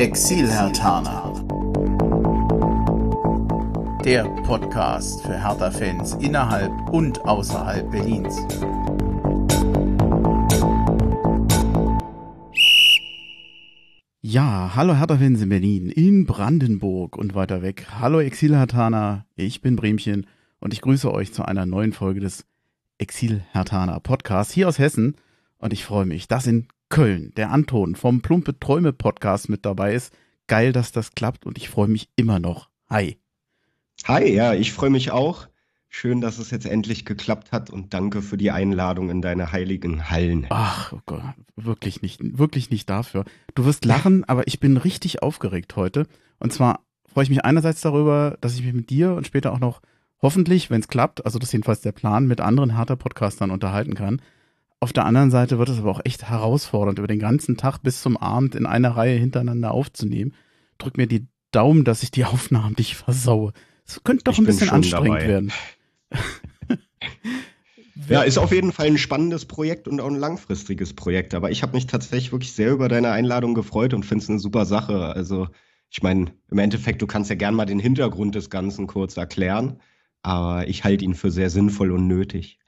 Exil-Hertaner. Der Podcast für Hertha-Fans innerhalb und außerhalb Berlins. Ja, hallo Hertha-Fans in Berlin, in Brandenburg und weiter weg. Hallo Exil-Hertaner, ich bin Bremchen und ich grüße euch zu einer neuen Folge des Exil-Hertaner Podcasts hier aus Hessen. Und ich freue mich, dass in Köln der Anton vom Plumpe Träume Podcast mit dabei ist. Geil, dass das klappt und ich freue mich immer noch. Hi. Hi, ja, ich freue mich auch. Schön, dass es jetzt endlich geklappt hat und danke für die Einladung in deine heiligen Hallen. Ach oh Gott, wirklich nicht, wirklich nicht dafür. Du wirst lachen, aber ich bin richtig aufgeregt heute. Und zwar freue ich mich einerseits darüber, dass ich mich mit dir und später auch noch hoffentlich, wenn es klappt, also das ist jedenfalls der Plan, mit anderen harter Podcastern unterhalten kann. Auf der anderen Seite wird es aber auch echt herausfordernd, über den ganzen Tag bis zum Abend in einer Reihe hintereinander aufzunehmen. Drück mir die Daumen, dass ich die Aufnahmen nicht versaue. Es könnte doch ich ein bisschen anstrengend dabei. werden. ja, ist auf jeden Fall ein spannendes Projekt und auch ein langfristiges Projekt. Aber ich habe mich tatsächlich wirklich sehr über deine Einladung gefreut und finde es eine super Sache. Also, ich meine, im Endeffekt, du kannst ja gern mal den Hintergrund des Ganzen kurz erklären. Aber ich halte ihn für sehr sinnvoll und nötig.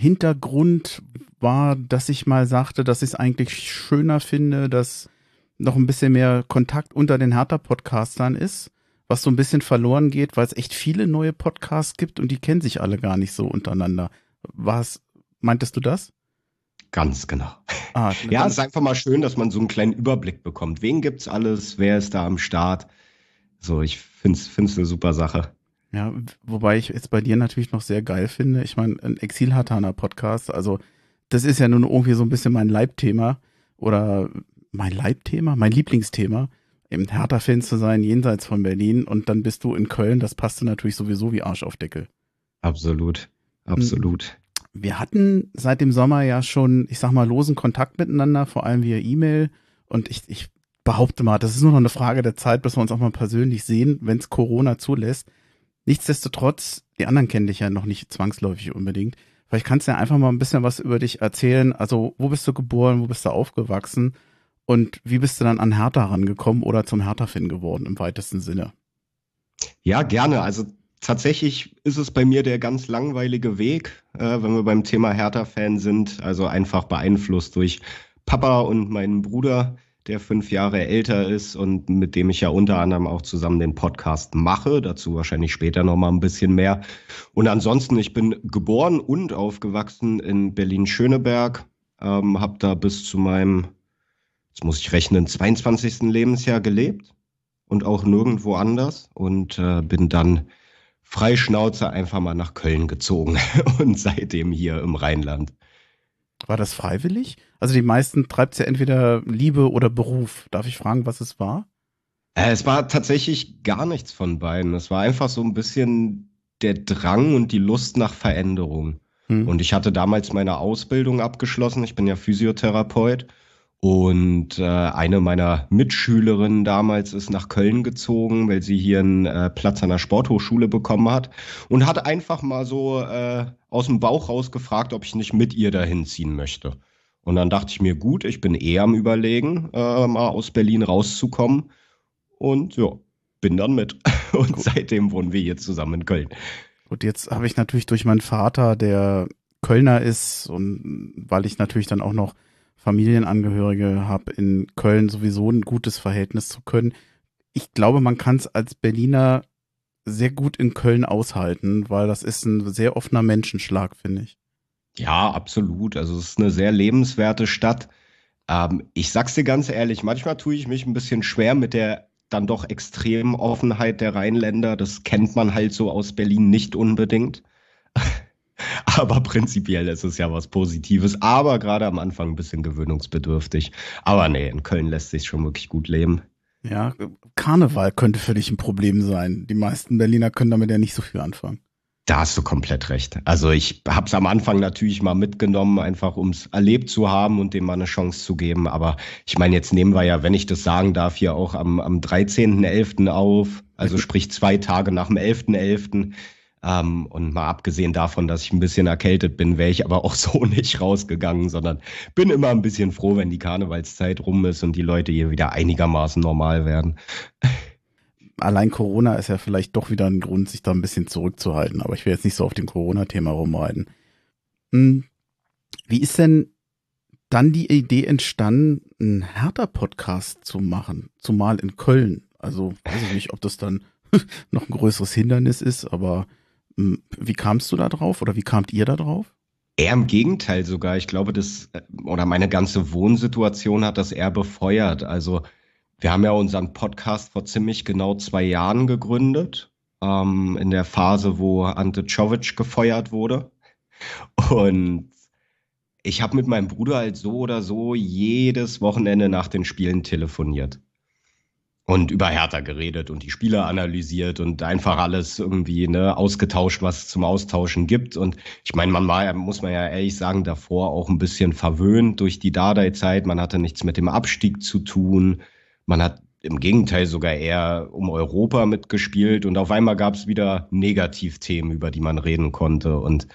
Hintergrund war, dass ich mal sagte, dass ich es eigentlich schöner finde, dass noch ein bisschen mehr Kontakt unter den Hertha-Podcastern ist, was so ein bisschen verloren geht, weil es echt viele neue Podcasts gibt und die kennen sich alle gar nicht so untereinander. Was, meintest du das? Ganz genau. Ah, ja, es ist einfach mal schön, dass man so einen kleinen Überblick bekommt. Wen gibt's alles? Wer ist da am Start? So, ich finde es eine super Sache. Ja, wobei ich jetzt bei dir natürlich noch sehr geil finde. Ich meine, ein Exil-Hatana-Podcast, also das ist ja nun irgendwie so ein bisschen mein Leibthema oder mein Leibthema, mein Lieblingsthema, eben Hertha-Fan zu sein, jenseits von Berlin und dann bist du in Köln, das passte natürlich sowieso wie Arsch auf Deckel. Absolut, absolut. Hm. Wir hatten seit dem Sommer ja schon, ich sag mal, losen Kontakt miteinander, vor allem via E-Mail und ich, ich behaupte mal, das ist nur noch eine Frage der Zeit, bis wir uns auch mal persönlich sehen, wenn es Corona zulässt. Nichtsdestotrotz, die anderen kennen dich ja noch nicht zwangsläufig unbedingt. Vielleicht kannst du ja einfach mal ein bisschen was über dich erzählen. Also, wo bist du geboren, wo bist du aufgewachsen und wie bist du dann an Hertha rangekommen oder zum Hertha-Fan geworden im weitesten Sinne? Ja, gerne. Also tatsächlich ist es bei mir der ganz langweilige Weg, äh, wenn wir beim Thema Hertha-Fan sind. Also einfach beeinflusst durch Papa und meinen Bruder der fünf Jahre älter ist und mit dem ich ja unter anderem auch zusammen den Podcast mache. Dazu wahrscheinlich später noch mal ein bisschen mehr. Und ansonsten, ich bin geboren und aufgewachsen in Berlin-Schöneberg, ähm, habe da bis zu meinem, jetzt muss ich rechnen, 22. Lebensjahr gelebt und auch nirgendwo anders und äh, bin dann Freischnauze einfach mal nach Köln gezogen und seitdem hier im Rheinland. War das freiwillig? Also die meisten treibt es ja entweder Liebe oder Beruf. Darf ich fragen, was es war? Äh, es war tatsächlich gar nichts von beiden. Es war einfach so ein bisschen der Drang und die Lust nach Veränderung. Hm. Und ich hatte damals meine Ausbildung abgeschlossen. Ich bin ja Physiotherapeut und äh, eine meiner Mitschülerinnen damals ist nach Köln gezogen, weil sie hier einen äh, Platz an der Sporthochschule bekommen hat und hat einfach mal so äh, aus dem Bauch raus gefragt, ob ich nicht mit ihr dahin ziehen möchte. Und dann dachte ich mir, gut, ich bin eh am Überlegen, äh, mal aus Berlin rauszukommen. Und ja, bin dann mit. Und gut. seitdem wohnen wir hier zusammen in Köln. Gut, jetzt habe ich natürlich durch meinen Vater, der Kölner ist, und weil ich natürlich dann auch noch Familienangehörige habe in Köln sowieso ein gutes Verhältnis zu können. Ich glaube, man kann es als Berliner sehr gut in Köln aushalten, weil das ist ein sehr offener Menschenschlag, finde ich. Ja, absolut. Also es ist eine sehr lebenswerte Stadt. Ähm, ich sag's dir ganz ehrlich, manchmal tue ich mich ein bisschen schwer mit der dann doch extremen Offenheit der Rheinländer. Das kennt man halt so aus Berlin nicht unbedingt. Aber prinzipiell ist es ja was Positives, aber gerade am Anfang ein bisschen gewöhnungsbedürftig. Aber nee, in Köln lässt sich schon wirklich gut leben. Ja, Karneval könnte für dich ein Problem sein. Die meisten Berliner können damit ja nicht so viel anfangen. Da hast du komplett recht. Also ich habe es am Anfang natürlich mal mitgenommen, einfach um es erlebt zu haben und dem mal eine Chance zu geben. Aber ich meine, jetzt nehmen wir ja, wenn ich das sagen darf, hier auch am, am 13.11. auf, also sprich zwei Tage nach dem 11.11. Ähm, und mal abgesehen davon, dass ich ein bisschen erkältet bin, wäre ich aber auch so nicht rausgegangen, sondern bin immer ein bisschen froh, wenn die Karnevalszeit rum ist und die Leute hier wieder einigermaßen normal werden. Allein Corona ist ja vielleicht doch wieder ein Grund, sich da ein bisschen zurückzuhalten, aber ich will jetzt nicht so auf dem Corona-Thema rumreiten. Hm. Wie ist denn dann die Idee entstanden, einen Hertha-Podcast zu machen, zumal in Köln? Also weiß ich nicht, ob das dann noch ein größeres Hindernis ist, aber wie kamst du da drauf oder wie kamt ihr da drauf? Eher im Gegenteil sogar. Ich glaube, das oder meine ganze Wohnsituation hat das eher befeuert. Also wir haben ja unseren Podcast vor ziemlich genau zwei Jahren gegründet, ähm, in der Phase, wo Ante Czovic gefeuert wurde. Und ich habe mit meinem Bruder halt so oder so jedes Wochenende nach den Spielen telefoniert und über Hertha geredet und die Spieler analysiert und einfach alles irgendwie ne, ausgetauscht, was es zum Austauschen gibt. Und ich meine, man war muss man ja ehrlich sagen, davor auch ein bisschen verwöhnt durch die Dardai-Zeit. Man hatte nichts mit dem Abstieg zu tun. Man hat im Gegenteil sogar eher um Europa mitgespielt und auf einmal gab es wieder Negativthemen, über die man reden konnte. Und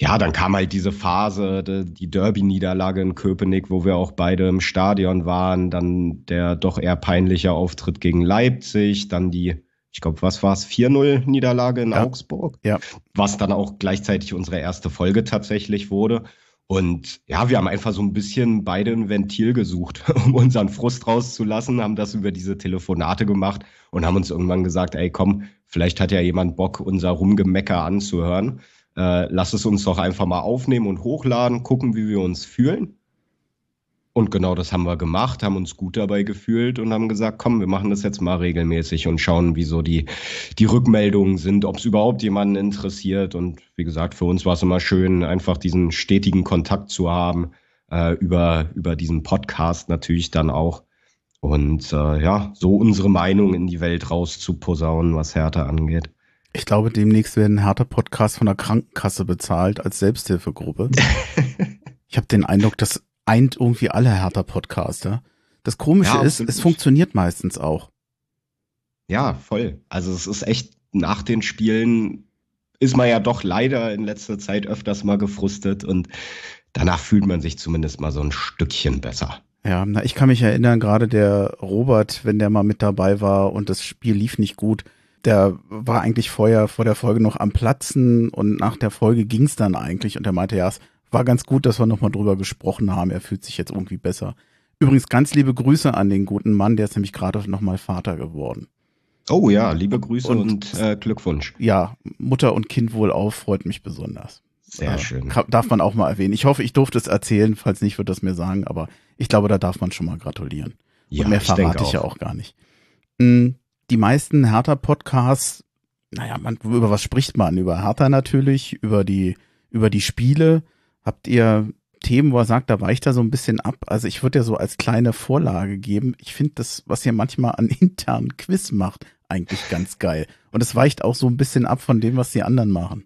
ja, dann kam halt diese Phase, die Derby-Niederlage in Köpenick, wo wir auch beide im Stadion waren, dann der doch eher peinliche Auftritt gegen Leipzig, dann die, ich glaube, was war es, 4-0-Niederlage in ja. Augsburg, ja. was dann auch gleichzeitig unsere erste Folge tatsächlich wurde. Und ja, wir haben einfach so ein bisschen beide ein Ventil gesucht, um unseren Frust rauszulassen, haben das über diese Telefonate gemacht und haben uns irgendwann gesagt, ey, komm, vielleicht hat ja jemand Bock, unser Rumgemecker anzuhören äh, lass es uns doch einfach mal aufnehmen und hochladen, gucken, wie wir uns fühlen. Und genau das haben wir gemacht, haben uns gut dabei gefühlt und haben gesagt, komm, wir machen das jetzt mal regelmäßig und schauen, wie so die, die Rückmeldungen sind, ob es überhaupt jemanden interessiert. Und wie gesagt, für uns war es immer schön, einfach diesen stetigen Kontakt zu haben, äh, über, über diesen Podcast natürlich dann auch. Und äh, ja, so unsere Meinung in die Welt rauszuposaunen, was Härte angeht. Ich glaube, demnächst werden härter Podcasts von der Krankenkasse bezahlt als Selbsthilfegruppe. ich habe den Eindruck, das eint irgendwie alle härter Podcaster. Das Komische ja, ist, es funktioniert meistens auch. Ja, voll. Also es ist echt nach den Spielen ist man ja doch leider in letzter Zeit öfters mal gefrustet und danach fühlt man sich zumindest mal so ein Stückchen besser. Ja, na, ich kann mich erinnern, gerade der Robert, wenn der mal mit dabei war und das Spiel lief nicht gut, der war eigentlich vorher vor der Folge noch am Platzen und nach der Folge ging es dann eigentlich und er meinte, ja, es war ganz gut, dass wir nochmal drüber gesprochen haben. Er fühlt sich jetzt irgendwie besser. Übrigens ganz liebe Grüße an den guten Mann, der ist nämlich gerade nochmal Vater geworden. Oh ja, liebe Grüße und, und äh, Glückwunsch. Ja, Mutter und Kind wohl auf, freut mich besonders. Sehr äh, schön. Darf man auch mal erwähnen. Ich hoffe, ich durfte es erzählen, falls nicht, wird das mir sagen, aber ich glaube, da darf man schon mal gratulieren. Ja, und mehr verrate ich, ich ja auch gar nicht. Mhm die meisten Hertha-Podcasts, naja, man, über was spricht man? Über Hertha natürlich, über die, über die Spiele. Habt ihr Themen, wo er sagt, da weicht er so ein bisschen ab? Also ich würde ja so als kleine Vorlage geben. Ich finde das, was ihr manchmal an internen Quiz macht, eigentlich ganz geil. Und es weicht auch so ein bisschen ab von dem, was die anderen machen.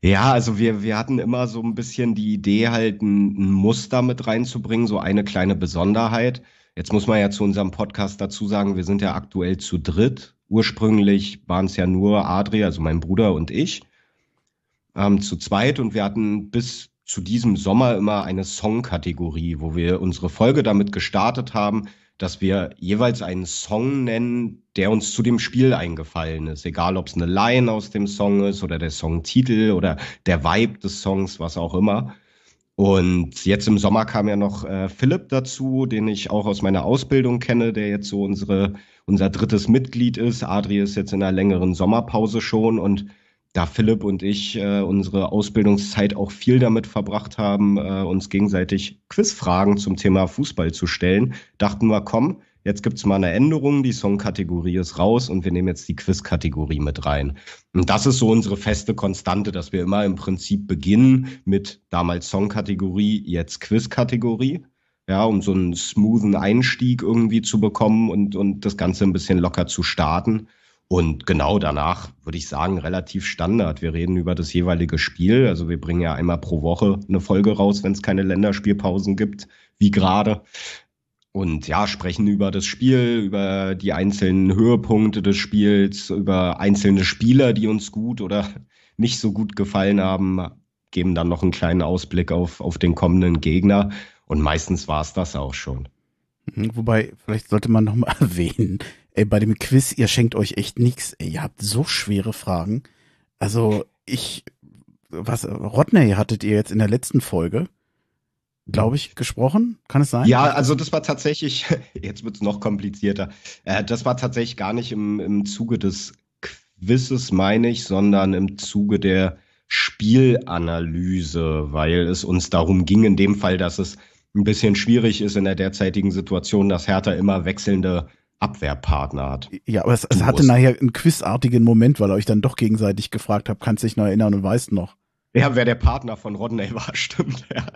Ja, also wir, wir hatten immer so ein bisschen die Idee, halt ein, ein Muster mit reinzubringen, so eine kleine Besonderheit. Jetzt muss man ja zu unserem Podcast dazu sagen, wir sind ja aktuell zu dritt. Ursprünglich waren es ja nur Adri, also mein Bruder und ich, ähm, zu zweit. Und wir hatten bis zu diesem Sommer immer eine Song-Kategorie, wo wir unsere Folge damit gestartet haben, dass wir jeweils einen Song nennen, der uns zu dem Spiel eingefallen ist. Egal, ob es eine Line aus dem Song ist oder der Songtitel oder der Vibe des Songs, was auch immer. Und jetzt im Sommer kam ja noch äh, Philipp dazu, den ich auch aus meiner Ausbildung kenne, der jetzt so unsere, unser drittes Mitglied ist. Adri ist jetzt in einer längeren Sommerpause schon und da Philipp und ich äh, unsere Ausbildungszeit auch viel damit verbracht haben, äh, uns gegenseitig Quizfragen zum Thema Fußball zu stellen, dachten wir, komm, Jetzt gibt's mal eine Änderung, die Songkategorie ist raus und wir nehmen jetzt die Quiz-Kategorie mit rein. Und das ist so unsere feste Konstante, dass wir immer im Prinzip beginnen mit damals Songkategorie, jetzt Quiz-Kategorie. Ja, um so einen smoothen Einstieg irgendwie zu bekommen und, und das Ganze ein bisschen locker zu starten. Und genau danach würde ich sagen, relativ Standard. Wir reden über das jeweilige Spiel. Also wir bringen ja einmal pro Woche eine Folge raus, wenn es keine Länderspielpausen gibt, wie gerade. und ja, sprechen über das Spiel, über die einzelnen Höhepunkte des Spiels, über einzelne Spieler, die uns gut oder nicht so gut gefallen haben, geben dann noch einen kleinen Ausblick auf, auf den kommenden Gegner. Und meistens war es das auch schon. Wobei, vielleicht sollte man noch mal erwähnen, ey, bei dem Quiz, ihr schenkt euch echt nichts. Ihr habt so schwere Fragen. Also ich, was, Rodney hattet ihr jetzt in der letzten Folge glaube ich, gesprochen. Kann es sein? Ja, also das war tatsächlich, jetzt wird es noch komplizierter. Äh, das war tatsächlich gar nicht im, im Zuge des Quizzes, meine ich, sondern im Zuge der Spielanalyse, weil es uns darum ging, in dem Fall, dass es ein bisschen schwierig ist in der derzeitigen Situation, dass Hertha immer wechselnde Abwehrpartner hat. Ja, aber es, es hatte nachher einen quizartigen Moment, weil ihr euch dann doch gegenseitig gefragt habt, kannst dich noch erinnern und weißt noch. Ja, wer der Partner von Rodney war, stimmt, ja.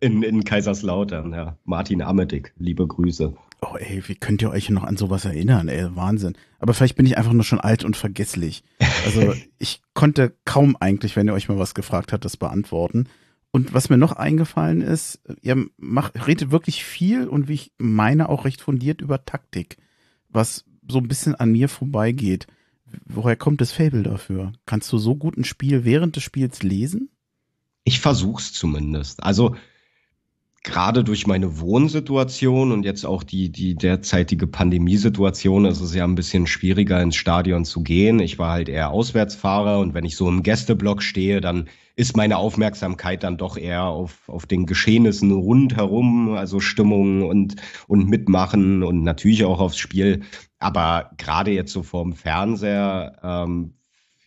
In, in Kaiserslautern, ja. Martin Amedig, liebe Grüße. Oh ey, wie könnt ihr euch noch an sowas erinnern, ey, Wahnsinn. Aber vielleicht bin ich einfach nur schon alt und vergesslich. Also ich konnte kaum eigentlich, wenn ihr euch mal was gefragt habt, das beantworten. Und was mir noch eingefallen ist, ihr macht, redet wirklich viel und wie ich meine auch recht fundiert über Taktik, was so ein bisschen an mir vorbeigeht. Woher kommt das Fable dafür? Kannst du so gut ein Spiel während des Spiels lesen? Ich versuch's zumindest. Also gerade durch meine Wohnsituation und jetzt auch die, die derzeitige Pandemiesituation ist es ja ein bisschen schwieriger ins Stadion zu gehen. Ich war halt eher Auswärtsfahrer und wenn ich so im Gästeblock stehe, dann ist meine Aufmerksamkeit dann doch eher auf, auf den Geschehnissen rundherum, also Stimmung und, und Mitmachen und natürlich auch aufs Spiel. Aber gerade jetzt so vorm Fernseher, ähm,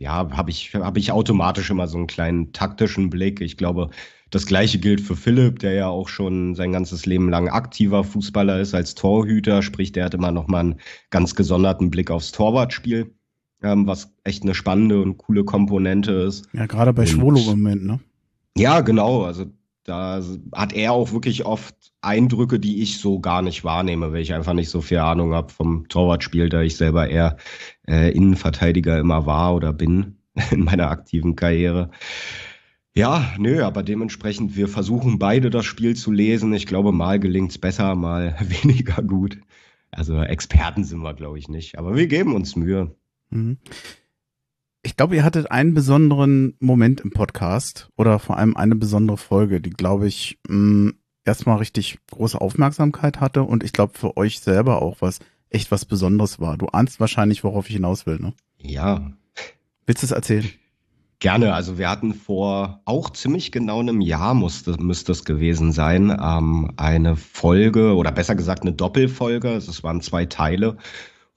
ja, habe ich, hab ich automatisch immer so einen kleinen taktischen Blick. Ich glaube, das gleiche gilt für Philipp, der ja auch schon sein ganzes Leben lang aktiver Fußballer ist als Torhüter, sprich, der hat immer noch mal einen ganz gesonderten Blick aufs Torwartspiel, ähm, was echt eine spannende und coole Komponente ist. Ja, gerade bei Schwolo im Moment, ne? Ja, genau. Also da hat er auch wirklich oft Eindrücke, die ich so gar nicht wahrnehme, weil ich einfach nicht so viel Ahnung habe vom Torwartspiel, da ich selber eher äh, Innenverteidiger immer war oder bin in meiner aktiven Karriere. Ja, nö, aber dementsprechend, wir versuchen beide das Spiel zu lesen. Ich glaube, mal gelingt's besser, mal weniger gut. Also Experten sind wir, glaube ich, nicht. Aber wir geben uns Mühe. Mhm. Ich glaube, ihr hattet einen besonderen Moment im Podcast oder vor allem eine besondere Folge, die, glaube ich, mh, mm, erstmal richtig große Aufmerksamkeit hatte und ich glaube für euch selber auch was echt was Besonderes war. Du ahnst wahrscheinlich, worauf ich hinaus will, ne? Ja. Willst du es erzählen? Gerne. Also wir hatten vor auch ziemlich genau einem Jahr musste, müsste es gewesen sein, ähm, eine Folge oder besser gesagt eine Doppelfolge. Also es waren zwei Teile,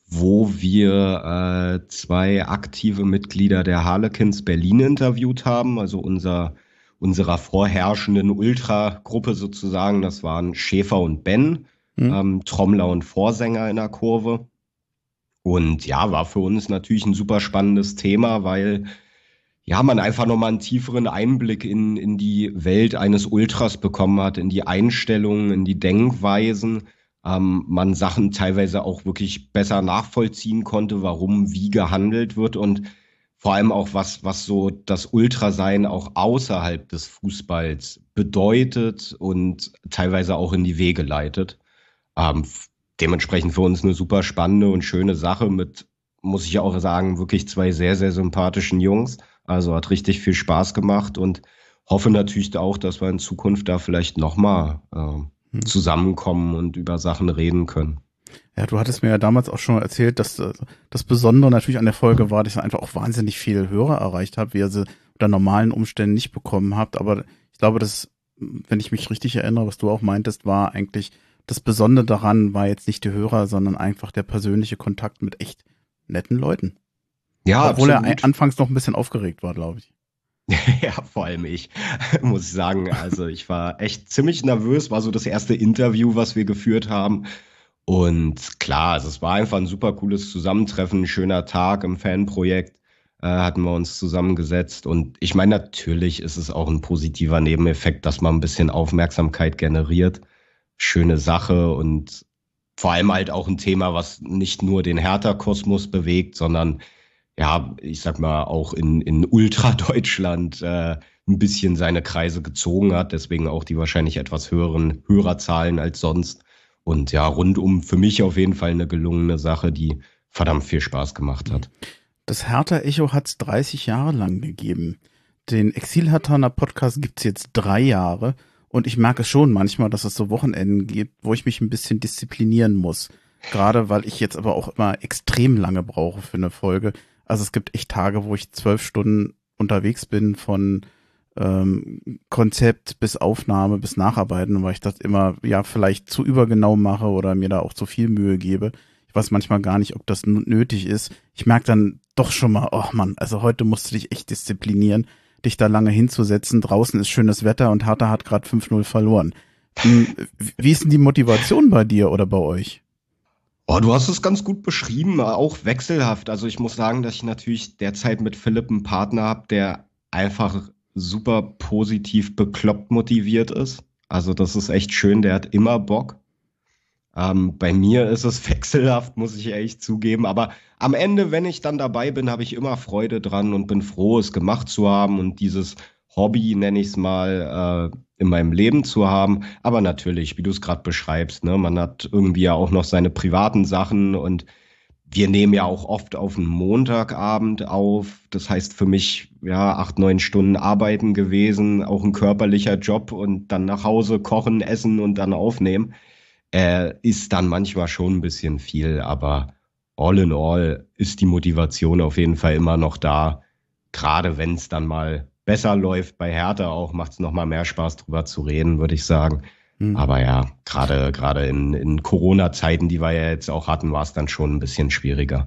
wo wir äh, zwei aktive Mitglieder der Harlequins Berlin interviewt haben. Also unser unserer vorherrschenden Ultra-Gruppe sozusagen. Das waren Schäfer und Ben, mhm. ähm, Trommler und Vorsänger in der Kurve. Und ja, war für uns natürlich ein super spannendes Thema, weil ja, man einfach nochmal einen tieferen Einblick in, in die Welt eines Ultras bekommen hat, in die Einstellungen, in die Denkweisen. Ähm, man Sachen teilweise auch wirklich besser nachvollziehen konnte, warum wie gehandelt wird und vor allem auch was, was so das Ultrasein auch außerhalb des Fußballs bedeutet und teilweise auch in die Wege leitet. Ähm, dementsprechend für uns eine super spannende und schöne Sache mit, muss ich auch sagen, wirklich zwei sehr, sehr sympathischen Jungs. Also hat richtig viel Spaß gemacht und hoffe natürlich auch, dass wir in Zukunft da vielleicht nochmal äh. Zusammenkommen und über Sachen reden können. Ja, du hattest mir ja damals auch schon erzählt, dass äh, das Besondere natürlich an der Folge war, dass ihr einfach auch wahnsinnig viel Hörer erreicht habt, wie ihr sie unter normalen Umständen nicht bekommen habt. Aber ich glaube, dass, wenn ich mich richtig erinnere, was du auch meintest, war eigentlich das Besondere daran war jetzt nicht die Hörer, sondern einfach der persönliche Kontakt mit echt netten Leuten. Ja, Obwohl absolut. er anfangs noch ein bisschen aufgeregt war, glaube ich. ja, vor allem ich, muss ich sagen. Also ich war echt ziemlich nervös, war so das erste Interview, was wir geführt haben. Und klar, also es war einfach ein super cooles Zusammentreffen, ein schöner Tag im Fanprojekt. Äh, hatten wir uns zusammengesetzt. Und ich meine, natürlich ist es auch ein positiver Nebeneffekt, dass man ein bisschen Aufmerksamkeit generiert. Schöne Sache und vor allem halt auch ein Thema, was nicht nur den Hertha-Kosmos bewegt, sondern ja, ich sag mal, auch in, in Ultra-Deutschland äh, ein bisschen seine Kreise gezogen hat, deswegen auch die wahrscheinlich etwas höheren Hörerzahlen als sonst. Und ja, rundum für mich auf jeden Fall eine gelungene Sache, die verdammt viel Spaß gemacht hat. Das Hertha Echo hat es 30 Jahre lang gegeben. Den Exil-Hertaner Podcast gibt es jetzt drei Jahre. Und ich merke schon manchmal, dass es so Wochenenden gibt, wo ich mich ein bisschen disziplinieren muss. Gerade weil ich jetzt aber auch immer extrem lange brauche für eine Folge. Also es gibt echt Tage, wo ich zwölf Stunden unterwegs bin von ähm, Konzept bis Aufnahme bis Nacharbeiten, weil ich das immer ja vielleicht zu übergenau mache oder mir da auch zu viel Mühe gebe. Ich weiß manchmal gar nicht, ob das nötig ist. Ich merke dann doch schon mal, oh Mann, also heute musst du dich echt disziplinieren dich da lange hinzusetzen. Draußen ist schönes Wetter und Hertha hat gerade 5-0 verloren. Hm, wie ist denn die Motivation bei dir oder bei euch? Oh, du hast es ganz gut beschrieben, auch wechselhaft. Also ich muss sagen, dass ich natürlich derzeit mit Philipp einen Partner habe, der einfach super positiv bekloppt motiviert ist. Also das ist echt schön, der hat immer Bock. Ähm, bei mir ist es wechselhaft, muss ich ehrlich zugeben. Aber am Ende, wenn ich dann dabei bin, habe ich immer Freude dran und bin froh, es gemacht zu haben und dieses Hobby, nenne ich es mal, äh, in meinem Leben zu haben. Aber natürlich, wie du es gerade beschreibst, ne, man hat irgendwie ja auch noch seine privaten Sachen und wir nehmen ja auch oft auf einen Montagabend auf. Das heißt für mich, ja, acht, neun Stunden arbeiten gewesen, auch ein körperlicher Job und dann nach Hause kochen, essen und dann aufnehmen äh, ist dann manchmal schon ein bisschen viel, aber all in all ist die Motivation auf jeden Fall immer noch da. Gerade wenn es dann mal besser läuft bei Hertha auch, macht es nochmal mehr Spaß drüber zu reden, würde ich sagen. Mhm. Aber ja, gerade gerade in, in Corona-Zeiten, die wir ja jetzt auch hatten, war es dann schon ein bisschen schwieriger.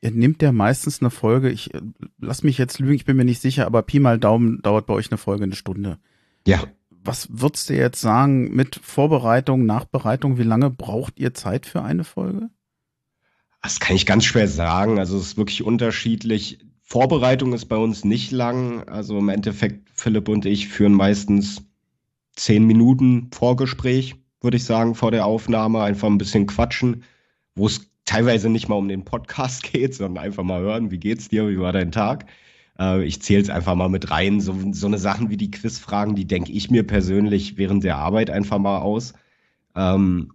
Ihr nimmt ja meistens eine Folge, ich äh, lass mich jetzt lügen, ich bin mir nicht sicher, aber Pi mal Daumen dauert bei euch eine Folge eine Stunde. Ja was würdest du jetzt sagen mit Vorbereitung, Nachbereitung? Wie lange braucht ihr Zeit für eine Folge? Das kann ich ganz schwer sagen. Also es ist wirklich unterschiedlich. Vorbereitung ist bei uns nicht lang. Also im Endeffekt, Philipp und ich führen meistens zehn Minuten Vorgespräch, würde ich sagen, vor der Aufnahme. Einfach ein bisschen quatschen, wo es teilweise nicht mal um den Podcast geht, sondern einfach mal hören, wie geht's dir, wie war dein Tag. Äh, ich zähle es einfach mal mit rein. So, so eine Sachen wie die Quizfragen, die denke ich mir persönlich während der Arbeit einfach mal aus. Ähm,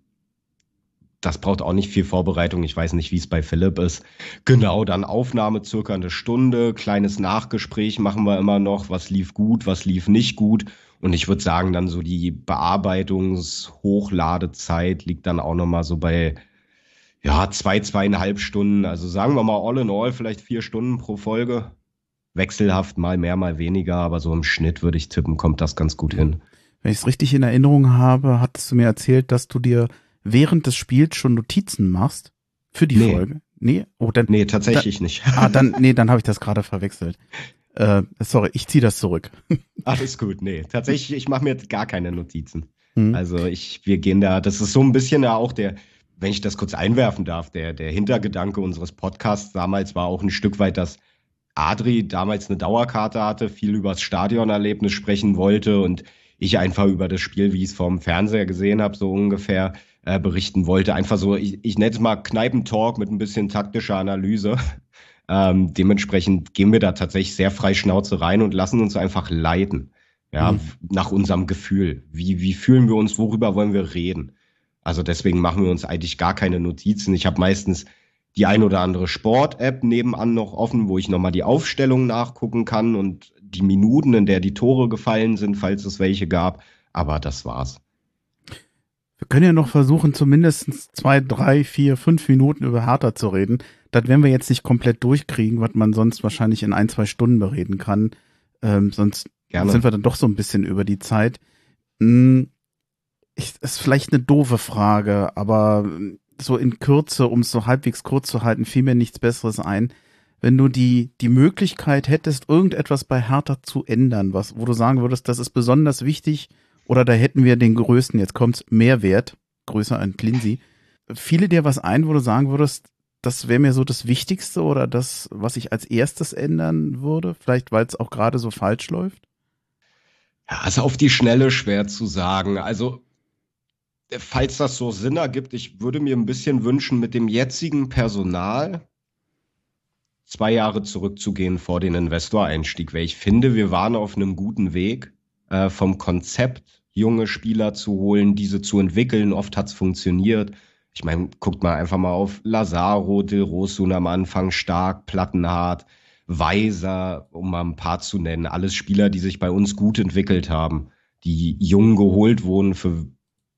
das braucht auch nicht viel Vorbereitung. Ich weiß nicht, wie es bei Philipp ist. Genau, dann Aufnahme circa eine Stunde, kleines Nachgespräch machen wir immer noch. Was lief gut, was lief nicht gut. Und ich würde sagen, dann so die Bearbeitungs-Hochladezeit liegt dann auch nochmal so bei ja, zwei, zweieinhalb Stunden. Also sagen wir mal all in all vielleicht vier Stunden pro Folge wechselhaft, mal mehr, mal weniger, aber so im Schnitt würde ich tippen, kommt das ganz gut hin. Wenn ich es richtig in Erinnerung habe, hattest du mir erzählt, dass du dir während des Spiels schon Notizen machst für die nee. Folge. Nee, oh, dann, nee, tatsächlich dann, nicht. Ah, dann, nee, dann habe ich das gerade verwechselt. Äh, sorry, ich ziehe das zurück. Alles gut, nee. Tatsächlich, ich mache mir gar keine Notizen. Hm. Also ich, wir gehen da, das ist so ein bisschen ja auch der, wenn ich das kurz einwerfen darf, der, der Hintergedanke unseres Podcasts damals war auch ein Stück weit das, Adri damals eine Dauerkarte hatte, viel über das Stadionerlebnis sprechen wollte und ich einfach über das Spiel, wie ich es vom Fernseher gesehen habe, so ungefähr äh, berichten wollte. Einfach so, ich, ich nenne es mal Kneipentalk mit ein bisschen taktischer Analyse. Ähm, dementsprechend gehen wir da tatsächlich sehr frei Schnauze rein und lassen uns einfach leiten. Ja, mhm. nach unserem Gefühl. Wie, wie fühlen wir uns, worüber wollen wir reden? Also deswegen machen wir uns eigentlich gar keine Notizen. Ich habe meistens die ein oder andere Sport-App nebenan noch offen, wo ich nochmal die Aufstellung nachgucken kann und die Minuten, in der die Tore gefallen sind, falls es welche gab. Aber das war's. Wir können ja noch versuchen, zumindest zwei, drei, vier, fünf Minuten über Hertha zu reden. Das werden wir jetzt nicht komplett durchkriegen, was man sonst wahrscheinlich in ein, zwei Stunden bereden kann. Ähm, sonst Gerne. sind wir dann doch so ein bisschen über die Zeit. Hm, ich, ist vielleicht eine doofe Frage, aber so in Kürze, um es so halbwegs kurz zu halten, fiel mir nichts Besseres ein. Wenn du die, die Möglichkeit hättest, irgendetwas bei Hertha zu ändern, was, wo du sagen würdest, das ist besonders wichtig, oder da hätten wir den größten, jetzt kommt's, Mehrwert, größer ein Klinsi. Fiele dir was ein, wo du sagen würdest, das wäre mir so das Wichtigste oder das, was ich als erstes ändern würde? Vielleicht, weil es auch gerade so falsch läuft? Ja, also auf die Schnelle schwer zu sagen. Also falls das so Sinn ergibt, ich würde mir ein bisschen wünschen, mit dem jetzigen Personal zwei Jahre zurückzugehen vor den Investoreinstieg, weil ich finde, wir waren auf einem guten Weg äh, vom Konzept junge Spieler zu holen, diese zu entwickeln. Oft hat's funktioniert. Ich meine, guckt mal einfach mal auf Lazaro, Del Rosun am Anfang stark, Plattenhart, Weiser, um mal ein paar zu nennen. Alles Spieler, die sich bei uns gut entwickelt haben, die jung geholt wurden für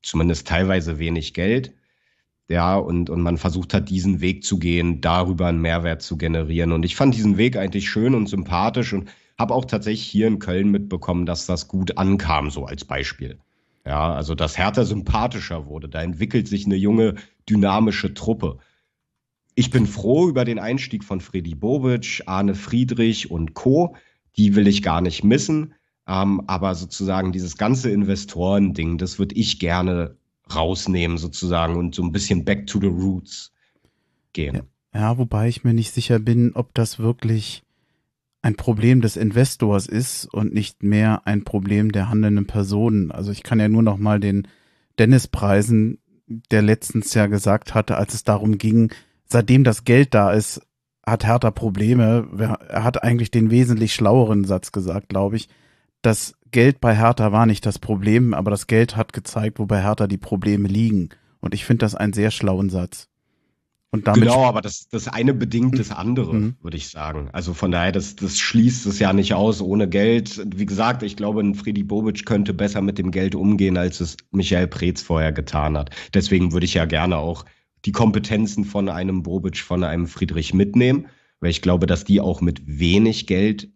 zumindest teilweise wenig Geld. Ja, und, und man versucht hat, diesen Weg zu gehen, darüber einen Mehrwert zu generieren. Und ich fand diesen Weg eigentlich schön und sympathisch und habe auch tatsächlich hier in Köln mitbekommen, dass das gut ankam, so als Beispiel. Ja, also dass Hertha sympathischer wurde. Da entwickelt sich eine junge, dynamische Truppe. Ich bin froh über den Einstieg von Freddy Bobic, Arne Friedrich und Co. Die will ich gar nicht missen. Ähm, aber sozusagen dieses ganze Investorending, das würde ich gerne rausnehmen sozusagen und so ein bisschen back to the roots gehen. Ja, ja, wobei ich mir nicht sicher bin, ob das wirklich ein Problem des Investors ist und nicht mehr ein Problem der handelnden Personen. Also ich kann ja nur noch mal den Dennis preisen, der letztens ja gesagt hatte, als es darum ging, seitdem das Geld da ist, hat Hertha Probleme. Er hat eigentlich den wesentlich schlaueren Satz gesagt, glaube ich. Das Geld bei Hertha war nicht das Problem, aber das Geld hat gezeigt, wo bei Hertha die Probleme liegen. Und ich finde das einen sehr schlauen Satz. Und damit genau, aber das, das eine bedingt das andere, mhm. würde ich sagen. Also von daher, das, das schließt es ja nicht aus ohne Geld. Wie gesagt, ich glaube, ein Friedi Bobic könnte besser mit dem Geld umgehen, als es Michael Preetz vorher getan hat. Deswegen würde ich ja gerne auch die Kompetenzen von einem Bobic, von einem Friedrich mitnehmen, weil ich glaube, dass die auch mit wenig Geld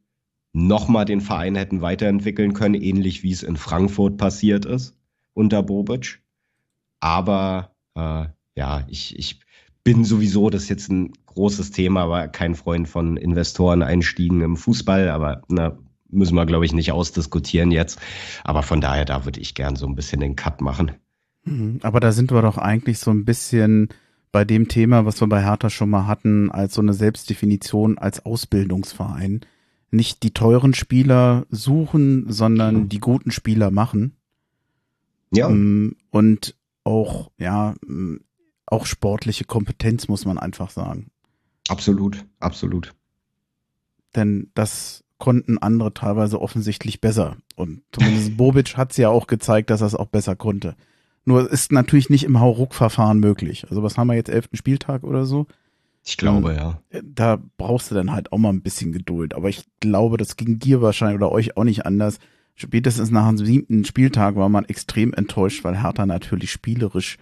nochmal den Verein hätten weiterentwickeln können, ähnlich wie es in Frankfurt passiert ist unter Bobic. Aber äh, ja, ich, ich bin sowieso, das ist jetzt ein großes Thema, aber kein Freund von Investoren-Einstiegen im Fußball, aber na, müssen wir, glaube ich, nicht ausdiskutieren jetzt. Aber von daher, da würde ich gern so ein bisschen den Cut machen. Mhm. Aber da sind wir doch eigentlich so ein bisschen bei dem Thema, was wir bei Hertha schon mal hatten, als so eine Selbstdefinition als Ausbildungsverein. Nicht die teuren Spieler suchen, sondern mhm. die guten Spieler machen. Ja. Ähm, und auch, ja, auch sportliche Kompetenz, muss man einfach sagen. Absolut, absolut. Denn das konnten andere teilweise offensichtlich besser. Und zumindest Bobic hat es ja auch gezeigt, dass er es auch besser konnte. Nur ist natürlich nicht im Hauruck-Verfahren möglich. Also was haben wir jetzt, elften Spieltag oder so? Ich glaube, ja. Da brauchst du dann halt auch mal ein bisschen Geduld. Aber ich glaube, das ging dir wahrscheinlich oder euch auch nicht anders. Spätestens nach dem siebten Spieltag war man extrem enttäuscht, weil Hertha natürlich spielerisch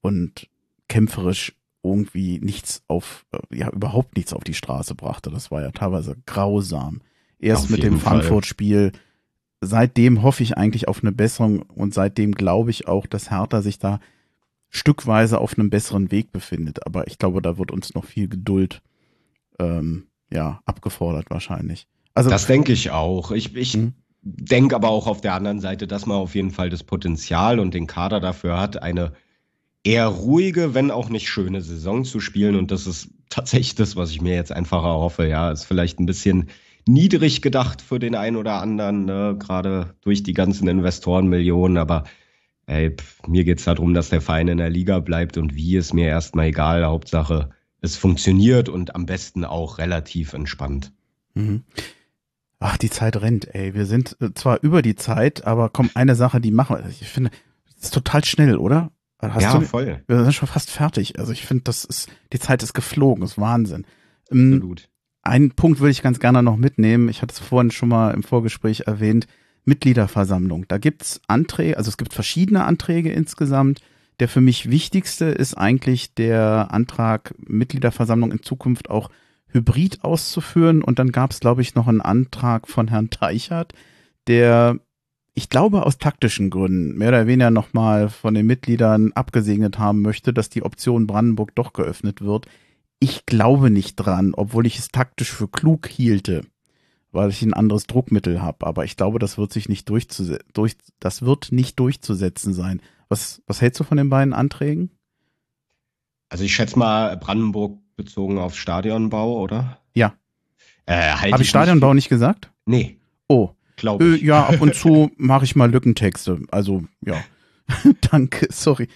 und kämpferisch irgendwie nichts auf, äh, ja, überhaupt nichts auf die Straße brachte. Das war ja teilweise grausam. Erst auf mit dem Frankfurt-Spiel. Seitdem hoffe ich eigentlich auf eine Besserung und seitdem glaube ich auch, dass Hertha sich da stückweise auf einem besseren Weg befindet. Aber ich glaube, da wird uns noch viel Geduld ähm, ja, abgefordert wahrscheinlich. Also, das denke ich auch. Ich, ich mhm. denke aber auch auf der anderen Seite, dass man auf jeden Fall das Potenzial und den Kader dafür hat, eine eher ruhige, wenn auch nicht schöne Saison zu spielen. Und das ist tatsächlich das, was ich mir jetzt einfach erhoffe. Ja, ist vielleicht ein bisschen niedrig gedacht für den einen oder anderen, ne? gerade durch die ganzen Investorenmillionen. Aber ey, mir geht's darum, dass der Verein in der Liga bleibt und wie ist mir erstmal egal. Hauptsache, es funktioniert und am besten auch relativ entspannt. Mhm. Ach, die Zeit rennt, ey. Wir sind äh, zwar über die Zeit, aber komm, eine Sache, die machen wir. Ich finde, das ist total schnell, oder? Hast ja, du, voll. Wir sind schon fast fertig. Also ich finde, das ist, die Zeit ist geflogen, das ist Wahnsinn. Ähm, Absolut. Einen Punkt würde ich ganz gerne noch mitnehmen. Ich hatte es vorhin schon mal im Vorgespräch erwähnt. Mitgliederversammlung. Da gibt's Anträge, also es gibt verschiedene Anträge insgesamt. Der für mich wichtigste ist eigentlich der Antrag, Mitgliederversammlung in Zukunft auch hybrid auszuführen. Und dann gab's, glaube ich, noch einen Antrag von Herrn Teichert, der ich glaube aus taktischen Gründen mehr oder weniger nochmal von den Mitgliedern abgesegnet haben möchte, dass die Option Brandenburg doch geöffnet wird. Ich glaube nicht dran, obwohl ich es taktisch für klug hielte, weil ich ein anderes Druckmittel habe. Aber ich glaube, das wird sich nicht durchzusetzen, durch, das wird nicht durchzusetzen sein. Was, was hältst du von den beiden Anträgen? Also ich schätze mal Brandenburg bezogen auf Stadionbau, oder? Ja. Äh, halt Habe ich Stadionbau nicht, nicht gesagt? Nee. Oh, glaube äh, ich. Äh, ja, ab und zu mache ich mal Lückentexte. Also, ja. Danke, sorry.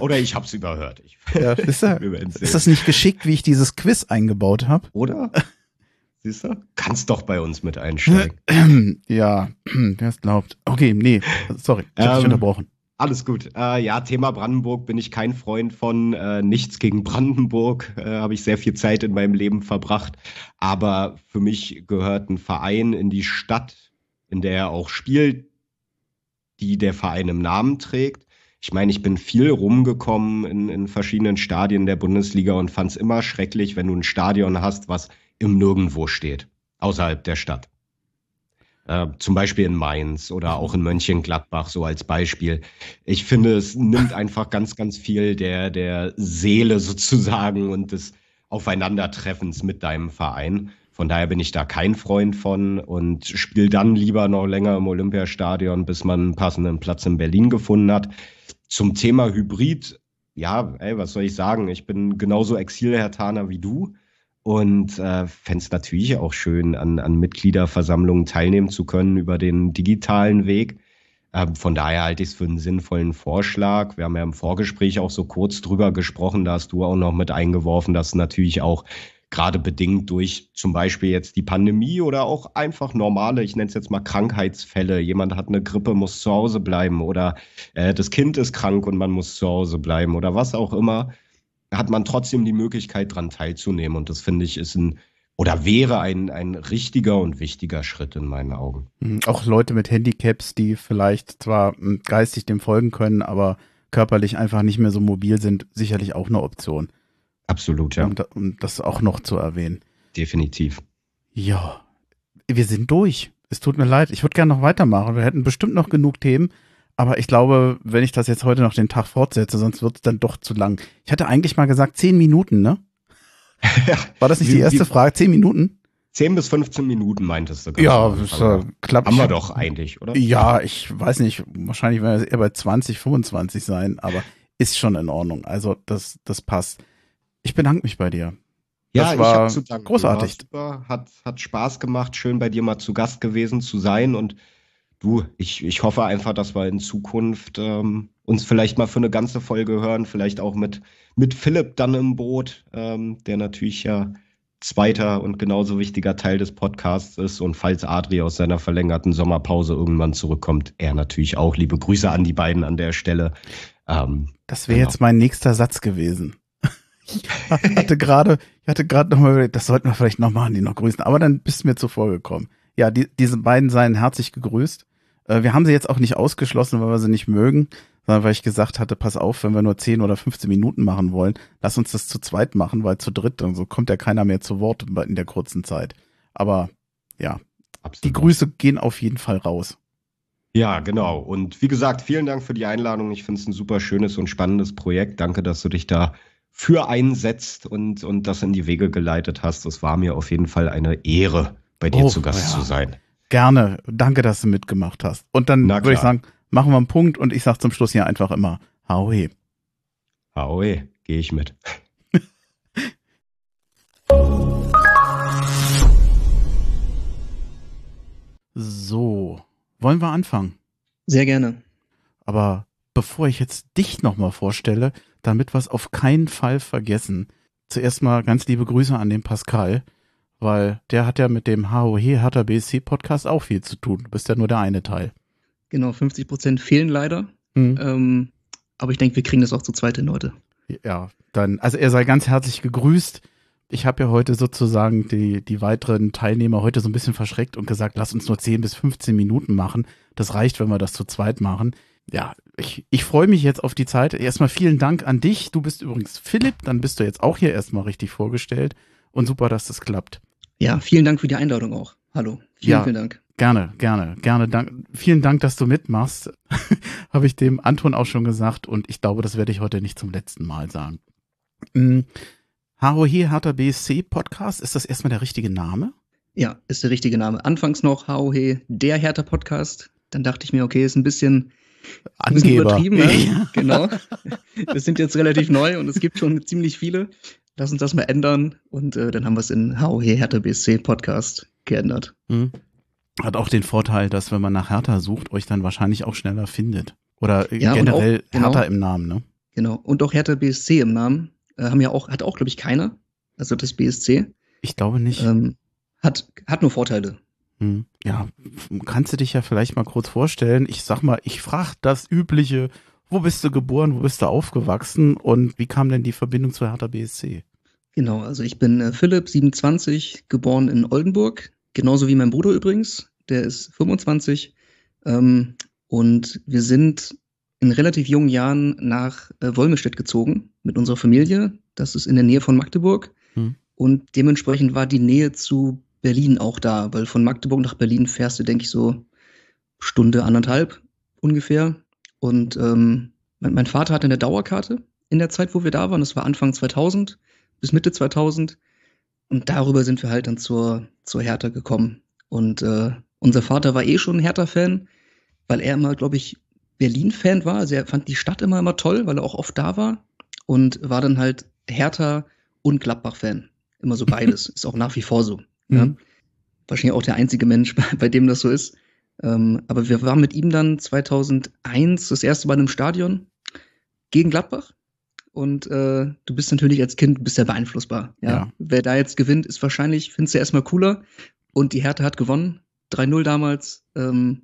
Oder ich hab's überhört. Ich ja, ist, da, ist das nicht geschickt, wie ich dieses Quiz eingebaut habe? Oder? Siehst du? Kannst doch bei uns mit einsteigen. ja, wer es glaubt. Okay, nee, sorry, ich habe ähm, dich unterbrochen. Alles gut. Äh, ja, Thema Brandenburg bin ich kein Freund von. Äh, nichts gegen Brandenburg. Äh, Habe ich sehr viel Zeit in meinem Leben verbracht. Aber für mich gehört ein Verein in die Stadt, in der er auch spielt, die der Verein im Namen trägt. Ich meine, ich bin viel rumgekommen in, in verschiedenen Stadien der Bundesliga und fand es immer schrecklich, wenn du ein Stadion hast, was im Nirgendwo steht, außerhalb der Stadt. Äh, zum Beispiel in Mainz oder auch in Mönchengladbach, so als Beispiel. Ich finde, es nimmt einfach ganz, ganz viel der, der Seele sozusagen und des Aufeinandertreffens mit deinem Verein. Von daher bin ich da kein Freund von und spiele dann lieber noch länger im Olympiastadion, bis man einen passenden Platz in Berlin gefunden hat. Zum Thema Hybrid, ja, ey, was soll ich sagen? Ich bin genauso Exil-Hertaner wie du und äh, fände es natürlich auch schön, an, an Mitgliederversammlungen teilnehmen zu können über den digitalen Weg. Äh, von daher halte ich es für einen sinnvollen Vorschlag. Wir haben ja im Vorgespräch auch so kurz drüber gesprochen, da hast du auch noch mit eingeworfen, dass natürlich auch gerade bedingt durch zum Beispiel jetzt die Pandemie oder auch einfach normale, ich nenne es jetzt mal Krankheitsfälle. Jemand hat eine Grippe, muss zu Hause bleiben oder äh, das Kind ist krank und man muss zu Hause bleiben oder was auch immer hat man trotzdem die Möglichkeit, daran teilzunehmen. Und das finde ich ist ein oder wäre ein, ein richtiger und wichtiger Schritt in meinen Augen. Mhm. Auch Leute mit Handicaps, die vielleicht zwar hm, geistig dem folgen können, aber körperlich einfach nicht mehr so mobil sind, sicherlich auch eine Option. Absolut, ja. Um, um das auch noch zu erwähnen. Definitiv. Ja, wir sind durch. Es tut mir leid. Ich würde gerne noch weitermachen. Wir hätten bestimmt noch genug Themen. Aber ich glaube, wenn ich das jetzt heute noch den Tag fortsetze, sonst wird es dann doch zu lang. Ich hatte eigentlich mal gesagt, zehn Minuten, ne? War das nicht die erste Frage? Zehn Minuten? Zehn bis 15 Minuten meintest du. Ja, das äh, klappt. Haben wir doch eigentlich, oder? Ja, ich weiß nicht. Wahrscheinlich werden wir eher bei 20, 25 sein, aber ist schon in Ordnung. Also das, das passt. Ich bedanke mich bei dir. Ja, das war ich habe zu danken. Großartig. Super, hat, hat Spaß gemacht, schön bei dir mal zu Gast gewesen zu sein und Du, ich, ich hoffe einfach, dass wir in Zukunft ähm, uns vielleicht mal für eine ganze Folge hören, vielleicht auch mit, mit Philipp dann im Boot, ähm, der natürlich ja zweiter und genauso wichtiger Teil des Podcasts ist. Und falls Adri aus seiner verlängerten Sommerpause irgendwann zurückkommt, er natürlich auch. Liebe Grüße an die beiden an der Stelle. Ähm, das wäre genau. jetzt mein nächster Satz gewesen. Ich hatte gerade, ich hatte gerade nochmal, das sollten wir vielleicht noch machen, die noch grüßen, aber dann bist du mir zuvor gekommen ja, die, diese beiden seien herzlich gegrüßt. Äh, wir haben sie jetzt auch nicht ausgeschlossen, weil wir sie nicht mögen, sondern weil ich gesagt hatte, pass auf, wenn wir nur 10 oder 15 Minuten machen wollen, lass uns das zu zweit machen, weil zu dritt, dann so kommt ja keiner mehr zu Wort in der kurzen Zeit. Aber ja, Absolut. die Grüße gehen auf jeden Fall raus. Ja, genau. Und wie gesagt, vielen Dank für die Einladung. Ich finde es ein super schönes und spannendes Projekt. Danke, dass du dich da für einsetzt und, und das in die Wege geleitet hast. Das war mir auf jeden Fall eine Ehre bei dir oh, zu Gast ja. zu sein. Gerne. Danke, dass du mitgemacht hast. Und dann würde ich sagen, machen wir einen Punkt und ich sage zum Schluss hier einfach immer Haue. Haue, gehe ich mit. so, wollen wir anfangen? Sehr gerne. Aber bevor ich jetzt dich nochmal vorstelle, damit wir es auf keinen Fall vergessen, zuerst mal ganz liebe Grüße an den Pascal weil der hat ja mit dem HOH Hertha BSC Podcast auch viel zu tun. Du bist ja nur der eine Teil. Genau, 50 Prozent fehlen leider. Mhm. Ähm, aber ich denke, wir kriegen das auch zu zweit hin heute. Ja, dann, also er sei ganz herzlich gegrüßt. Ich habe ja heute sozusagen die, die weiteren Teilnehmer heute so ein bisschen verschreckt und gesagt, lass uns nur 10 bis 15 Minuten machen. Das reicht, wenn wir das zu zweit machen. Ja, ich, ich freue mich jetzt auf die Zeit. Erstmal vielen Dank an dich. Du bist übrigens Philipp, dann bist du jetzt auch hier erstmal richtig vorgestellt. Und super, dass das klappt. Ja, vielen Dank für die Einladung auch. Hallo. Vielen, ja, vielen Dank. Gerne, gerne, gerne. Dank, vielen Dank, dass du mitmachst. Habe ich dem Anton auch schon gesagt und ich glaube, das werde ich heute nicht zum letzten Mal sagen. Hm, HOH Hertha BSC Podcast, ist das erstmal der richtige Name? Ja, ist der richtige Name. Anfangs noch HOH der Hertha Podcast. Dann dachte ich mir, okay, ist ein bisschen, übertrieben. Ne? Ja. Genau. Wir sind jetzt relativ neu und es gibt schon ziemlich viele lass uns das mal ändern. Und äh, dann haben wir es in HOH Hertha BSC Podcast geändert. Mhm. Hat auch den Vorteil, dass wenn man nach Hertha sucht, euch dann wahrscheinlich auch schneller findet. Oder ja, generell auch, genau, Hertha im Namen, ne? Genau. Und auch Hertha BSC im Namen. Äh, haben ja auch, hat auch, glaube ich, keiner. Also das BSC. Ich glaube nicht. Ähm, hat, hat nur Vorteile. Hm. Ja, kannst du dich ja vielleicht mal kurz vorstellen? Ich sag mal, ich frage das übliche, wo bist du geboren, wo bist du aufgewachsen und wie kam denn die Verbindung zu Hertha BSC? Genau, also ich bin äh, Philipp, 27, geboren in Oldenburg, genauso wie mein Bruder übrigens, der ist 25. Ähm, und wir sind in relativ jungen Jahren nach äh, Wolmestedt gezogen mit unserer Familie. Das ist in der Nähe von Magdeburg. Hm. Und dementsprechend war die Nähe zu Berlin auch da, weil von Magdeburg nach Berlin fährst du, denke ich, so Stunde, anderthalb ungefähr. Und ähm, mein, mein, Vater hatte eine Dauerkarte in der Zeit, wo wir da waren. Das war Anfang 2000 bis Mitte 2000. Und darüber sind wir halt dann zur, zur Hertha gekommen. Und äh, unser Vater war eh schon ein Hertha-Fan, weil er immer, glaube ich, Berlin-Fan war. Also er fand die Stadt immer immer toll, weil er auch oft da war. Und war dann halt Hertha und Gladbach-Fan. Immer so beides. Ist auch nach wie vor so. Mhm. Ja? Wahrscheinlich auch der einzige Mensch, bei dem das so ist. Ähm, aber wir waren mit ihm dann 2001 das erste Mal im Stadion gegen Gladbach. Und äh, du bist natürlich als Kind bist ja beeinflussbar. Ja? ja. Wer da jetzt gewinnt, ist wahrscheinlich, findest du erstmal cooler. Und die Hertha hat gewonnen. 3-0 damals. Ähm,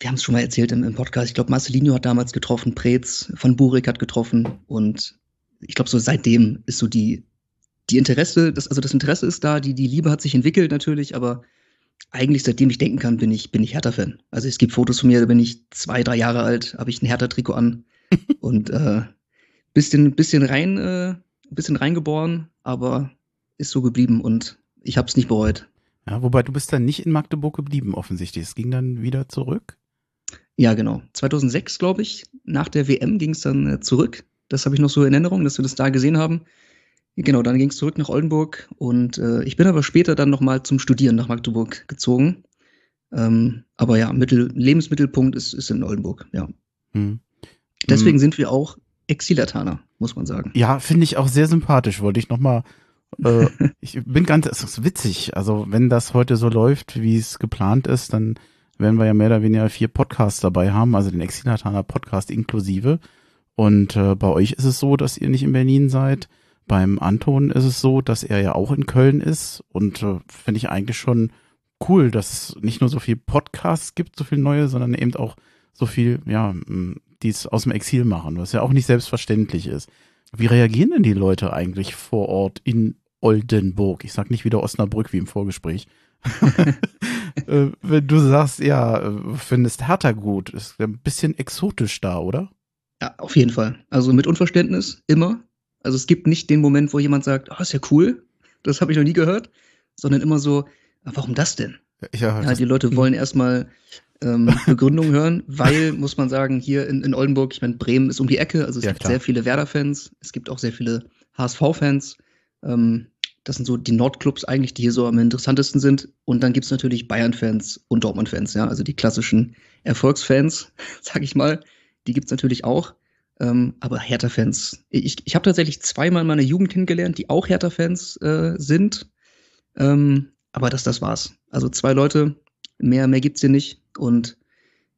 wir haben es schon mal erzählt im, im Podcast. Ich glaube, Marcelinho hat damals getroffen, Preetz von Burik hat getroffen. Und ich glaube, so seitdem ist so die die Interesse, das, also das Interesse ist da, die, die Liebe hat sich entwickelt natürlich, aber eigentlich seitdem ich denken kann, bin ich, bin ich Hertha-Fan. Also es gibt Fotos von mir, da bin ich zwei, drei Jahre alt, habe ich ein Hertha-Trikot an und äh, bisschen, bisschen rein, äh, bisschen reingeboren, aber ist so geblieben und ich habe es nicht bereut. Ja, wobei du bist dann nicht in Magdeburg geblieben offensichtlich. Es ging dann wieder zurück. Ja, genau. 2006, glaube ich, nach der WM ging es dann äh, zurück. Das habe ich noch so in Erinnerung, dass wir das da gesehen haben. Genau, dann ging es zurück nach Oldenburg und äh, ich bin aber später dann nochmal zum Studieren nach Magdeburg gezogen. Ähm, aber ja, Mittel, Lebensmittelpunkt ist, ist in Oldenburg, ja. Hm. Deswegen hm. sind wir auch Exilataner, muss man sagen. Ja, finde ich auch sehr sympathisch, wollte ich nochmal. Äh, ich bin ganz, es ist witzig. Also, wenn das heute so läuft, wie es geplant ist, dann werden wir ja mehr oder weniger vier Podcasts dabei haben, also den Exilataner Podcast inklusive. Und äh, bei euch ist es so, dass ihr nicht in Berlin seid. Beim Anton ist es so, dass er ja auch in Köln ist und äh, finde ich eigentlich schon cool, dass es nicht nur so viel Podcasts gibt, so viel neue, sondern eben auch so viel, ja, die es aus dem Exil machen, was ja auch nicht selbstverständlich ist. Wie reagieren denn die Leute eigentlich vor Ort in Oldenburg? Ich sag nicht wieder Osnabrück wie im Vorgespräch. Äh, wenn du sagst, ja, äh, findest Hertha gut, ist ein bisschen exotisch da, oder? Ja, auf jeden Fall. Also mit Unverständnis immer. Also es gibt nicht den Moment, wo jemand sagt, oh, ist ja cool, das habe ich noch nie gehört, sondern immer so, ah, warum das denn? Ja, ja die Leute wollen erstmal ähm, Begründung hören, weil, muss man sagen, hier in, in Oldenburg, ich meine, Bremen ist um die Ecke, also es ja, gibt klar. sehr viele Werder-Fans, es gibt auch sehr viele HSV-Fans. Ähm, das sind so die Nordclubs eigentlich, die hier so am interessantesten sind. Und dann gibt es natürlich Bayern-Fans und Dortmund-Fans, ja, also die klassischen Erfolgsfans, sag ich mal, die gibt es natürlich auch. Ähm, aber Hertha-Fans, ich, ich habe tatsächlich zweimal meine Jugend kennengelernt, die auch Hertha-Fans äh, sind. Ähm, aber das, das war's. Also zwei Leute, mehr, mehr gibt's hier nicht. Und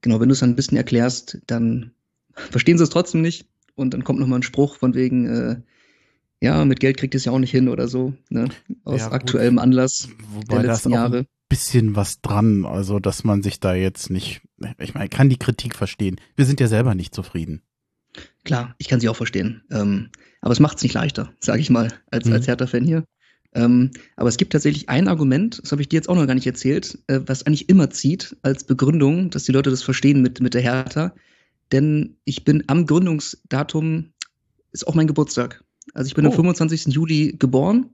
genau, wenn du es dann ein bisschen erklärst, dann verstehen sie es trotzdem nicht. Und dann kommt nochmal ein Spruch von wegen, äh, ja, mit Geld kriegt es ja auch nicht hin oder so, ne? Aus ja, aktuellem Anlass Wobei der letzten Jahre. Ein bisschen was dran, also dass man sich da jetzt nicht, ich meine, kann die Kritik verstehen. Wir sind ja selber nicht zufrieden. Klar, ich kann sie auch verstehen. Ähm, aber es macht es nicht leichter, sage ich mal, als, mhm. als Hertha-Fan hier. Ähm, aber es gibt tatsächlich ein Argument, das habe ich dir jetzt auch noch gar nicht erzählt, äh, was eigentlich immer zieht als Begründung, dass die Leute das verstehen mit, mit der Hertha. Denn ich bin am Gründungsdatum, ist auch mein Geburtstag. Also ich bin oh. am 25. Juli geboren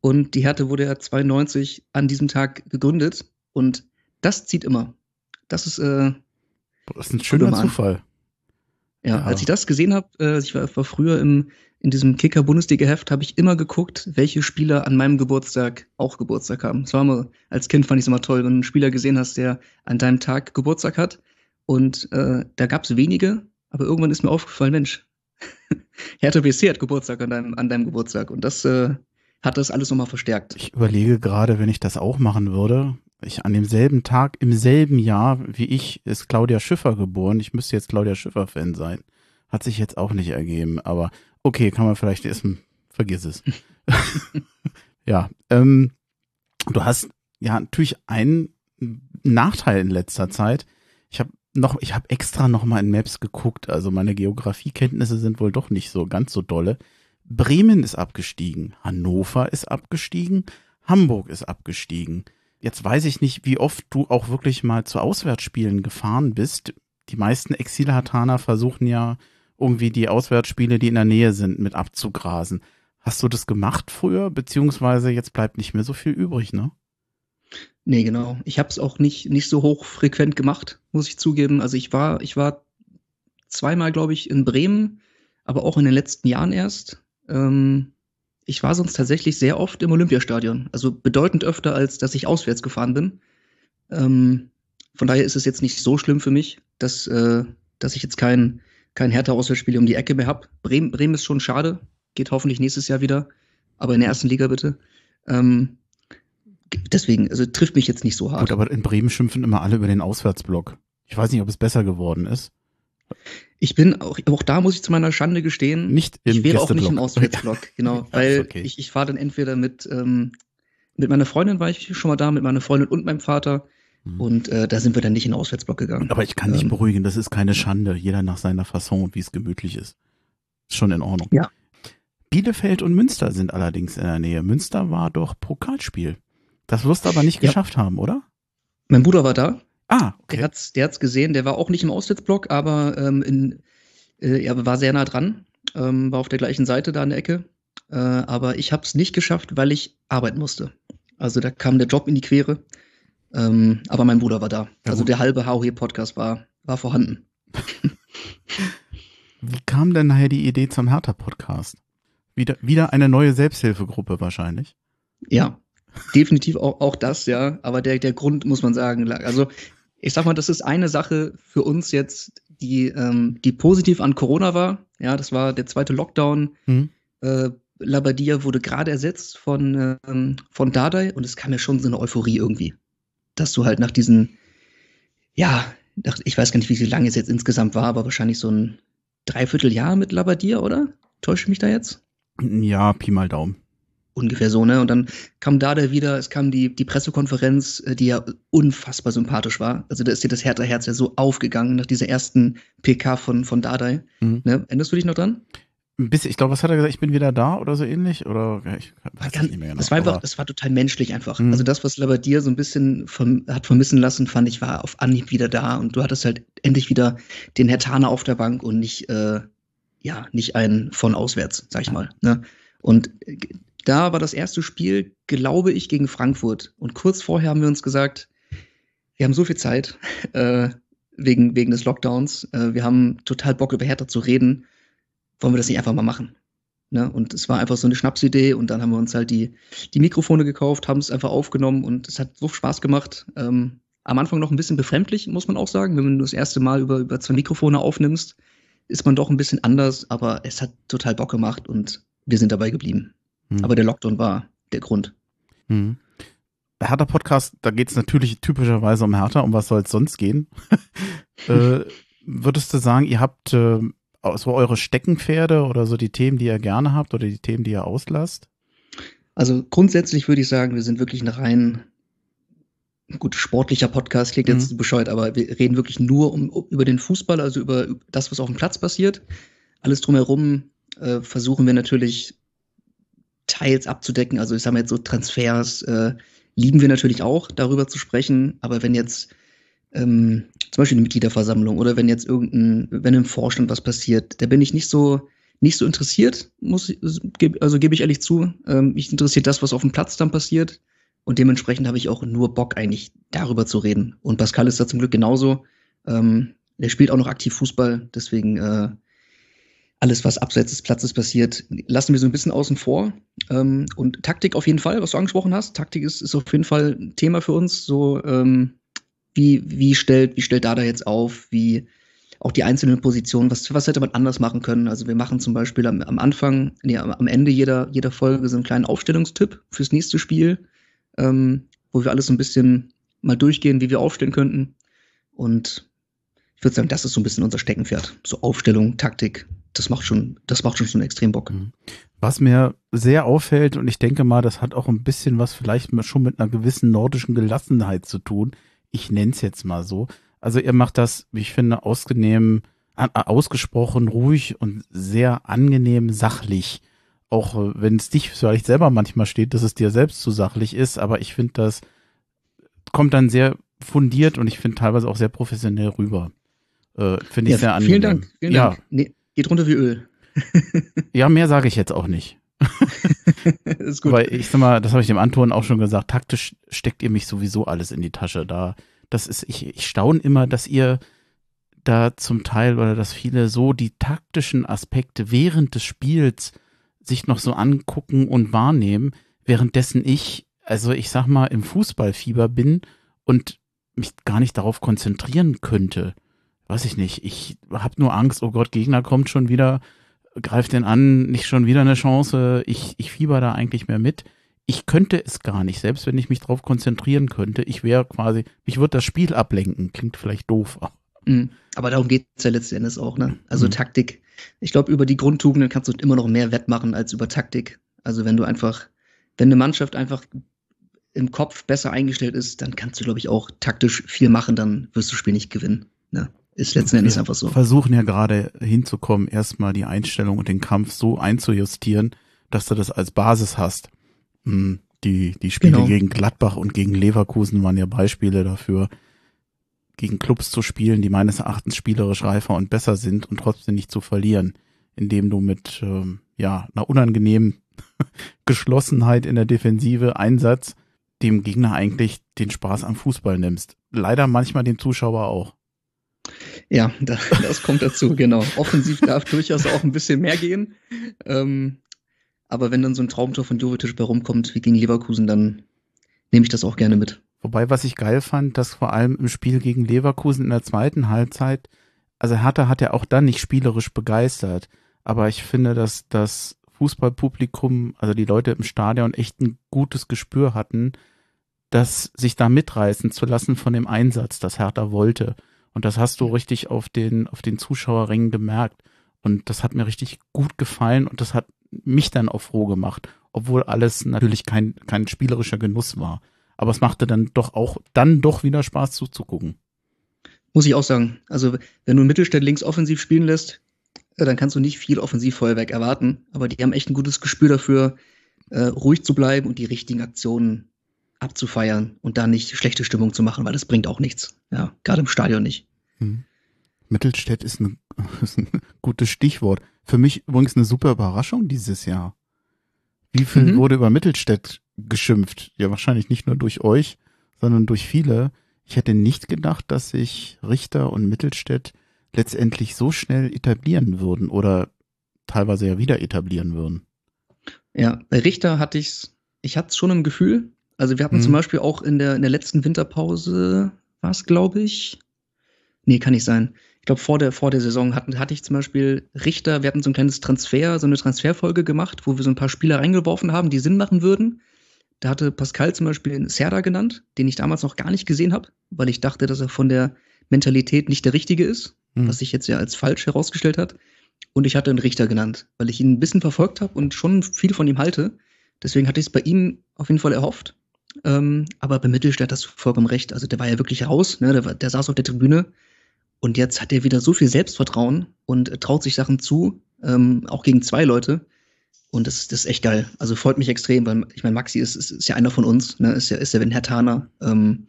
und die Hertha wurde ja 92 an diesem Tag gegründet. Und das zieht immer. Das ist, äh, das ist ein schöner Zufall. Ja, ja, als ich das gesehen habe, äh, ich war, war früher im, in diesem Kicker-Bundesliga-Heft, habe ich immer geguckt, welche Spieler an meinem Geburtstag auch Geburtstag haben. Das war immer, als Kind fand ich es immer toll, wenn du einen Spieler gesehen hast, der an deinem Tag Geburtstag hat. Und äh, da gab es wenige, aber irgendwann ist mir aufgefallen, Mensch, Hertha BC hat Geburtstag an deinem, an deinem Geburtstag. Und das äh, hat das alles nochmal verstärkt. Ich überlege gerade, wenn ich das auch machen würde, ich an demselben Tag, im selben Jahr wie ich, ist Claudia Schiffer geboren. Ich müsste jetzt Claudia Schiffer-Fan sein. Hat sich jetzt auch nicht ergeben, aber okay, kann man vielleicht erst, vergiss es. ja, ähm, Du hast ja natürlich einen Nachteil in letzter Zeit. Ich habe noch, ich habe extra noch mal in Maps geguckt. Also meine Geografiekenntnisse sind wohl doch nicht so ganz so dolle. Bremen ist abgestiegen, Hannover ist abgestiegen, Hamburg ist abgestiegen. Jetzt weiß ich nicht, wie oft du auch wirklich mal zu Auswärtsspielen gefahren bist. Die meisten Exilhartaner versuchen ja irgendwie die Auswärtsspiele, die in der Nähe sind, mit abzugrasen. Hast du das gemacht früher, beziehungsweise jetzt bleibt nicht mehr so viel übrig, ne? Nee, genau. Ich habe es auch nicht, nicht so hochfrequent gemacht, muss ich zugeben. Also ich war, ich war zweimal, glaube ich, in Bremen, aber auch in den letzten Jahren erst. Ähm, ich war sonst tatsächlich sehr oft im Olympiastadion. Also bedeutend öfter, als dass ich auswärts gefahren bin. Ähm, von daher ist es jetzt nicht so schlimm für mich, dass, äh, dass ich jetzt kein, kein Hertha-Auswärtsspiel um die Ecke mehr habe. Bremen, Bremen ist schon schade. Geht hoffentlich nächstes Jahr wieder. Aber in der ersten Liga bitte. Ähm, deswegen, also trifft mich jetzt nicht so hart. Gut, aber in Bremen schimpfen immer alle über den Auswärtsblock. Ich weiß nicht, ob es besser geworden ist. Ich bin auch, auch da muss ich zu meiner Schande gestehen. Nicht im Ich wäre auch nicht im Auswärtsblock, genau. weil okay. ich, ich fahre dann entweder mit, ähm, mit meiner Freundin war ich schon mal da, mit meiner Freundin und meinem Vater. Mhm. Und äh, da sind wir dann nicht in den Auswärtsblock gegangen. Aber ich kann dich Ähm. beruhigen, das ist keine Schande. Jeder nach seiner Fasson und wie es gemütlich ist. Ist schon in Ordnung. Ja. Bielefeld und Münster sind allerdings in der Nähe. Münster war doch Pokalspiel. Das wirst du aber nicht Ja. geschafft haben, oder? Mein Bruder war da, Ah, der okay. hat's, der hat's gesehen, der war auch nicht im Auswärtsblock, aber ähm, in, äh, er war sehr nah dran, ähm, war auf der gleichen Seite da an der Ecke. Äh, aber ich habe es nicht geschafft, weil ich arbeiten musste. Also da kam der Job in die Quere. Ähm, aber mein Bruder war da. Ja, also gut. der halbe HOE-Podcast war, war vorhanden. Wie kam denn nachher die Idee zum Hertha-Podcast? Wieder, wieder eine neue Selbsthilfegruppe wahrscheinlich. Ja, definitiv auch, auch das, ja. Aber der, der Grund, muss man sagen, lag. Also, ich sag mal, das ist eine Sache für uns jetzt, die, ähm, die positiv an Corona war. Ja, das war der zweite Lockdown. Hm? Äh, Labadia wurde gerade ersetzt von, ähm, von Dardai und es kam ja schon so eine Euphorie irgendwie. Dass du halt nach diesen, ja, nach, ich weiß gar nicht, wie lange es jetzt insgesamt war, aber wahrscheinlich so ein Dreivierteljahr mit Labadia, oder? Täusche ich mich da jetzt? Ja, Pi mal Daumen. Ungefähr so, ne? Und dann kam da der wieder, es kam die, die Pressekonferenz, äh, die ja unfassbar sympathisch war. Also da ist dir das Hertha-Herz ja so aufgegangen nach dieser ersten PK von, von Dardai. Mhm. Ne? Erinnerst du dich noch dran? Ein bisschen, ich glaube, was hat er gesagt? Ich bin wieder da oder so ähnlich? Oder ich weiß es nicht mehr genau. das war einfach, das war total menschlich einfach. Mhm. Also das, was Labadier so ein bisschen verm hat vermissen lassen, fand ich, war auf Anhieb wieder da. Und du hattest halt endlich wieder den Hertaner auf der Bank und nicht, äh, ja, nicht einen von auswärts, sag ich mal. Ne? Und äh, da war das erste Spiel, glaube ich, gegen Frankfurt. Und kurz vorher haben wir uns gesagt, wir haben so viel Zeit äh, wegen, wegen des Lockdowns. Äh, wir haben total Bock, über Hertha zu reden. Wollen wir das nicht einfach mal machen? Ne? Und es war einfach so eine Schnapsidee und dann haben wir uns halt die, die Mikrofone gekauft, haben es einfach aufgenommen und es hat so Spaß gemacht. Ähm, am Anfang noch ein bisschen befremdlich, muss man auch sagen. Wenn du das erste Mal über, über zwei Mikrofone aufnimmst, ist man doch ein bisschen anders, aber es hat total Bock gemacht und wir sind dabei geblieben. Hm. Aber der Lockdown war der Grund. Mhm. Der Hertha-Podcast, da geht es natürlich typischerweise um Hertha, um was soll es sonst gehen? äh, würdest du sagen, ihr habt äh, so eure Steckenpferde oder so die Themen, die ihr gerne habt oder die Themen, die ihr auslasst? Also grundsätzlich würde ich sagen, wir sind wirklich ein rein gut sportlicher Podcast, klingt jetzt Mhm. bescheuert, aber wir reden wirklich nur um, um, über den Fußball, also über das, was auf dem Platz passiert. Alles drumherum äh, versuchen wir natürlich teils abzudecken. Also ich sage mal jetzt so Transfers äh, lieben wir natürlich auch, darüber zu sprechen. Aber wenn jetzt ähm, zum Beispiel eine Mitgliederversammlung oder wenn jetzt irgendein, wenn im Vorstand was passiert, da bin ich nicht so nicht so interessiert, muss also gebe ich ehrlich zu. Ähm, mich interessiert das, was auf dem Platz dann passiert. Und dementsprechend habe ich auch nur Bock, eigentlich darüber zu reden. Und Pascal ist da zum Glück genauso. Ähm, der spielt auch noch aktiv Fußball, deswegen äh, alles, was abseits des Platzes passiert, lassen wir so ein bisschen außen vor. Ähm, und Taktik auf jeden Fall, was du angesprochen hast. Taktik ist, ist auf jeden Fall ein Thema für uns. So, ähm, wie, wie stellt, wie stellt Dada jetzt auf? Wie auch die einzelnen Positionen, was, was hätte man anders machen können? Also wir machen zum Beispiel am, am Anfang, nee, am, Ende jeder, jeder Folge so einen kleinen Aufstellungstipp fürs nächste Spiel, ähm, wo wir alles so ein bisschen mal durchgehen, wie wir aufstellen könnten. Und ich würde sagen, das ist so ein bisschen unser Steckenpferd. So Aufstellung, Taktik, das macht schon, das macht schon, schon extrem Bock. Mhm. Was mir sehr auffällt, und ich denke mal, das hat auch ein bisschen was vielleicht schon mit einer gewissen nordischen Gelassenheit zu tun. Ich nenne es jetzt mal so. Also ihr macht das, wie ich finde, ausgenehm, ausgesprochen ruhig und sehr angenehm sachlich. Auch äh, wenn es dich vielleicht selber manchmal steht, dass es dir selbst zu sachlich ist, aber ich finde, das kommt dann sehr fundiert und ich finde teilweise auch sehr professionell rüber. Äh, finde ich ja, sehr angenehm. Vielen Dank. Vielen ja. Dank. Nee, geht runter wie Öl. ja, mehr sage ich jetzt auch nicht. ist gut. Aber ich sag mal, das habe ich dem Anton auch schon gesagt, taktisch steckt ihr mich sowieso alles in die Tasche. Da, das ist, ich, ich staune immer, dass ihr da zum Teil oder dass viele so die taktischen Aspekte während des Spiels sich noch so angucken und wahrnehmen, währenddessen ich, also ich sag mal, im Fußballfieber bin und mich gar nicht darauf konzentrieren könnte. Weiß ich nicht. Ich habe nur Angst, oh Gott, Gegner kommt schon wieder, greift den an, nicht schon wieder eine Chance. Ich, ich fieber da eigentlich mehr mit. Ich könnte es gar nicht, selbst wenn ich mich darauf konzentrieren könnte. Ich wäre quasi, mich würde das Spiel ablenken. Klingt vielleicht doof. Mhm. Aber darum geht es ja letzten Endes auch, ne? Also mhm. Taktik. Ich glaube, über die Grundtugenden kannst du immer noch mehr wettmachen als über Taktik. Also wenn du einfach, wenn eine Mannschaft einfach im Kopf besser eingestellt ist, dann kannst du, glaube ich, auch taktisch viel machen, dann wirst du das Spiel nicht gewinnen. Ne? Ist letzten Endes einfach so. versuchen ja gerade hinzukommen, erstmal die Einstellung und den Kampf so einzujustieren, dass du das als Basis hast. Hm, die, die Spiele genau. gegen Gladbach und gegen Leverkusen waren ja Beispiele dafür, gegen Clubs zu spielen, die meines Erachtens spielerisch reifer und besser sind und trotzdem nicht zu verlieren, indem du mit ähm, ja einer unangenehmen Geschlossenheit in der Defensive Einsatz dem Gegner eigentlich den Spaß am Fußball nimmst. Leider manchmal dem Zuschauer auch. Ja, das kommt dazu, genau. Offensiv darf durchaus auch ein bisschen mehr gehen. Ähm, aber wenn dann so ein Traumtor von Jovetic bei rumkommt wie gegen Leverkusen, dann nehme ich das auch gerne mit. Wobei, was ich geil fand, dass vor allem im Spiel gegen Leverkusen in der zweiten Halbzeit, also Hertha hat ja auch dann nicht spielerisch begeistert, aber ich finde, dass das Fußballpublikum, also die Leute im Stadion echt ein gutes Gespür hatten, das sich da mitreißen zu lassen von dem Einsatz, das Hertha wollte. Und das hast du richtig auf den, auf den Zuschauerrängen gemerkt. Und das hat mir richtig gut gefallen und das hat mich dann auch froh gemacht, obwohl alles natürlich kein, kein spielerischer Genuss war. Aber es machte dann doch auch, dann doch wieder Spaß zuzugucken. Muss ich auch sagen. Also, wenn du Mittelstädt links offensiv spielen lässt, äh, dann kannst du nicht viel Offensivfeuerwerk erwarten. Aber die haben echt ein gutes Gespür dafür, äh, ruhig zu bleiben und die richtigen Aktionen abzufeiern und da nicht schlechte Stimmung zu machen, weil das bringt auch nichts. Ja, gerade im Stadion nicht. Hm. Mittelstädt ist, ein, ist ein gutes Stichwort. Für mich übrigens eine super Überraschung dieses Jahr. Wie viel mhm. wurde über Mittelstädt geschimpft? Ja, wahrscheinlich nicht nur durch euch, sondern durch viele. Ich hätte nicht gedacht, dass sich Richter und Mittelstädt letztendlich so schnell etablieren würden oder teilweise ja wieder etablieren würden. Ja, bei Richter hatte ich's, ich hatte es schon im Gefühl. Also wir hatten mhm. zum Beispiel auch in der, in der letzten Winterpause, war es, glaube ich. Nee, kann nicht sein. Ich glaube, vor der, vor der Saison hatten, hatte ich zum Beispiel Richter, wir hatten so ein kleines Transfer, so eine Transferfolge gemacht, wo wir so ein paar Spieler reingeworfen haben, die Sinn machen würden. Da hatte Pascal zum Beispiel einen Serda genannt, den ich damals noch gar nicht gesehen habe, weil ich dachte, dass er von der Mentalität nicht der richtige ist mhm. was sich jetzt ja als falsch herausgestellt hat. Und ich hatte einen Richter genannt, weil ich ihn ein bisschen verfolgt habe und schon viel von ihm halte. Deswegen hatte ich es bei ihm auf jeden Fall erhofft. Ähm, aber bei Mittelstadt hast du vollkommen recht. Also der war ja wirklich raus, ne? der, der saß auf der Tribüne. Und jetzt hat er wieder so viel Selbstvertrauen und traut sich Sachen zu, ähm, auch gegen zwei Leute. Und das, das ist echt geil. Also freut mich extrem, weil ich meine, Maxi ist, ist, ist ja einer von uns, ne? ist ja, ist ja wenn Herr Taner. Ähm,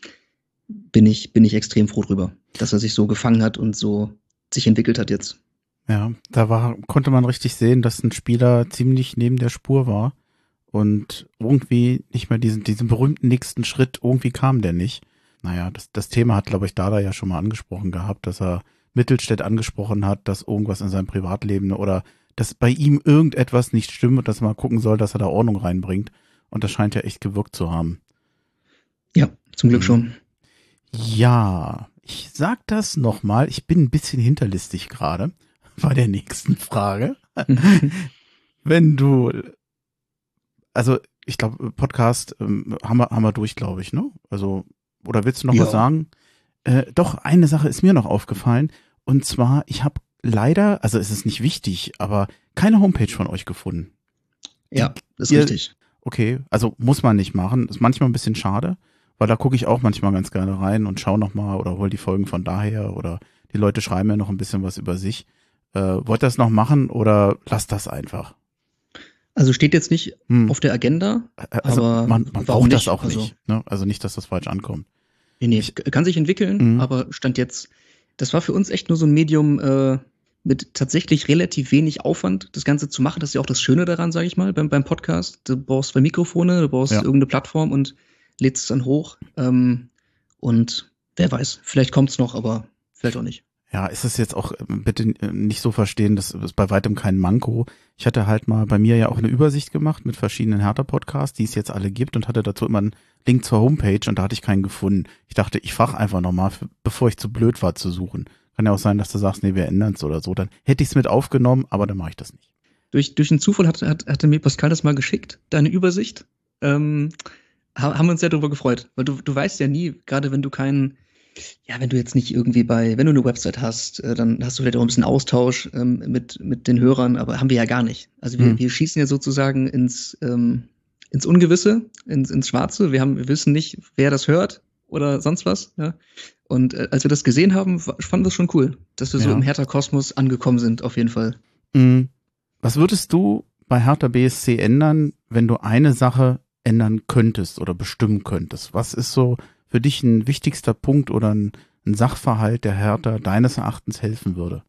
bin ich, bin ich extrem froh drüber, dass er sich so gefangen hat und so sich entwickelt hat jetzt. Ja, da war, konnte man richtig sehen, dass ein Spieler ziemlich neben der Spur war und irgendwie nicht mehr diesen, diesen berühmten nächsten Schritt, irgendwie kam der nicht. Naja, das, das Thema hat, glaube ich, Dada ja schon mal angesprochen gehabt, dass er Mittelstädt angesprochen hat, dass irgendwas in seinem Privatleben oder dass bei ihm irgendetwas nicht stimmt und dass man gucken soll, dass er da Ordnung reinbringt. Und das scheint ja echt gewirkt zu haben. Ja, zum Glück mhm. schon. Ja, ich sag das nochmal. Ich bin ein bisschen hinterlistig gerade bei der nächsten Frage. Wenn du, also ich glaube, Podcast ähm, haben, wir, haben wir durch, glaube ich, ne? Also, oder willst du noch ja. was sagen? Äh, doch, eine Sache ist mir noch aufgefallen. Und zwar, ich habe leider, also es ist nicht wichtig, aber keine Homepage von euch gefunden. Ja, das ist ihr, richtig. Okay, also muss man nicht machen. Ist manchmal ein bisschen schade, weil da gucke ich auch manchmal ganz gerne rein und schaue nochmal oder hol die Folgen von daher oder die Leute schreiben mir noch ein bisschen was über sich. Äh, wollt ihr das noch machen oder lasst das einfach? Also steht jetzt nicht hm. auf der Agenda, also aber man, man braucht das auch also, nicht. Ne? Also nicht, dass das falsch ankommt. Nee, nee, ich, kann sich entwickeln, mhm. aber stand jetzt, das war für uns echt nur so ein Medium äh, mit tatsächlich relativ wenig Aufwand, das Ganze zu machen. Das ist ja auch das Schöne daran, sage ich mal, beim, beim Podcast. Du brauchst zwei Mikrofone, du brauchst ja. irgendeine Plattform und lädst es dann hoch. Ähm, und wer weiß, vielleicht kommt es noch, aber vielleicht auch nicht. Ja, ist es jetzt auch äh, bitte äh, nicht so verstehen, das ist bei weitem kein Manko. Ich hatte halt mal bei mir ja auch eine Übersicht gemacht mit verschiedenen Hertha-Podcasts, die es jetzt alle gibt und hatte dazu immer einen Link zur Homepage und da hatte ich keinen gefunden. Ich dachte, ich frage einfach nochmal, bevor ich zu blöd war zu suchen. Kann ja auch sein, dass du sagst, nee, wir ändern es oder so. Dann hätte ich es mit aufgenommen, aber dann mache ich das nicht. Durch, durch einen Zufall hat, hat, hatte mir Pascal das mal geschickt, deine Übersicht. Ähm, haben wir uns sehr darüber gefreut, weil du, du weißt ja nie, gerade wenn du keinen ja, wenn du jetzt nicht irgendwie bei, wenn du eine Website hast, äh, dann hast du vielleicht auch ein bisschen Austausch ähm, mit, mit den Hörern, aber haben wir ja gar nicht. Also wir, mhm. wir schießen ja sozusagen ins, ähm, ins Ungewisse, ins, ins Schwarze. Wir haben, wir wissen nicht, wer das hört oder sonst was. Ja? Und äh, als wir das gesehen haben, fanden wir es schon cool, dass wir ja. so im Hertha-Kosmos angekommen sind, auf jeden Fall. Mhm. Was würdest du bei Hertha BSC ändern, wenn du eine Sache ändern könntest oder bestimmen könntest? Was ist so für dich ein wichtigster Punkt oder ein, ein Sachverhalt, der Hertha deines Erachtens helfen würde?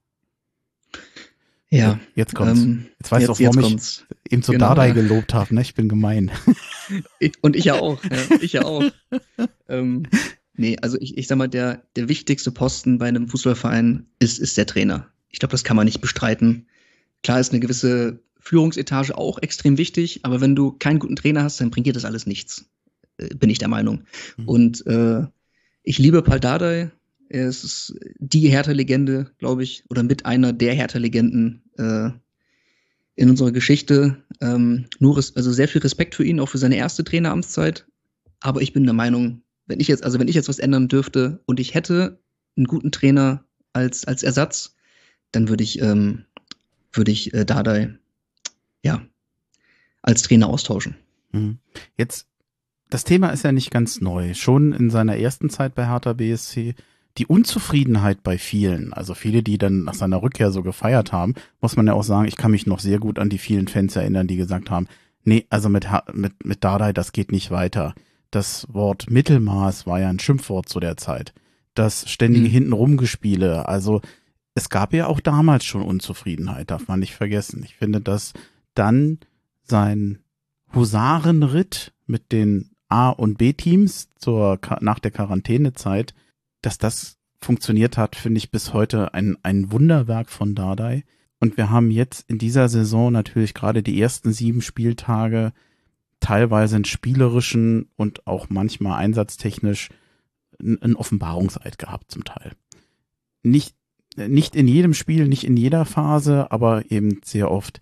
Ja. Jetzt kommt's. Ähm, jetzt weißt du auch, warum ich eben so genau. Dardai gelobt habe, ne? Ich bin gemein. Und ich ja auch. Ja, ich ja auch. ähm, nee, also ich, ich sag mal, der, der wichtigste Posten bei einem Fußballverein ist, ist der Trainer. Ich glaube, das kann man nicht bestreiten. Klar ist eine gewisse Führungsetage auch extrem wichtig, aber wenn du keinen guten Trainer hast, dann bringt dir das alles nichts. Bin ich der Meinung. Mhm. Und äh, ich liebe Paul Dardai. Er ist die Hertha-Legende, glaube ich, oder mit einer der Hertha-Legenden äh, in unserer Geschichte. Ähm, nur also sehr viel Respekt für ihn, auch für seine erste Traineramtszeit. Aber ich bin der Meinung, wenn ich jetzt, also wenn ich jetzt was ändern dürfte und ich hätte einen guten Trainer als, als Ersatz, dann würde ich, ähm, würde ich äh, Dardai ja als Trainer austauschen. Mhm. Jetzt das Thema ist ja nicht ganz neu. Schon in seiner ersten Zeit bei Hertha BSC die Unzufriedenheit bei vielen, also viele, die dann nach seiner Rückkehr so gefeiert haben, muss man ja auch sagen, ich kann mich noch sehr gut an die vielen Fans erinnern, die gesagt haben, nee, also mit, mit, mit Dardai, das geht nicht weiter. Das Wort Mittelmaß war ja ein Schimpfwort zu der Zeit. Das ständige mhm. Hintenrumgespiele, also es gab ja auch damals schon Unzufriedenheit, darf man nicht vergessen. Ich finde, dass dann sein Husarenritt mit den A- und B-Teams zur, nach der Quarantänezeit, dass das funktioniert hat, finde ich bis heute ein, ein Wunderwerk von Dardai. Und wir haben jetzt in dieser Saison natürlich gerade die ersten sieben Spieltage teilweise einen spielerischen und auch manchmal einsatztechnisch einen Offenbarungseid gehabt zum Teil. Nicht, nicht in jedem Spiel, nicht in jeder Phase, aber eben sehr oft.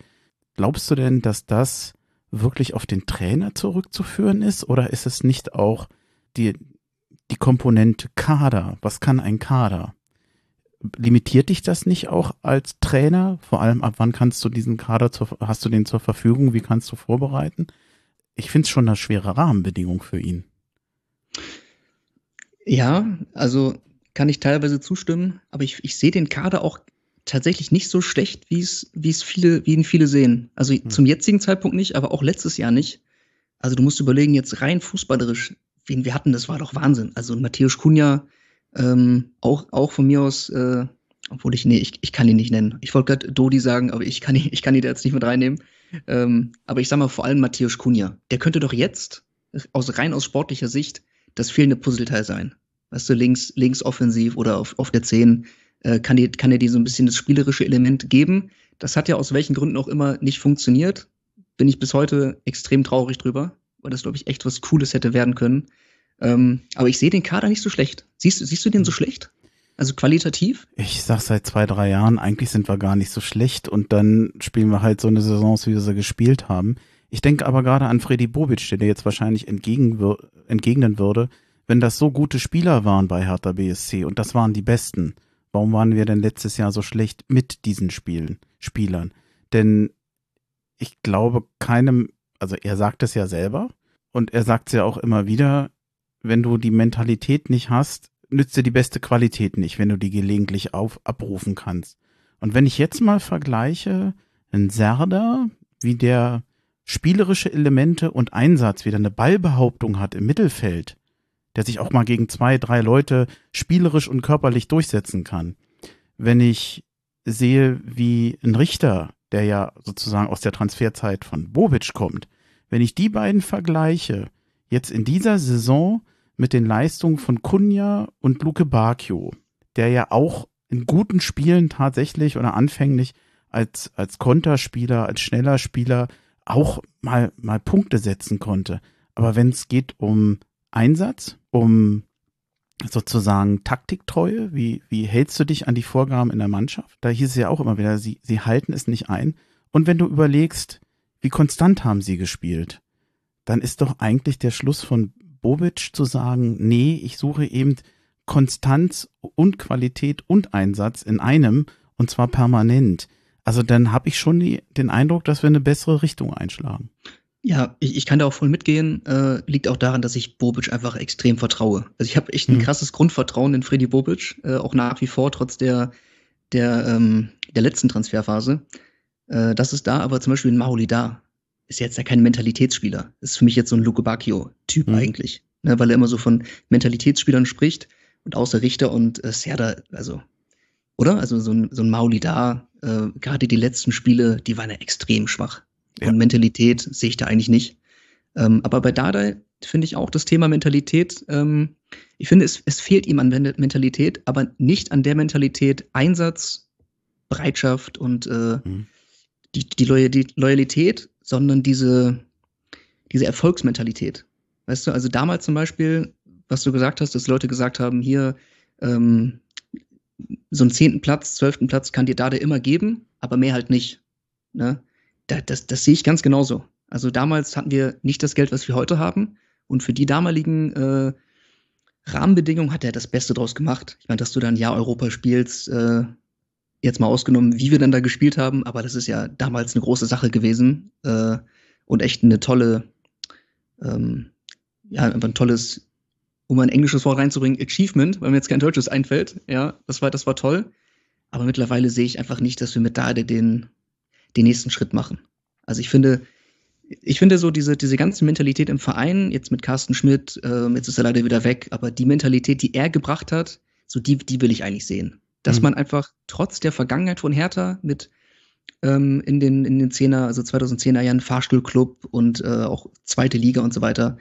Glaubst du denn, dass das wirklich auf den Trainer zurückzuführen ist oder ist es nicht auch die, die Komponente Kader? Was kann ein Kader? Limitiert dich das nicht auch als Trainer? Vor allem, ab wann kannst du diesen Kader, zur, hast du den zur Verfügung? Wie kannst du vorbereiten? Ich finde es schon eine schwere Rahmenbedingung für ihn. Ja, also kann ich teilweise zustimmen, aber ich, ich sehe den Kader auch tatsächlich nicht so schlecht, wie es, wie es viele, wie ihn viele sehen. Also hm. zum jetzigen Zeitpunkt nicht, aber auch letztes Jahr nicht. Also du musst überlegen, jetzt rein fußballerisch, wen wir hatten, das war doch Wahnsinn. Also Matthäus Kunja, ähm, auch, auch von mir aus, äh, obwohl ich, nee, ich, ich kann ihn nicht nennen. Ich wollte gerade Dodi sagen, aber ich kann ihn, ich kann ihn da jetzt nicht mit reinnehmen. Ähm, aber ich sag mal vor allem Matthäus Kunja. Der könnte doch jetzt, aus rein aus sportlicher Sicht, das fehlende Puzzleteil sein. Weißt du, links, links offensiv oder auf, auf der 10 äh, kann, dir, kann dir die so ein bisschen das spielerische Element geben. Das hat ja aus welchen Gründen auch immer nicht funktioniert. Bin ich bis heute extrem traurig drüber, weil das, glaube ich, echt was Cooles hätte werden können. Ähm, aber ich sehe den Kader nicht so schlecht. Siehst, siehst du den so schlecht? Also qualitativ? Ich sag seit zwei, drei Jahren, eigentlich sind wir gar nicht so schlecht und dann spielen wir halt so eine Saison, wie wir sie gespielt haben. Ich denke aber gerade an Freddy Bobic, der dir jetzt wahrscheinlich entgegnen würde, wenn das so gute Spieler waren bei Hertha BSC und das waren die besten, warum waren wir denn letztes Jahr so schlecht mit diesen Spielen, Spielern? Denn ich glaube keinem, also er sagt es ja selber und er sagt es ja auch immer wieder, wenn du die Mentalität nicht hast, nützt dir die beste Qualität nicht, wenn du die gelegentlich auf, abrufen kannst. Und wenn ich jetzt mal vergleiche, ein Serda, wie der spielerische Elemente und Einsatz, wieder eine Ballbehauptung hat im Mittelfeld, der sich auch mal gegen zwei, drei Leute spielerisch und körperlich durchsetzen kann. Wenn ich sehe, wie ein Richter, der ja sozusagen aus der Transferzeit von Bobic kommt, wenn ich die beiden vergleiche, jetzt in dieser Saison mit den Leistungen von Kunja und Luke Bacchio, der ja auch in guten Spielen tatsächlich oder anfänglich als, als Konterspieler, als schneller Spieler auch mal, mal Punkte setzen konnte. Aber wenn es geht um Einsatz, um sozusagen Taktiktreue, wie, wie hältst du dich an die Vorgaben in der Mannschaft? Da hieß es ja auch immer wieder, sie, sie halten es nicht ein. Und wenn du überlegst, wie konstant haben sie gespielt, dann ist doch eigentlich der Schluss von Bobic zu sagen, nee, ich suche eben Konstanz und Qualität und Einsatz in einem und zwar permanent. Also dann habe ich schon die, den Eindruck, dass wir eine bessere Richtung einschlagen. Ja, ich, ich kann da auch voll mitgehen. Äh, liegt auch daran, dass ich Bobic einfach extrem vertraue. Also ich habe echt ein hm. krasses Grundvertrauen in Freddy Bobic, äh, auch nach wie vor, trotz der, der, ähm, der letzten Transferphase. Äh, das ist da, aber zum Beispiel in Maoli da ist jetzt ja kein Mentalitätsspieler. Ist für mich jetzt so ein Luke Bacchio-Typ hm. eigentlich. Ne, weil er immer so von Mentalitätsspielern spricht und außer Richter und äh, Serda, also, oder? Also so ein, so ein Mauli da, äh, gerade die letzten Spiele, die waren ja extrem schwach. Ja. Und Mentalität sehe ich da eigentlich nicht. Ähm, aber bei Dada finde ich auch das Thema Mentalität, ähm, ich finde, es, es fehlt ihm an Mentalität, aber nicht an der Mentalität Einsatz, Bereitschaft und äh, mhm. die, die, Loyal die Loyalität, sondern diese, diese Erfolgsmentalität. Weißt du, also damals zum Beispiel was du gesagt hast, dass Leute gesagt haben, hier ähm, so einen zehnten Platz, zwölften Platz kann dir Dade immer geben, aber mehr halt nicht. Ne? Da, das, das sehe ich ganz genauso. Also damals hatten wir nicht das Geld, was wir heute haben. Und für die damaligen äh, Rahmenbedingungen hat er das Beste draus gemacht. Ich meine, dass du dann ja Europa spielst, äh, jetzt mal ausgenommen, wie wir dann da gespielt haben, aber das ist ja damals eine große Sache gewesen äh, und echt eine tolle, ähm, ja, einfach ein tolles um ein englisches Wort reinzubringen, Achievement, weil mir jetzt kein deutsches einfällt. Ja, das war, das war toll. Aber mittlerweile sehe ich einfach nicht, dass wir mit Dade den, den nächsten Schritt machen. Also ich finde, ich finde so diese, diese ganze Mentalität im Verein, jetzt mit Carsten Schmidt, äh, jetzt ist er leider wieder weg, aber die Mentalität, die er gebracht hat, so die, die will ich eigentlich sehen. Dass mhm. man einfach trotz der Vergangenheit von Hertha mit ähm, in den, in den 10er, also 2010er Jahren Fahrstuhlclub und äh, auch zweite Liga und so weiter,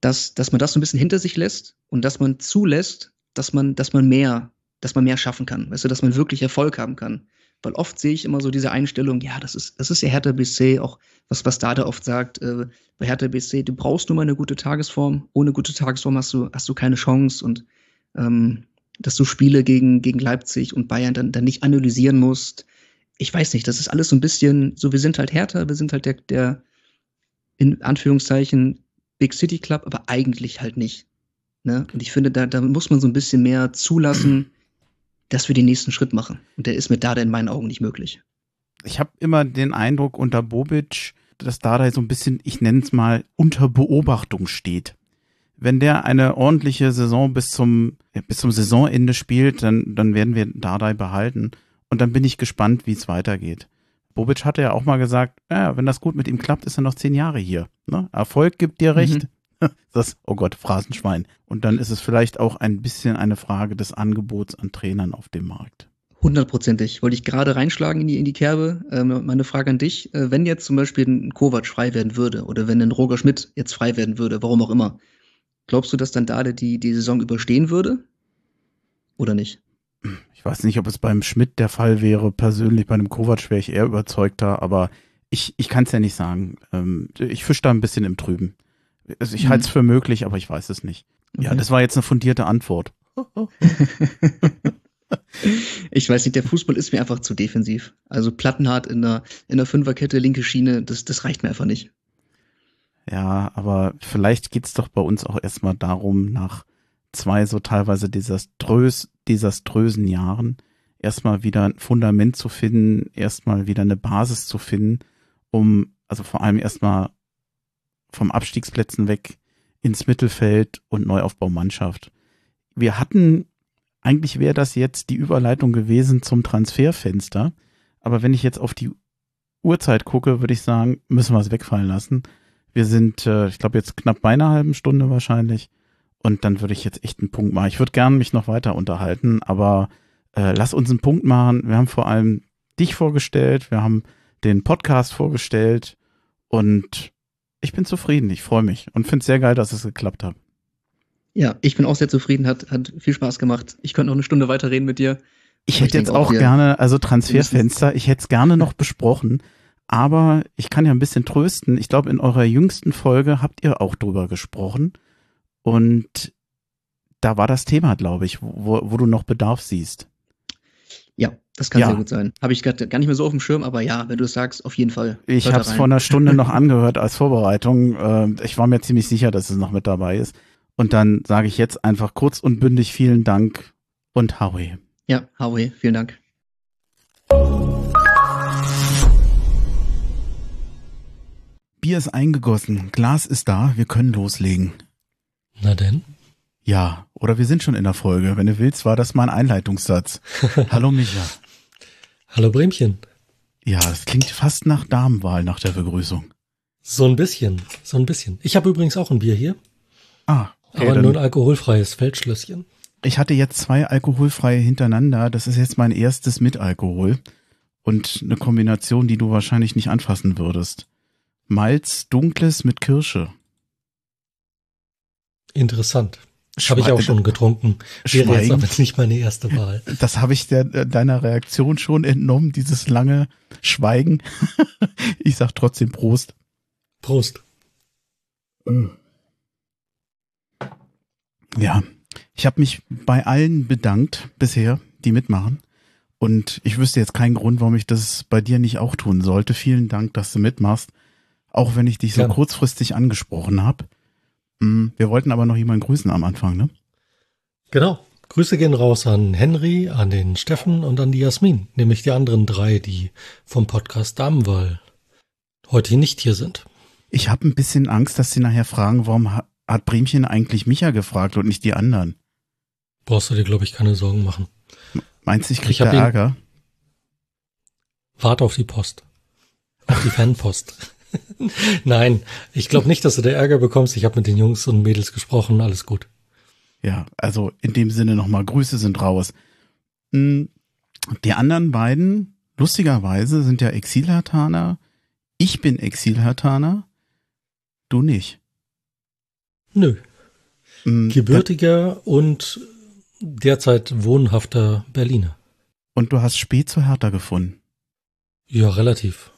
dass, dass man das so ein bisschen hinter sich lässt und dass man zulässt, dass man, dass man mehr, dass man mehr schaffen kann, weißt du, dass man wirklich Erfolg haben kann. Weil oft sehe ich immer so diese Einstellung, ja, das ist, das ist ja Hertha BC, auch was, was Dada oft sagt, äh, bei Hertha BC, du brauchst nur mal eine gute Tagesform. Ohne gute Tagesform hast du, hast du keine Chance und ähm, dass du Spiele gegen, gegen Leipzig und Bayern dann, dann nicht analysieren musst. Ich weiß nicht, das ist alles so ein bisschen, so wir sind halt Hertha, wir sind halt der, der in Anführungszeichen Big City Club, aber eigentlich halt nicht. Ne? Und ich finde, da, da muss man so ein bisschen mehr zulassen, dass wir den nächsten Schritt machen. Und der ist mit Dada in meinen Augen nicht möglich. Ich habe immer den Eindruck unter Bobic, dass Dada so ein bisschen, ich nenne es mal, unter Beobachtung steht. Wenn der eine ordentliche Saison bis zum, bis zum Saisonende spielt, dann, dann werden wir Dardai behalten. Und dann bin ich gespannt, wie es weitergeht. Bobic hatte ja auch mal gesagt, ja, wenn das gut mit ihm klappt, ist er noch zehn Jahre hier. Ne? Erfolg gibt dir recht. Mhm. Das, oh Gott, Phrasenschwein. Und dann ist es vielleicht auch ein bisschen eine Frage des Angebots an Trainern auf dem Markt. Hundertprozentig. Wollte ich gerade reinschlagen in die, in die Kerbe. Ähm, meine Frage an dich. Äh, wenn jetzt zum Beispiel ein Kovac frei werden würde oder wenn ein Roger Schmidt jetzt frei werden würde, warum auch immer, glaubst du, dass dann Dade die, die Saison überstehen würde? Oder nicht? Ich weiß nicht, ob es beim Schmidt der Fall wäre. Persönlich bei einem Kovac wäre ich eher überzeugter, aber ich, ich kann es ja nicht sagen. Ähm, ich fische da ein bisschen im Trüben. Also ich mhm. halte es für möglich, aber ich weiß es nicht. Okay. Ja, das war jetzt eine fundierte Antwort. ich weiß nicht, der Fußball ist mir einfach zu defensiv. Also Plattenhart in der, in der Fünferkette, linke Schiene, das, das reicht mir einfach nicht. Ja, aber vielleicht geht es doch bei uns auch erstmal darum, nach zwei so teilweise desaströs, desaströsen Jahren erstmal wieder ein Fundament zu finden, erstmal wieder eine Basis zu finden, um Also vor allem erstmal vom Abstiegsplätzen weg ins Mittelfeld und Neuaufbaumannschaft. Wir hatten, eigentlich wäre das jetzt die Überleitung gewesen zum Transferfenster. Aber wenn ich jetzt auf die Uhrzeit gucke, würde ich sagen, müssen wir es wegfallen lassen. Wir sind, äh, ich glaube, jetzt knapp bei einer halben Stunde wahrscheinlich. Und dann würde ich jetzt echt einen Punkt machen. Ich würde gerne mich noch weiter unterhalten, aber äh, lass uns einen Punkt machen. Wir haben vor allem dich vorgestellt, wir haben den Podcast vorgestellt und ich bin zufrieden. Ich freue mich und finde es sehr geil, dass es geklappt hat. Ja, ich bin auch sehr zufrieden, hat, hat viel Spaß gemacht. Ich könnte noch eine Stunde weiterreden mit dir. Ich hätte jetzt auch, auch gerne, also Transferfenster, ich hätte es gerne noch besprochen, aber ich kann ja ein bisschen trösten. Ich glaube, in eurer jüngsten Folge habt ihr auch drüber gesprochen. Und da war das Thema, glaube ich, wo, wo du noch Bedarf siehst. Ja, das kann ja. sehr gut sein. Habe ich gar nicht mehr so auf dem Schirm, aber ja, wenn du es sagst, auf jeden Fall. Ich habe es vor einer Stunde noch angehört als Vorbereitung. Ähm, ich war mir ziemlich sicher, dass es noch mit dabei ist. Und dann sage ich jetzt einfach kurz und bündig vielen Dank und Howie. Ja, Howie, vielen Dank. Bier ist eingegossen, Glas ist da, wir können loslegen. Na denn? Ja, oder wir sind schon in der Folge. Wenn du willst, war das mal ein Einleitungssatz. Hallo Micha. Hallo Bremchen. Ja, es klingt fast nach Damenwahl nach der Begrüßung. So ein bisschen, so ein bisschen. Ich habe übrigens auch ein Bier hier. Ah, okay, aber nur ein alkoholfreies Feldschlösschen. Ich hatte jetzt zwei alkoholfreie hintereinander. Das ist jetzt mein erstes mit Alkohol. Und eine Kombination, die du wahrscheinlich nicht anfassen würdest. Malz dunkles mit Kirsche. Interessant. Habe ich auch schon getrunken. Wäre jetzt aber nicht meine erste Wahl. Das habe ich der, deiner Reaktion schon entnommen, dieses lange Schweigen. ich sag trotzdem Prost. Prost. Ja, ich habe mich bei allen bedankt bisher, die mitmachen. Und ich wüsste jetzt keinen Grund, warum ich das bei dir nicht auch tun sollte. Vielen Dank, dass du mitmachst. Auch wenn ich dich so Gerne. kurzfristig angesprochen habe. Hm, wir wollten aber noch jemanden grüßen am Anfang, ne? Genau. Grüße gehen raus an Henry, an den Steffen und an die Jasmin, nämlich die anderen drei, die vom Podcast Damenwahl heute nicht hier sind. Ich habe ein bisschen Angst, dass sie nachher fragen, warum hat Bremchen eigentlich Micha gefragt und nicht die anderen? Brauchst du dir, glaube ich, keine Sorgen machen. Meinst du, ich krieg ich da Ärger? Warte auf die Post. Auf die Fanpost. Nein, ich glaube nicht, dass du da Ärger bekommst. Ich habe mit den Jungs und Mädels gesprochen, alles gut. Ja, also in dem Sinne nochmal, Grüße sind raus. Hm, die anderen beiden, lustigerweise, sind ja Exilhartaner. Ich bin Exilhartaner, du nicht. Nö. Hm, Gebürtiger und derzeit wohnhafter Berliner. Und du hast spät zu Hertha gefunden. Ja, relativ.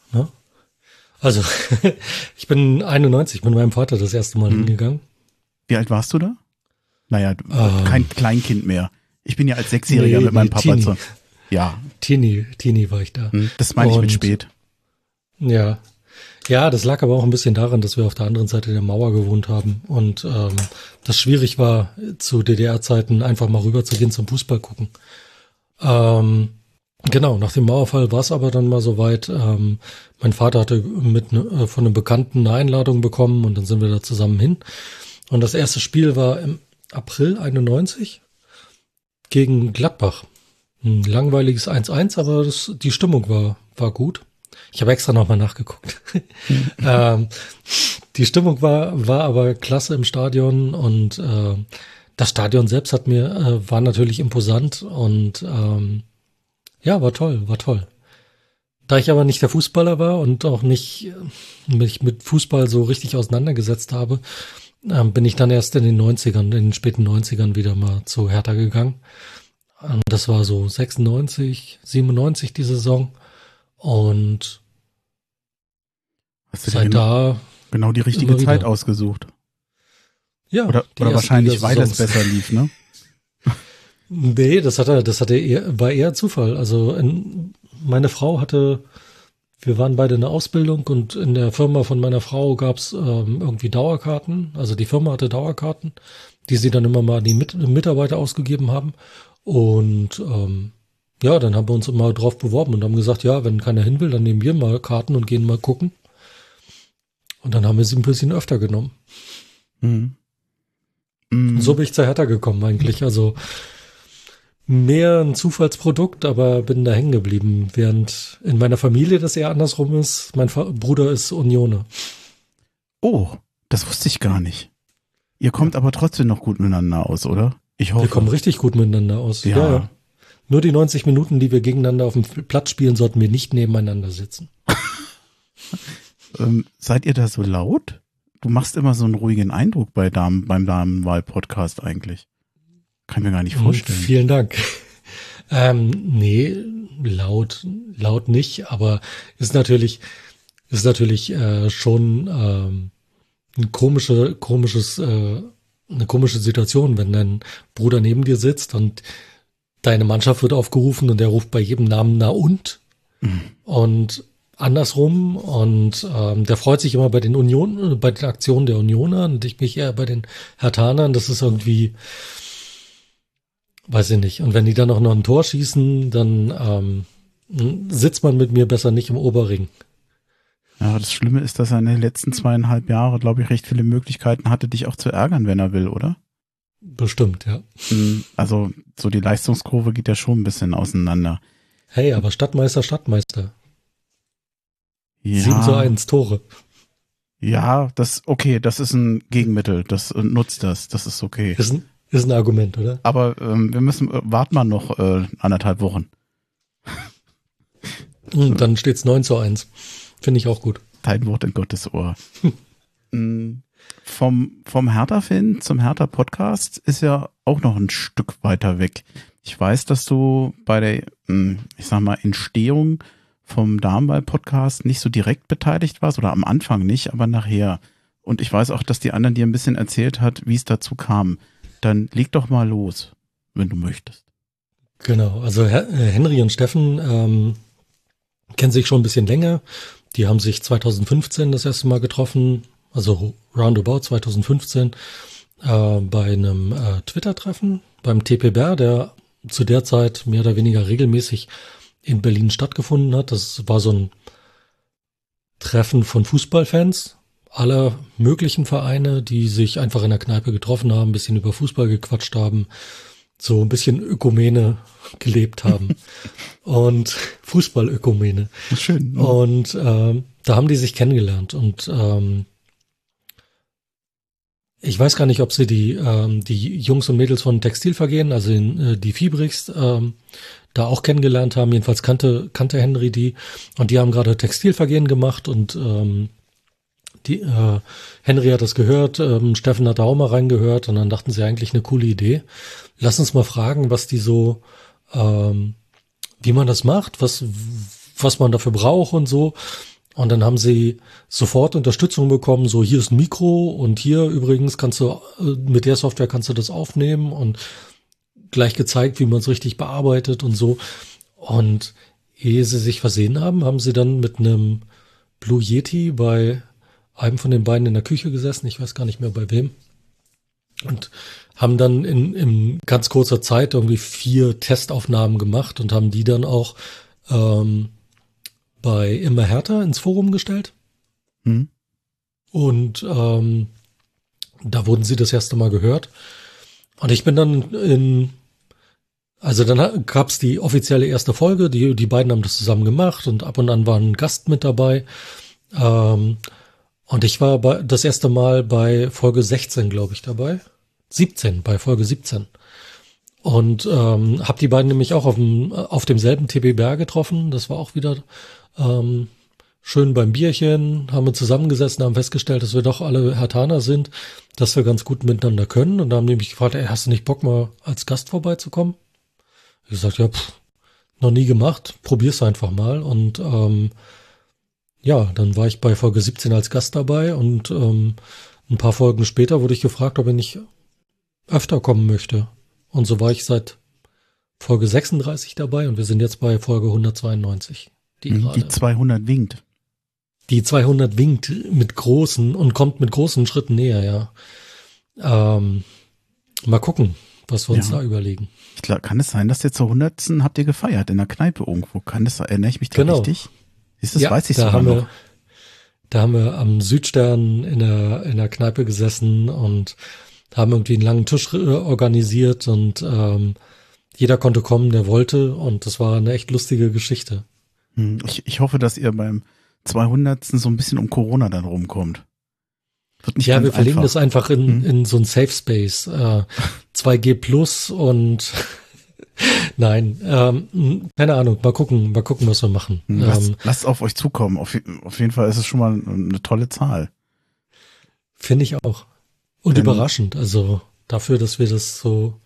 Also, ich bin 91, mit meinem Vater das erste Mal hm. hingegangen. Wie alt warst du da? Naja, ähm, kein Kleinkind mehr. Ich bin ja als Sechsjähriger nee, mit meinem Papa zu. Ja. Teenie, Teenie war ich da. Hm, das meine ich mit spät. Ja. Ja, das lag aber auch ein bisschen daran, dass wir auf der anderen Seite der Mauer gewohnt haben und ähm, das schwierig war, zu DDR-Zeiten einfach mal rüber zu gehen zum Fußball gucken. Ähm, Genau, nach dem Mauerfall war es aber dann mal soweit. Ähm, mein Vater hatte mit ne, äh, von einem Bekannten eine Einladung bekommen und dann sind wir da zusammen hin. Und das erste Spiel war im April 91 gegen Gladbach. Ein langweiliges 1-1, aber das, die Stimmung war, war gut. Ich habe extra nochmal nachgeguckt. ähm, die Stimmung war, war aber klasse im Stadion und äh, das Stadion selbst hat mir, äh, war natürlich imposant und ähm, ja, war toll, war toll. Da ich aber nicht der Fußballer war und auch nicht äh, mich mit Fußball so richtig auseinandergesetzt habe, ähm, bin ich dann erst in den 90ern, in den späten 90ern wieder mal zu Hertha gegangen. Ähm, das war so 96, 97 die Saison. Und Hast du seit da genau die richtige Zeit ausgesucht. Ja. Oder, oder wahrscheinlich, weil es besser lief, ne? Nee, das hatte, das hatte eher, war eher Zufall. Also in, meine Frau hatte, wir waren beide in der Ausbildung und in der Firma von meiner Frau gab's ähm, irgendwie Dauerkarten. Also die Firma hatte Dauerkarten, die sie dann immer mal an die Mit Mitarbeiter ausgegeben haben. Und ähm, ja, dann haben wir uns immer drauf beworben und haben gesagt, ja, wenn keiner hin will, dann nehmen wir mal Karten und gehen mal gucken. Und dann haben wir sie ein bisschen öfter genommen. Mhm. Und so bin ich zur Hertha gekommen eigentlich. Also mehr ein Zufallsprodukt, aber bin da hängen geblieben. Während in meiner Familie das eher andersrum ist. Mein Bruder ist Unione. Oh, das wusste ich gar nicht. Ihr kommt aber trotzdem noch gut miteinander aus, oder? Ich hoffe. Wir kommen richtig gut miteinander aus. Ja. ja, ja. Nur die 90 Minuten, die wir gegeneinander auf dem Platz spielen, sollten wir nicht nebeneinander sitzen. Ähm, seid ihr da so laut? Du machst immer so einen ruhigen Eindruck bei Damen, beim Damenwahl-Podcast eigentlich. Kann ich mir gar nicht vorstellen. Vielen Dank. Ähm, nee, laut, laut nicht, aber ist natürlich, ist natürlich äh, schon ähm, ein komische, komisches, äh, eine komische Situation, wenn dein Bruder neben dir sitzt und deine Mannschaft wird aufgerufen und der ruft bei jedem Namen na und Mhm. und andersrum und ähm, der freut sich immer bei den Union, bei den Aktionen der Unioner und ich mich eher bei den Hertanern. Das ist irgendwie, weiß ich nicht. Und wenn die dann auch noch ein Tor schießen, dann ähm, sitzt man mit mir besser nicht im Oberring. Ja, das Schlimme ist, dass er in den letzten zweieinhalb Jahren, glaube ich, recht viele Möglichkeiten hatte, dich auch zu ärgern, wenn er will, oder? Bestimmt, ja. Mhm. Also, so die Leistungskurve geht ja schon ein bisschen auseinander. Hey, aber Stadtmeister, Stadtmeister. Ja, 7 zu 1 Tore. Ja, das, okay, das ist ein Gegenmittel. Das äh, nutzt das. Das ist okay. Ist ein, ist ein Argument, oder? Aber ähm, wir müssen, äh, warten mal noch äh, anderthalb Wochen. Und dann steht's 9 zu 1. Finde ich auch gut. Dein Wort in Gottes Ohr. Mm, vom, vom Hertha-Fan zum Hertha-Podcast ist ja auch noch ein Stück weiter weg. Ich weiß, dass du bei der, mm, ich sag mal, Entstehung vom Darmball-Podcast nicht so direkt beteiligt warst oder am Anfang nicht, aber nachher. Und ich weiß auch, dass die anderen dir ein bisschen erzählt hat, wie es dazu kam. Dann leg doch mal los, wenn du möchtest. Genau, also äh, Henry und Steffen ähm, kennen sich schon ein bisschen länger. Die haben sich 2015 das erste Mal getroffen, also roundabout 2015, äh, bei einem äh, Twitter-Treffen beim TPBR, der zu der Zeit mehr oder weniger regelmäßig in Berlin stattgefunden hat. Das war so ein Treffen von Fußballfans aller möglichen Vereine, die sich einfach in der Kneipe getroffen haben, ein bisschen über Fußball gequatscht haben, so ein bisschen Ökumene gelebt haben und Fußballökumene. Schön. ne? Und ähm, da haben die sich kennengelernt und ähm, ich weiß gar nicht, ob sie die ähm, die Jungs und Mädels von Textilvergehen, also in, äh, die Fiebrichs, ähm, da auch kennengelernt haben. Jedenfalls kannte kannte Henry die und die haben gerade Textilvergehen gemacht und ähm, die äh, Henry hat das gehört, ähm, Steffen hat da auch mal reingehört und dann dachten sie eigentlich eine coole Idee. Lass uns mal fragen, was die so, ähm, wie man das macht, was was man dafür braucht und so. Und dann haben sie sofort Unterstützung bekommen, so hier ist ein Mikro und hier übrigens kannst du, äh, mit der Software kannst du das aufnehmen und gleich gezeigt, wie man es richtig bearbeitet und so. Und ehe sie sich versehen haben, haben sie dann mit einem Blue Yeti bei einem von den beiden in der Küche gesessen, ich weiß gar nicht mehr bei wem. Und haben dann in, in ganz kurzer Zeit irgendwie vier Testaufnahmen gemacht und haben die dann auch ähm, bei Immer Härter ins Forum gestellt. Hm? Und ähm, da wurden sie das erste Mal gehört. Und ich bin dann in, also dann gab's die offizielle erste Folge, die, die beiden haben das zusammen gemacht und ab und an war ein Gast mit dabei. Ähm, und ich war bei, das erste Mal bei Folge 16, glaube ich, dabei. 17, bei Folge 17. Und ähm, habe die beiden nämlich auch auf, dem, auf demselben TBBR getroffen. Das war auch wieder ähm, schön beim Bierchen, haben wir zusammengesessen, haben festgestellt, dass wir doch alle Hertaner sind, dass wir ganz gut miteinander können. Und da haben die mich gefragt, ey, hast du nicht Bock mal als Gast vorbeizukommen? Ich gesagt, ja, pff, noch nie gemacht, probier's einfach mal. Und ähm, ja, dann war ich bei Folge 17 als Gast dabei und ähm, ein paar Folgen später wurde ich gefragt, ob ich nicht öfter kommen möchte. Und so war ich seit Folge 36 dabei und wir sind jetzt bei Folge 192. Die, Die gerade- 200 winkt. die 200 winkt mit großen und kommt mit großen Schritten näher, ja. Ähm, mal gucken, was wir uns Ja. da überlegen. Ich glaub, kann es sein, dass ihr zur 100. habt ihr gefeiert in der Kneipe irgendwo? Kann das, erinnere ich mich da Genau. richtig? Du, das ja, weiß ich da sogar haben noch. wir, Da haben wir am Südstern in der, in der Kneipe gesessen und haben irgendwie einen langen Tisch äh, organisiert und ähm, jeder konnte kommen, der wollte und das war eine echt lustige Geschichte. Hm, ich, ich hoffe, dass ihr beim 200. so ein bisschen um Corona dann rumkommt. ja, wir verlegen einfach. das einfach in, hm? in so ein Safe Space. Äh, 2G Plus und Nein, ähm, keine Ahnung. Mal gucken, mal gucken, was wir machen. Lasst, ähm, lasst auf euch zukommen. Auf, auf, jeden Fall ist es schon mal eine tolle Zahl. Finde ich auch. Und Denn, überraschend. Also dafür, dass wir das so,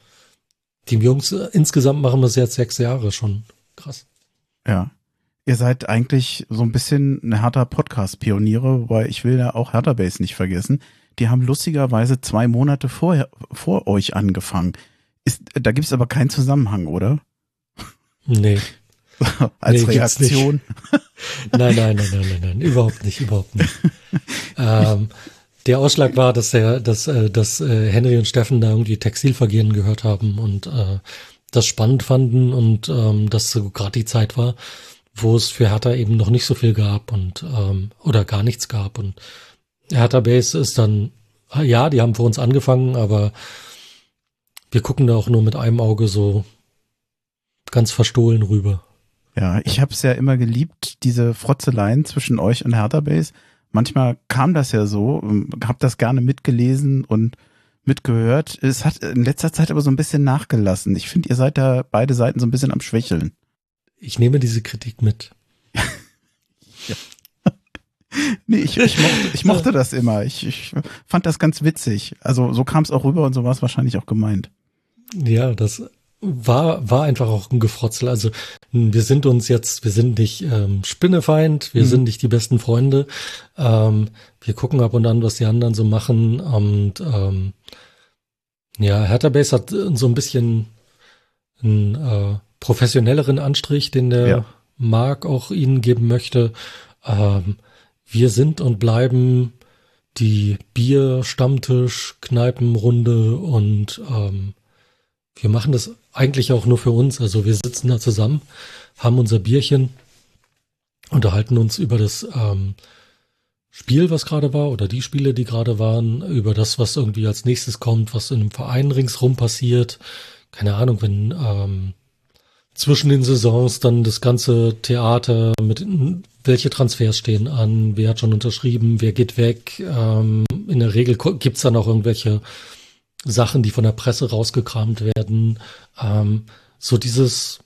die Jungs äh, insgesamt machen wir es jetzt sechs Jahre schon. Krass. Ja. Ihr seid eigentlich so ein bisschen eine härter Podcast-Pioniere, weil ich will ja auch Hertha Base nicht vergessen. Die haben lustigerweise zwei Monate vorher, vor euch angefangen. Ist, da gibt es aber keinen Zusammenhang, oder? Nee. Als nee, Reaktion. nein, nein, nein, nein, nein, nein, überhaupt nicht, überhaupt nicht. ähm, der Ausschlag war, dass er, dass, äh, dass äh, Henry und Steffen da irgendwie Textilvergehen gehört haben und äh, das spannend fanden und ähm, dass so gerade die Zeit war, wo es für Hertha eben noch nicht so viel gab und ähm, oder gar nichts gab und Hertha Base ist dann ja, die haben vor uns angefangen, aber wir gucken da auch nur mit einem Auge so ganz verstohlen rüber. Ja, ich habe es ja immer geliebt, diese Frotzeleien zwischen euch und Hertha Base. Manchmal kam das ja so, ähm, hab das gerne mitgelesen und mitgehört. Es hat in letzter Zeit aber so ein bisschen nachgelassen. Ich finde, ihr seid da beide Seiten so ein bisschen am Schwächeln. Ich nehme diese Kritik mit. ja. Nee, ich, ich, mochte, ich mochte das immer. Ich, ich fand das ganz witzig. Also so kam es auch rüber und so war es wahrscheinlich auch gemeint. Ja, das war, war einfach auch ein Gefrotzel. Also wir sind uns jetzt, wir sind nicht ähm, Spinnefeind, wir mhm. sind nicht die besten Freunde. Ähm, wir gucken ab und an, was die anderen so machen. Und ähm, ja, Hertha Base hat so ein bisschen einen äh, professionelleren Anstrich, den der ja. Marc auch ihnen geben möchte. Ähm, wir sind und bleiben die Bier-Stammtisch-Kneipenrunde und ähm, wir machen das eigentlich auch nur für uns. Also wir sitzen da zusammen, haben unser Bierchen, unterhalten uns über das ähm, Spiel, was gerade war, oder die Spiele, die gerade waren, über das, was irgendwie als nächstes kommt, was in einem Verein ringsrum passiert. Keine Ahnung, wenn ähm, zwischen den Saisons dann das ganze Theater mit welche Transfers stehen an, wer hat schon unterschrieben, wer geht weg. Ähm, in der Regel gibt's dann auch irgendwelche Sachen, die von der Presse rausgekramt werden. Ähm, so dieses,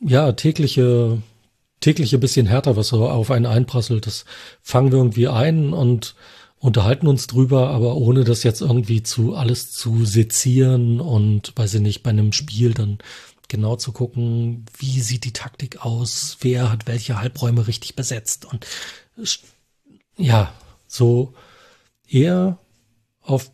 ja, tägliche, tägliche bisschen härter, was so auf einen einprasselt, das fangen wir irgendwie ein und unterhalten uns drüber, aber ohne das jetzt irgendwie zu alles zu sezieren und weiß ich nicht, bei einem Spiel dann genau zu gucken, wie sieht die Taktik aus, wer hat welche Halbräume richtig besetzt und ja, so eher auf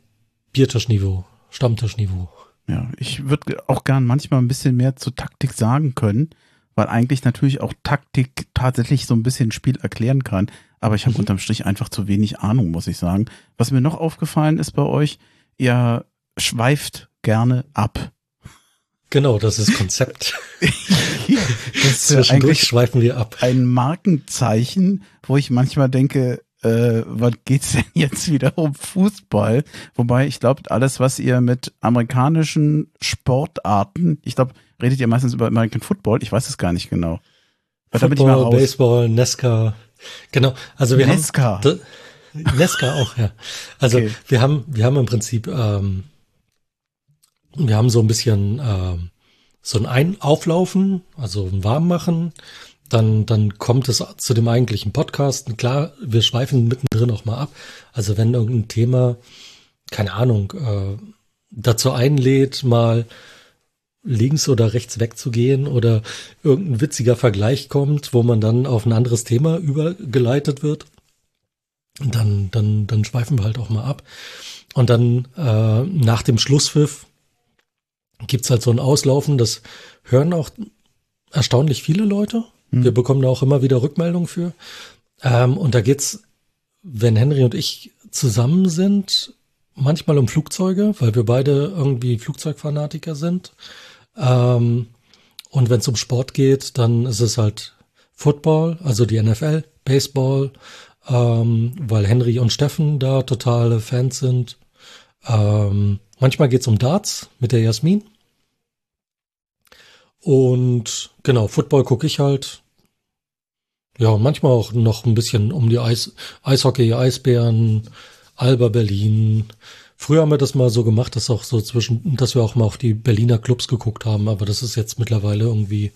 Biertischniveau, Stammtischniveau. Ja, ich würde auch gern manchmal ein bisschen mehr zur Taktik sagen können, weil eigentlich natürlich auch Taktik tatsächlich so ein bisschen Spiel erklären kann. Aber ich habe mhm. unterm Strich einfach zu wenig Ahnung, muss ich sagen. Was mir noch aufgefallen ist bei euch, ihr schweift gerne ab. Genau, das ist Konzept. das Zwischendurch schweifen wir ab. Ein Markenzeichen, wo ich manchmal denke, äh, was geht's denn jetzt wieder um Fußball? Wobei ich glaube, alles, was ihr mit amerikanischen Sportarten, ich glaube, redet ihr meistens über American Football, ich weiß es gar nicht genau. Football, Baseball, Nesca. Genau, also wir Nesca. haben Nesca auch, ja. Also okay. wir haben, wir haben im Prinzip, ähm, wir haben so ein bisschen äh, so ein, ein Auflaufen, also ein Warmmachen, dann, dann kommt es zu dem eigentlichen Podcast. Und klar, wir schweifen mittendrin auch mal ab. Also wenn irgendein Thema, keine Ahnung, äh, dazu einlädt, mal links oder rechts wegzugehen oder irgendein witziger Vergleich kommt, wo man dann auf ein anderes Thema übergeleitet wird, dann, dann, dann schweifen wir halt auch mal ab. Und dann äh, nach dem Schlusspfiff gibt's halt so ein Auslaufen, das hören auch erstaunlich viele Leute. Mhm. Wir bekommen da auch immer wieder Rückmeldungen für. Ähm, und da geht's, wenn Henry und ich zusammen sind, manchmal um Flugzeuge, weil wir beide irgendwie Flugzeugfanatiker sind. Ähm, und wenn es um Sport geht, dann ist es halt Football, also die NFL, Baseball, ähm, weil Henry und Steffen da totale Fans sind. Ähm, manchmal geht's um Darts mit der Jasmin. Und genau, Football gucke ich halt. Ja, und manchmal auch noch ein bisschen um die Eis, Eishockey, Eisbären, Alba Berlin. Früher haben wir das mal so gemacht, dass auch so zwischen, dass wir auch mal auf die Berliner Clubs geguckt haben, aber das ist jetzt mittlerweile irgendwie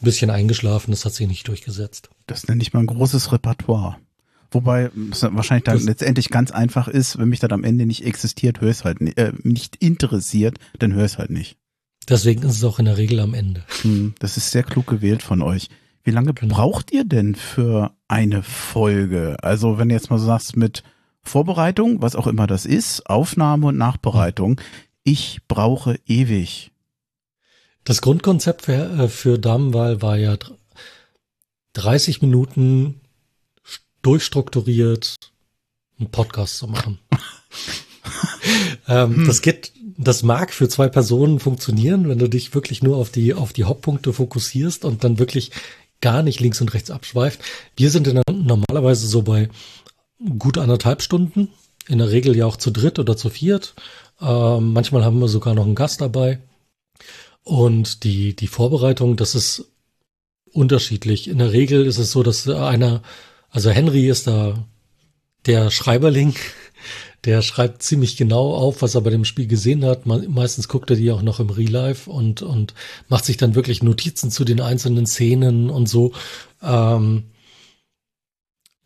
ein bisschen eingeschlafen, das hat sich nicht durchgesetzt. Das nenne ich mal ein großes Repertoire. Wobei es wahrscheinlich dann das letztendlich ganz einfach ist, wenn mich das am Ende nicht existiert, höre es halt nicht, äh, nicht interessiert, dann höre es halt nicht. Deswegen ist es auch in der Regel am Ende. Hm, das ist sehr klug gewählt von euch. Wie lange genau. braucht ihr denn für eine Folge? Also wenn du jetzt mal so sagst mit Vorbereitung, was auch immer das ist, Aufnahme und Nachbereitung, ich brauche ewig. Das Grundkonzept für, äh, für Damenwahl war ja 30 Minuten durchstrukturiert einen Podcast zu machen. ähm, hm. Das geht, das mag für zwei Personen funktionieren, wenn du dich wirklich nur auf die, auf die Hauptpunkte fokussierst und dann wirklich gar nicht links und rechts abschweift. Wir sind in, normalerweise so bei gut anderthalb Stunden, in der Regel ja auch zu dritt oder zu viert. Ähm, manchmal haben wir sogar noch einen Gast dabei. Und die, die Vorbereitung, das ist unterschiedlich. In der Regel ist es so, dass einer, also Henry ist da der Schreiberling, der schreibt ziemlich genau auf, was er bei dem Spiel gesehen hat. Meistens guckt er die auch noch im Real Life und, und macht sich dann wirklich Notizen zu den einzelnen Szenen und so. Ähm,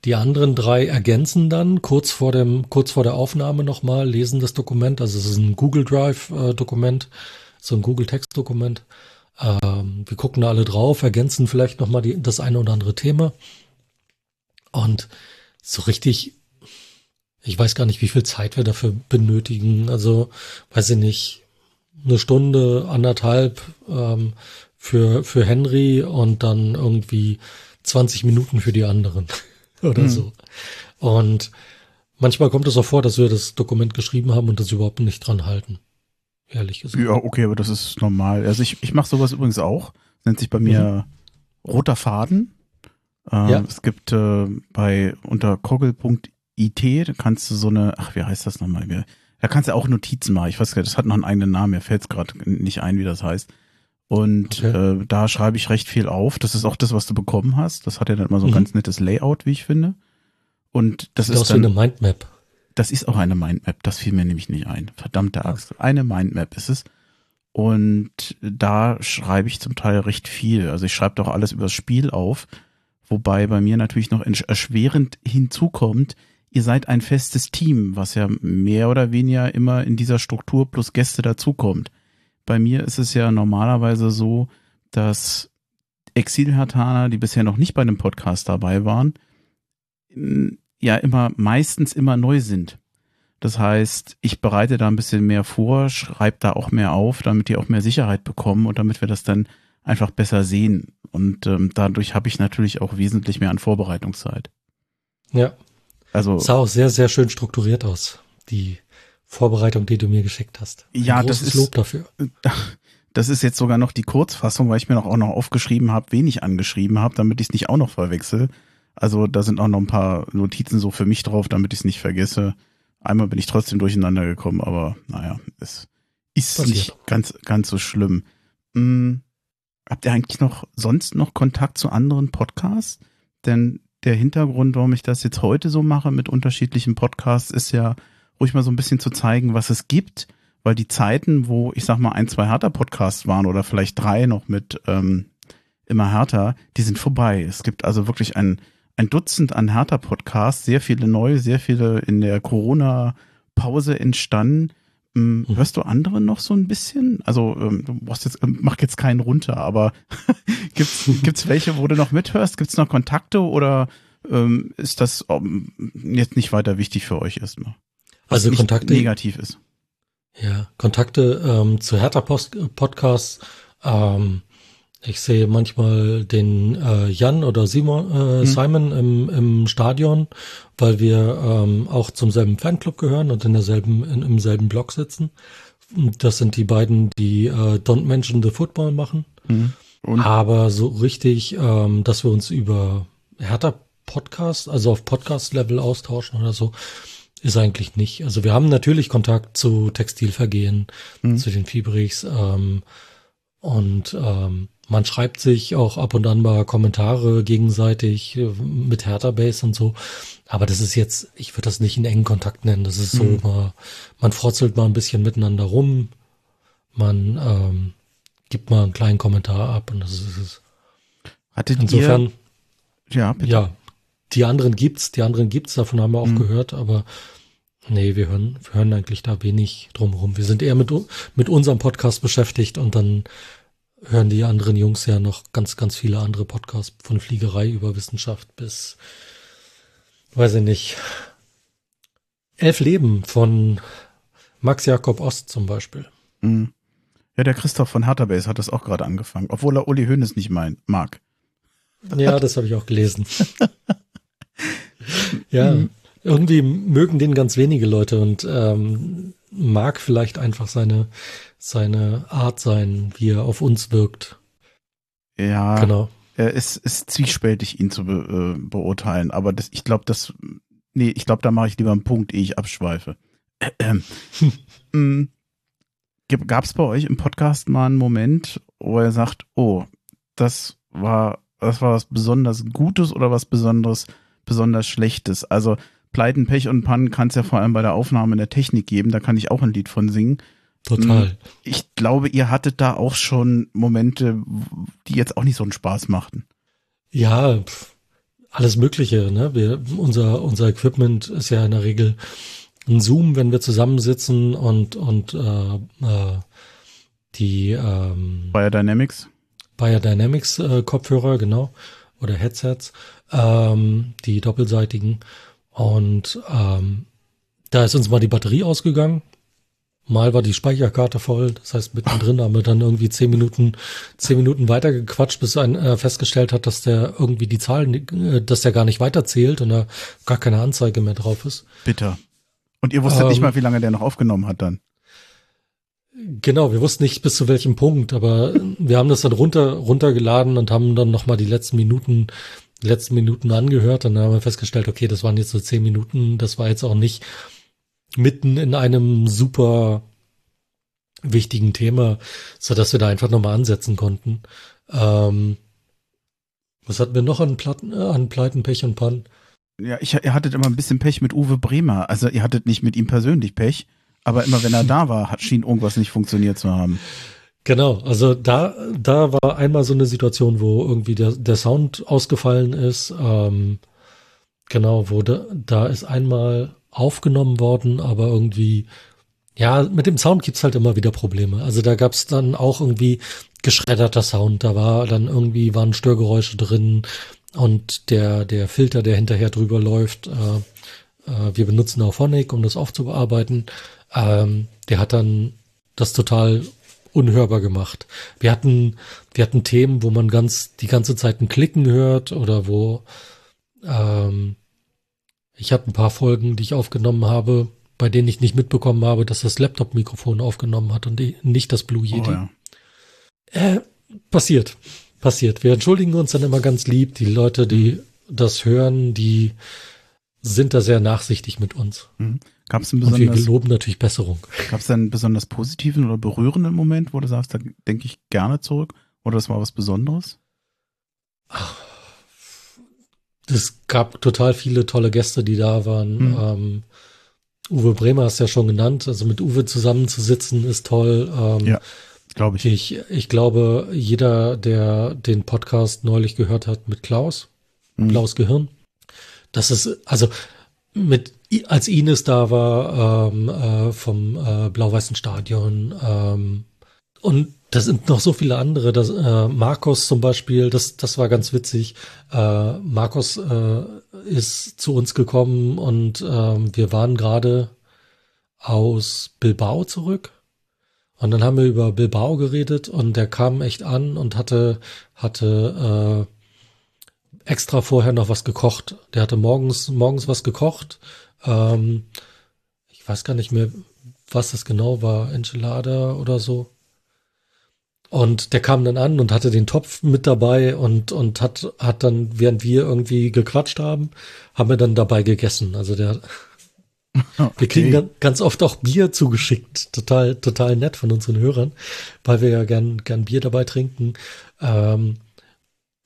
die anderen drei ergänzen dann kurz vor dem, kurz vor der Aufnahme nochmal, lesen das Dokument. Also es ist ein Google Drive äh, Dokument, so ein Google Text Dokument. Ähm, wir gucken da alle drauf, ergänzen vielleicht nochmal das eine oder andere Thema. Und so richtig, ich weiß gar nicht, wie viel Zeit wir dafür benötigen. Also, weiß ich nicht, eine Stunde, anderthalb ähm, für, für Henry und dann irgendwie 20 Minuten für die anderen. oder mhm. so. Und manchmal kommt es auch vor, dass wir das Dokument geschrieben haben und das überhaupt nicht dran halten. Ehrlich gesagt. Ja, okay, aber das ist normal. Also ich, ich mache sowas übrigens auch. Nennt sich bei mir mhm. roter Faden. Äh, ja. Es gibt äh, bei unter kogel.it, da kannst du so eine, ach, wie heißt das nochmal? Da kannst du auch Notizen machen. Ich weiß gar nicht, das hat noch einen eigenen Namen, mir fällt es gerade nicht ein, wie das heißt. Und okay. äh, da schreibe ich recht viel auf. Das ist auch das, was du bekommen hast. Das hat ja dann immer so ein mhm. ganz nettes Layout, wie ich finde. Und das Sieht ist aus dann, eine Mindmap. Das ist auch eine Mindmap. Das fiel mir nämlich nicht ein. Verdammte Axt. Eine Mindmap ist es. Und da schreibe ich zum Teil recht viel. Also ich schreibe doch alles über das Spiel auf. Wobei bei mir natürlich noch erschwerend hinzukommt, ihr seid ein festes Team, was ja mehr oder weniger immer in dieser Struktur plus Gäste dazukommt bei mir ist es ja normalerweise so, dass Exil-Hertaner, die bisher noch nicht bei einem Podcast dabei waren, ja immer meistens immer neu sind. Das heißt, ich bereite da ein bisschen mehr vor, schreibe da auch mehr auf, damit die auch mehr Sicherheit bekommen und damit wir das dann einfach besser sehen. Und ähm, dadurch habe ich natürlich auch wesentlich mehr an Vorbereitungszeit. Ja. Also sah auch sehr, sehr schön strukturiert aus. Die Vorbereitung, die du mir geschickt hast. Ein ja, das ist Lob dafür. Das ist jetzt sogar noch die Kurzfassung, weil ich mir noch auch noch aufgeschrieben habe, wen ich angeschrieben habe, damit ich es nicht auch noch verwechsel. Also da sind auch noch ein paar Notizen so für mich drauf, damit ich es nicht vergesse. Einmal bin ich trotzdem durcheinander gekommen, aber naja, es ist Passiert. nicht ganz, ganz so schlimm. Hm, habt ihr eigentlich noch sonst noch Kontakt zu anderen Podcasts? Denn der Hintergrund, warum ich das jetzt heute so mache mit unterschiedlichen Podcasts, ist ja, ruhig mal so ein bisschen zu zeigen, was es gibt, weil die Zeiten, wo ich sag mal ein, zwei härter Podcasts waren oder vielleicht drei noch mit ähm, immer härter, die sind vorbei. Es gibt also wirklich ein, ein Dutzend an härter Podcasts, sehr viele neue, sehr viele in der Corona-Pause entstanden. Ähm, hm. Hörst du andere noch so ein bisschen? Also ähm, du brauchst jetzt, ähm, mach jetzt keinen runter, aber gibt's gibt's welche, wo du noch mithörst? Gibt's noch Kontakte oder ähm, ist das ähm, jetzt nicht weiter wichtig für euch erstmal? Was also Kontakte negativ ist. Ja, Kontakte ähm, zu Hertha Post Podcasts. Ähm, ich sehe manchmal den äh, Jan oder Simon, äh, hm. Simon im, im Stadion, weil wir ähm, auch zum selben Fanclub gehören und in derselben, in, im selben Blog sitzen. Das sind die beiden, die äh, Don't Mention the Football machen. Hm. Aber so richtig, ähm, dass wir uns über Hertha Podcast, also auf Podcast-Level austauschen oder so, ist eigentlich nicht. Also wir haben natürlich Kontakt zu Textilvergehen, mhm. zu den Fibrichs ähm, und ähm, man schreibt sich auch ab und an mal Kommentare gegenseitig äh, mit Hertha Base und so. Aber das ist jetzt, ich würde das nicht in engen Kontakt nennen. Das ist so, mhm. mal, man frotzelt mal ein bisschen miteinander rum. Man ähm, gibt mal einen kleinen Kommentar ab und das ist es. Hattet Insofern, ihr, ja, bitte. ja, die anderen gibt's, die anderen gibt's, davon haben wir auch mhm. gehört, aber nee, wir hören, wir hören eigentlich da wenig drumherum. Wir sind eher mit, mit unserem Podcast beschäftigt und dann hören die anderen Jungs ja noch ganz, ganz viele andere Podcasts von Fliegerei über Wissenschaft bis, weiß ich nicht, Elf Leben von Max Jakob Ost zum Beispiel. Mhm. Ja, der Christoph von Hatterbase hat das auch gerade angefangen, obwohl er Uli Hoeneß nicht mein, mag. Ja, das habe ich auch gelesen. ja, mhm. irgendwie mögen den ganz wenige Leute und ähm, mag vielleicht einfach seine seine Art sein, wie er auf uns wirkt. Ja, genau. Es ist zwiespältig, ihn zu be, äh, beurteilen, aber das, ich glaube, das, nee, ich glaube, da mache ich lieber einen Punkt, ehe ich abschweife. Ähm, hm. Gab es bei euch im Podcast mal einen Moment, wo er sagt, oh, das war, das war was besonders Gutes oder was besonders, besonders Schlechtes? Also Pleiten, Pech und Pannen kann es ja vor allem bei der Aufnahme in der Technik geben, da kann ich auch ein Lied von singen. Total. Hm, ich glaube, ihr hattet da auch schon Momente, die jetzt auch nicht so einen Spaß machten. Ja, alles Mögliche. Ne? Wir, unser, unser Equipment ist ja in der Regel ein Zoom, wenn wir zusammensitzen und, und äh, äh, die ähm, Biodynamics. Biodynamics äh, Kopfhörer, genau. Oder Headsets, ähm, die doppelseitigen. Und ähm, da ist uns mal die Batterie ausgegangen Mal war die Speicherkarte voll, das heißt mittendrin haben wir dann irgendwie zehn Minuten, zehn Minuten weitergequatscht, bis ein äh, festgestellt hat, dass der irgendwie die Zahlen, äh, dass der gar nicht weiterzählt und da gar keine Anzeige mehr drauf ist. Bitter. Und ihr wusstet ähm, nicht mal, wie lange der noch aufgenommen hat dann. Genau, wir wussten nicht bis zu welchem Punkt, aber wir haben das dann runter runtergeladen und haben dann noch mal die letzten Minuten die letzten Minuten angehört und dann haben wir festgestellt, okay, das waren jetzt so zehn Minuten, das war jetzt auch nicht mitten in einem super wichtigen Thema, so dass wir da einfach nochmal ansetzen konnten. Ähm, was hatten wir noch an Platten, äh, an Pleiten, Pech und Pannen? Ja, ich, ihr hattet immer ein bisschen Pech mit Uwe Bremer. Also ihr hattet nicht mit ihm persönlich Pech, aber immer wenn er da war, hat, schien irgendwas nicht funktioniert zu haben. Genau, also da, da war einmal so eine Situation, wo irgendwie der, der Sound ausgefallen ist. Ähm, genau, wo da, da ist einmal aufgenommen worden, aber irgendwie, ja, mit dem Sound gibt's halt immer wieder Probleme. Also da gab's dann auch irgendwie geschredderter Sound, da war dann irgendwie, waren Störgeräusche drin und der, der Filter, der hinterher drüber läuft, äh, äh, wir benutzen auch Phonic, um das aufzubearbeiten, ähm, der hat dann das total unhörbar gemacht. Wir hatten, wir hatten Themen, wo man ganz die ganze Zeit ein Klicken hört oder wo ähm, ich habe ein paar Folgen, die ich aufgenommen habe, bei denen ich nicht mitbekommen habe, dass das Laptop-Mikrofon aufgenommen hat und nicht das Blue Yeti. Oh, ja. äh, passiert, passiert. Wir entschuldigen uns dann immer ganz lieb. Die Leute, die das hören, die sind da sehr nachsichtig mit uns. Mhm. Gab es einen besonders, und wir loben natürlich Besserung. Gab es einen besonders positiven oder berührenden Moment, wo du sagst, da denke ich gerne zurück? Oder das war was Besonderes? Es gab total viele tolle Gäste, die da waren. Mhm. Ähm, Uwe Bremer hast ja schon genannt. Also mit Uwe zusammenzusitzen ist toll. Ähm, ja, glaube ich. ich. Ich glaube, jeder, der den Podcast neulich gehört hat mit Klaus, mhm. Klaus Gehirn, das ist, also mit, als Ines da war ähm, äh, vom äh, Blau-Weißen Stadion ähm, und da sind noch so viele andere. Das, äh, Markus zum Beispiel, das, das war ganz witzig. Äh, Markus äh, ist zu uns gekommen und äh, wir waren gerade aus Bilbao zurück. Und dann haben wir über Bilbao geredet und der kam echt an und hatte, hatte äh, extra vorher noch was gekocht. Der hatte morgens, morgens was gekocht. Ähm, ich weiß gar nicht mehr, was das genau war, Enchilada oder so. Und der kam dann an und hatte den Topf mit dabei und, und hat, hat dann, während wir irgendwie gequatscht haben, haben wir dann dabei gegessen. Also der, okay. wir kriegen ganz oft auch Bier zugeschickt. Total, total nett von unseren Hörern, weil wir ja gern, gern Bier dabei trinken. Ähm,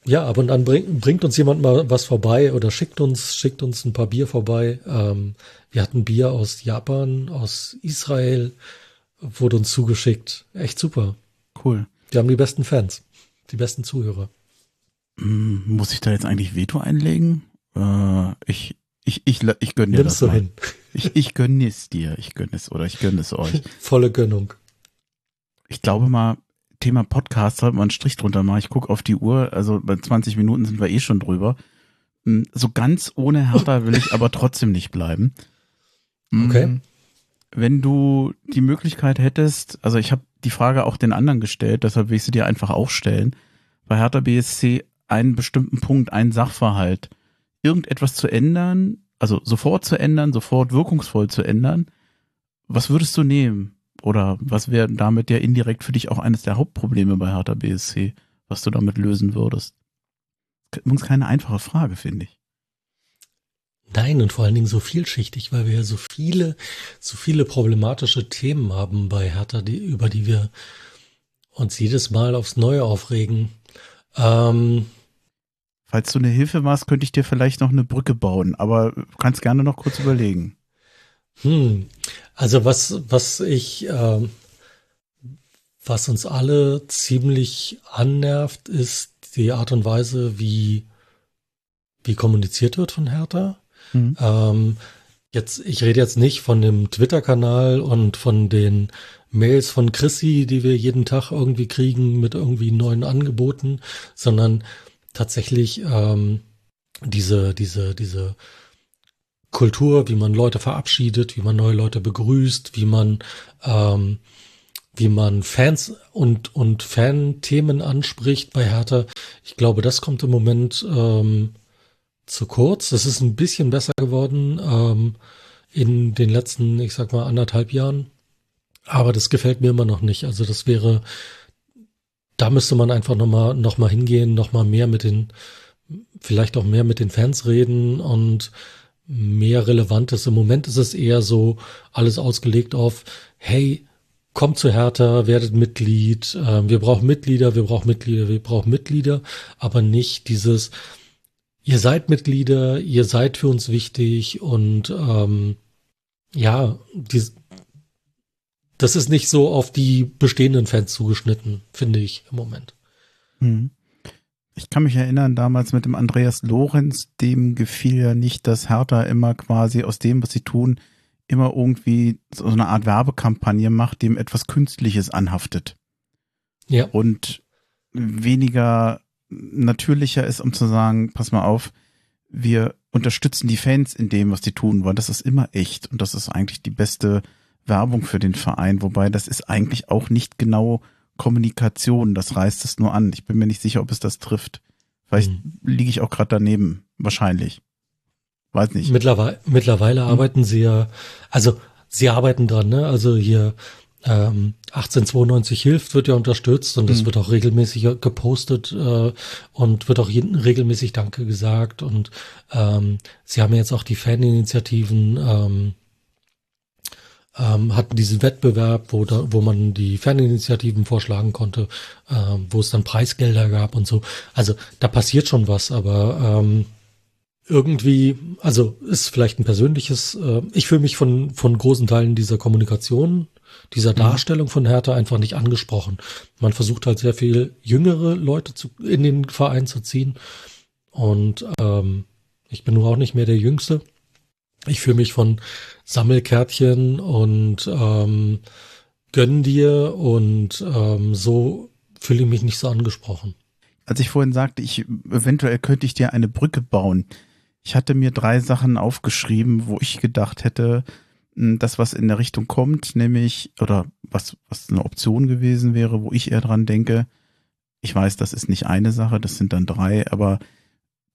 ja, ab und an bringt, bringt uns jemand mal was vorbei oder schickt uns, schickt uns ein paar Bier vorbei. Ähm, wir hatten Bier aus Japan, aus Israel, wurde uns zugeschickt. Echt super. Cool. Wir haben die besten Fans, die besten Zuhörer. Hm, muss ich da jetzt eigentlich Veto einlegen? Äh, ich, ich, ich, ich gönne dir Nimmst das du mal. hin. Ich, ich gönne es dir. Ich gönne es oder ich gönne es euch. Volle Gönnung. Ich glaube mal, Thema Podcast sollte man einen Strich drunter machen. Ich gucke auf die Uhr, also bei 20 Minuten sind wir eh schon drüber. Hm, So ganz ohne Hertha will ich aber trotzdem nicht bleiben. Hm, Okay. Wenn du die Möglichkeit hättest, also ich habe die Frage auch den anderen gestellt, deshalb will ich sie dir einfach auch stellen. Bei Hertha BSC einen bestimmten Punkt, einen Sachverhalt, irgendetwas zu ändern, also sofort zu ändern, sofort wirkungsvoll zu ändern, was würdest du nehmen? Oder was wäre damit ja indirekt für dich auch eines der Hauptprobleme bei Hertha BSC, was du damit lösen würdest? Übrigens keine einfache Frage, finde ich. Nein, und vor allen Dingen so vielschichtig, weil wir ja so viele, so viele problematische Themen haben bei Hertha, die, über die wir uns jedes Mal aufs Neue aufregen. Ähm, Falls du eine Hilfe machst, könnte ich dir vielleicht noch eine Brücke bauen, aber du kannst gerne noch kurz überlegen. hm, also was, was ich, ähm, was uns alle ziemlich annervt, ist die Art und Weise, wie, wie kommuniziert wird von Hertha. Mhm. Ähm, jetzt, ich rede jetzt nicht von dem Twitter-Kanal und von den Mails von Chrissy, die wir jeden Tag irgendwie kriegen mit irgendwie neuen Angeboten, sondern tatsächlich ähm, diese, diese, diese Kultur, wie man Leute verabschiedet, wie man neue Leute begrüßt, wie man, ähm, wie man Fans und, und Fan-Themen anspricht bei Hertha. Ich glaube, das kommt im Moment ähm, zu kurz. Das ist ein bisschen besser geworden ähm, in den letzten, ich sag mal, anderthalb Jahren. Aber das gefällt mir immer noch nicht. Also das wäre, da müsste man einfach nochmal noch mal hingehen, nochmal mehr mit den, vielleicht auch mehr mit den Fans reden und mehr Relevantes. Im Moment ist es eher so alles ausgelegt auf, hey, kommt zu Hertha, werdet Mitglied, äh, wir brauchen Mitglieder, wir brauchen Mitglieder, wir brauchen Mitglieder, aber nicht dieses, ihr seid Mitglieder, ihr seid für uns wichtig und ähm, ja, die, das ist nicht so auf die bestehenden Fans zugeschnitten, finde ich im Moment. Hm. Ich kann mich erinnern, damals mit dem Andreas Lorenz, dem gefiel ja nicht, dass Hertha immer quasi aus dem, was sie tun, immer irgendwie so eine Art Werbekampagne macht, dem etwas Künstliches anhaftet. Ja. Und weniger natürlicher ist, um zu sagen, pass mal auf, wir unterstützen die Fans in dem, was die tun, weil das ist immer echt und das ist eigentlich die beste Werbung für den Verein, wobei das ist eigentlich auch nicht genau Kommunikation, das reißt es nur an. Ich bin mir nicht sicher, ob es das trifft. Vielleicht Mhm. liege ich auch gerade daneben, wahrscheinlich. Weiß nicht. Mittlerweile, mittlerweile Hm. arbeiten sie ja, also sie arbeiten dran, ne? Also hier ähm, 1892 hilft, wird ja unterstützt und es Hm. wird auch regelmäßig gepostet äh, und wird auch jeden, regelmäßig Danke gesagt und ähm, sie haben jetzt auch die Faninitiativen ähm, ähm, hatten diesen Wettbewerb, wo, da, wo man die Faninitiativen vorschlagen konnte, ähm, wo es dann Preisgelder gab und so. Also da passiert schon was, aber ähm, irgendwie, also ist vielleicht ein persönliches, äh, ich fühle mich von, von großen Teilen dieser Kommunikation, dieser Darstellung von Hertha einfach nicht angesprochen. Man versucht halt sehr viel jüngere Leute zu, in den Verein zu ziehen und ähm, ich bin nur auch nicht mehr der Jüngste. Ich fühle mich von Sammelkärtchen und ähm, gönn dir und ähm, so fühle ich mich nicht so angesprochen. Als ich vorhin sagte, ich eventuell könnte ich dir eine Brücke bauen. Ich hatte mir drei Sachen aufgeschrieben, wo ich gedacht hätte, mh, das, was in der Richtung kommt, nämlich, oder was, was eine Option gewesen wäre, wo ich eher dran denke. Ich weiß, das ist nicht eine Sache, das sind dann drei, aber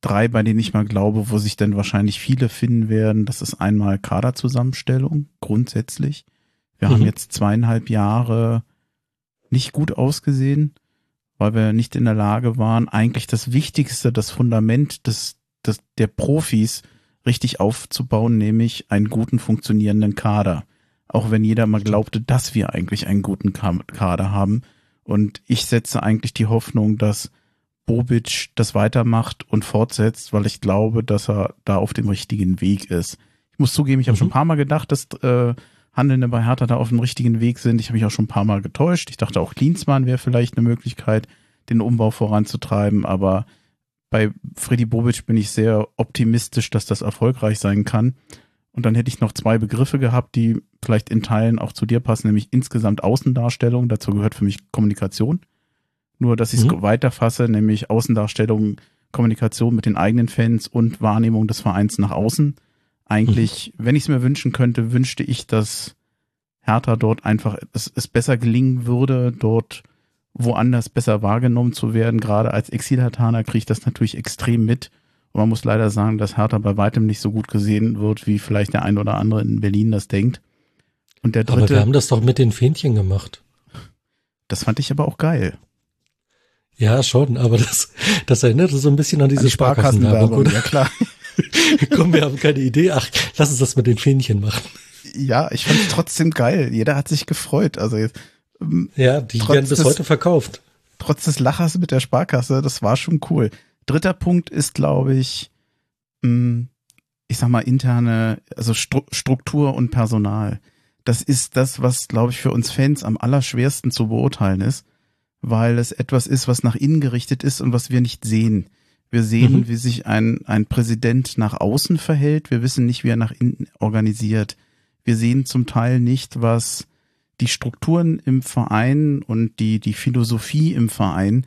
drei, bei denen ich mal glaube, wo sich dann wahrscheinlich viele finden werden. Das ist einmal Kaderzusammenstellung, grundsätzlich. Wir Mhm. haben jetzt zweieinhalb Jahre nicht gut ausgesehen. weil wir nicht in der Lage waren, eigentlich das Wichtigste, das Fundament des, des, der Profis richtig aufzubauen, nämlich einen guten funktionierenden Kader. Auch wenn jeder mal glaubte, dass wir eigentlich einen guten Kader haben. Und ich setze eigentlich die Hoffnung, dass Bobic das weitermacht und fortsetzt, weil ich glaube, dass er da auf dem richtigen Weg ist. Ich muss zugeben, ich habe mhm. schon ein paar Mal gedacht, dass äh, Handelnde bei Hertha da auf dem richtigen Weg sind. Ich habe mich auch schon ein paar Mal getäuscht. Ich dachte auch Klinsmann wäre vielleicht eine Möglichkeit, den Umbau voranzutreiben, aber bei Freddy Bobic bin ich sehr optimistisch, dass das erfolgreich sein kann. Und dann hätte ich noch zwei Begriffe gehabt, die vielleicht in Teilen auch zu dir passen, nämlich insgesamt Außendarstellung. Dazu gehört für mich Kommunikation. Nur, dass ich es mhm. weiterfasse, nämlich Außendarstellung, Kommunikation mit den eigenen Fans und Wahrnehmung des Vereins nach außen. Eigentlich, mhm. wenn ich es mir wünschen könnte, wünschte ich, dass Hertha dort einfach es, es besser gelingen würde, dort woanders besser wahrgenommen zu werden. Gerade als Exilhartaner kriege ich das natürlich extrem mit. Und man muss leider sagen, dass Hertha bei weitem nicht so gut gesehen wird, wie vielleicht der ein oder andere in Berlin das denkt. Und der dritte. Aber wir haben das doch mit den Fähnchen gemacht. Das fand ich aber auch geil. Ja, schon, aber das, das erinnert so ein bisschen an diese an die Sparkassenwerbung, oder? Ja, klar. Komm, wir haben keine Idee. Ach, lass uns das mit den Fähnchen machen. Ja, ich fand es trotzdem geil. Jeder hat sich gefreut. Also jetzt, ähm, ja, die werden bis des, heute verkauft. Trotz des Lachers mit der Sparkasse, das war schon cool. Dritter Punkt ist, glaube ich, hm, ich sag mal, interne, also Struktur und Personal. Das ist das, was, glaube ich, für uns Fans am allerschwersten zu beurteilen ist, weil es etwas ist, was nach innen gerichtet ist und was wir nicht sehen. Wir sehen, mhm. wie sich ein, ein Präsident nach außen verhält. Wir wissen nicht, wie er nach innen organisiert. Wir sehen zum Teil nicht, was die Strukturen im Verein und die, die Philosophie im Verein,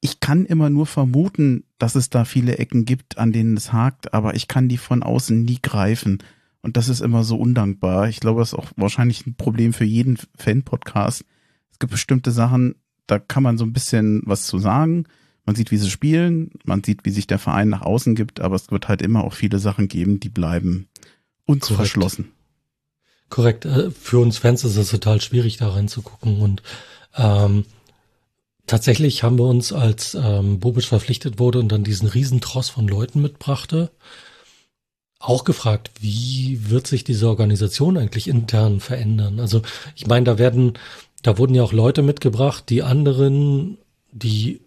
ich kann immer nur vermuten, dass es da viele Ecken gibt, an denen es hakt, aber ich kann die von außen nie greifen. Und das ist immer so undankbar. Ich glaube, das ist auch wahrscheinlich ein Problem für jeden Fan-Podcast. Es gibt bestimmte Sachen, da kann man so ein bisschen was zu sagen. Man sieht, wie sie spielen, man sieht, wie sich der Verein nach außen gibt, aber es wird halt immer auch viele Sachen geben, die bleiben uns Korrekt. verschlossen. Korrekt. Äh, für uns Fans ist es total schwierig, da reinzugucken. Und ähm, tatsächlich haben wir uns, als ähm, Bobic verpflichtet wurde und dann diesen Riesentross von Leuten mitbrachte, auch gefragt, wie wird sich diese Organisation eigentlich intern verändern? Also ich meine, da werden, da wurden ja auch Leute mitgebracht, die anderen, die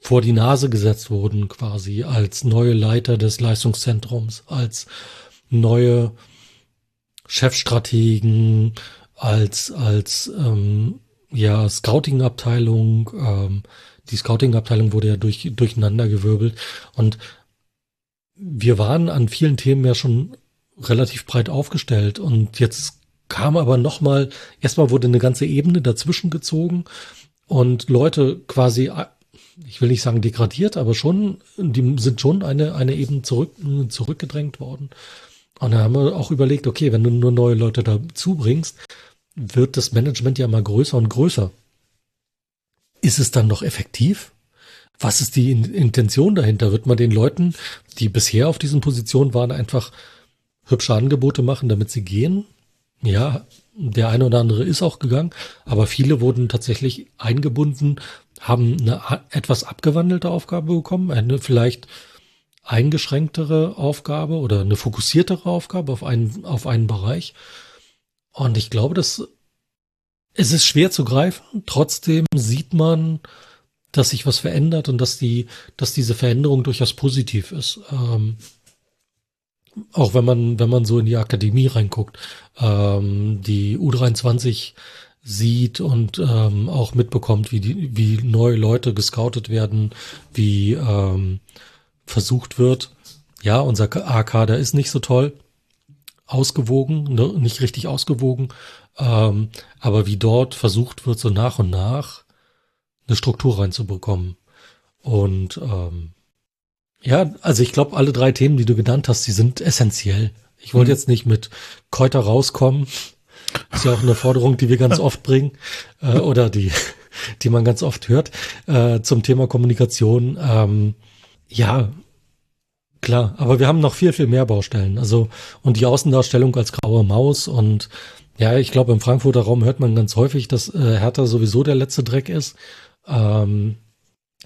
vor die Nase gesetzt wurden, quasi als neue Leiter des Leistungszentrums, als neue Chefstrategen, als, als ähm, ja, Scouting-Abteilung. Ähm, die Scouting-Abteilung wurde ja durch, durcheinandergewirbelt. Und wir waren an vielen Themen ja schon relativ breit aufgestellt. Und jetzt kam aber nochmal, erstmal wurde eine ganze Ebene dazwischen gezogen und Leute quasi, ich will nicht sagen degradiert, aber schon, die sind schon eine, eine Ebene zurück, zurückgedrängt worden. Und da haben wir auch überlegt, okay, wenn du nur neue Leute dazu bringst, wird das Management ja mal größer und größer. Ist es dann noch effektiv? Was ist die Intention dahinter? Wird man den Leuten, die bisher auf diesen Positionen waren, einfach hübsche Angebote machen, damit sie gehen? Ja, der eine oder andere ist auch gegangen, aber viele wurden tatsächlich eingebunden, haben eine etwas abgewandelte Aufgabe bekommen, eine vielleicht eingeschränktere Aufgabe oder eine fokussiertere Aufgabe auf einen, auf einen Bereich. Und ich glaube, dass es ist schwer zu greifen. Trotzdem sieht man, dass sich was verändert und dass die, dass diese Veränderung durchaus positiv ist. Ähm, auch wenn man, wenn man so in die Akademie reinguckt, ähm, die U23 sieht und ähm, auch mitbekommt, wie die, wie neue Leute gescoutet werden, wie ähm, versucht wird, ja, unser A-Kader ist nicht so toll, ausgewogen, ne, nicht richtig ausgewogen, ähm, aber wie dort versucht wird, so nach und nach eine Struktur reinzubekommen. Und ähm, ja, also ich glaube, alle drei Themen, die du genannt hast, die sind essentiell. Ich wollte mhm. jetzt nicht mit Kräuter rauskommen. Ist ja auch eine Forderung, die wir ganz oft bringen äh, oder die, die man ganz oft hört äh, zum Thema Kommunikation. Ähm, ja, klar, aber wir haben noch viel, viel mehr Baustellen. Also, und die Außendarstellung als graue Maus und ja, ich glaube, im Frankfurter Raum hört man ganz häufig, dass äh, Hertha sowieso der letzte Dreck ist. ähm,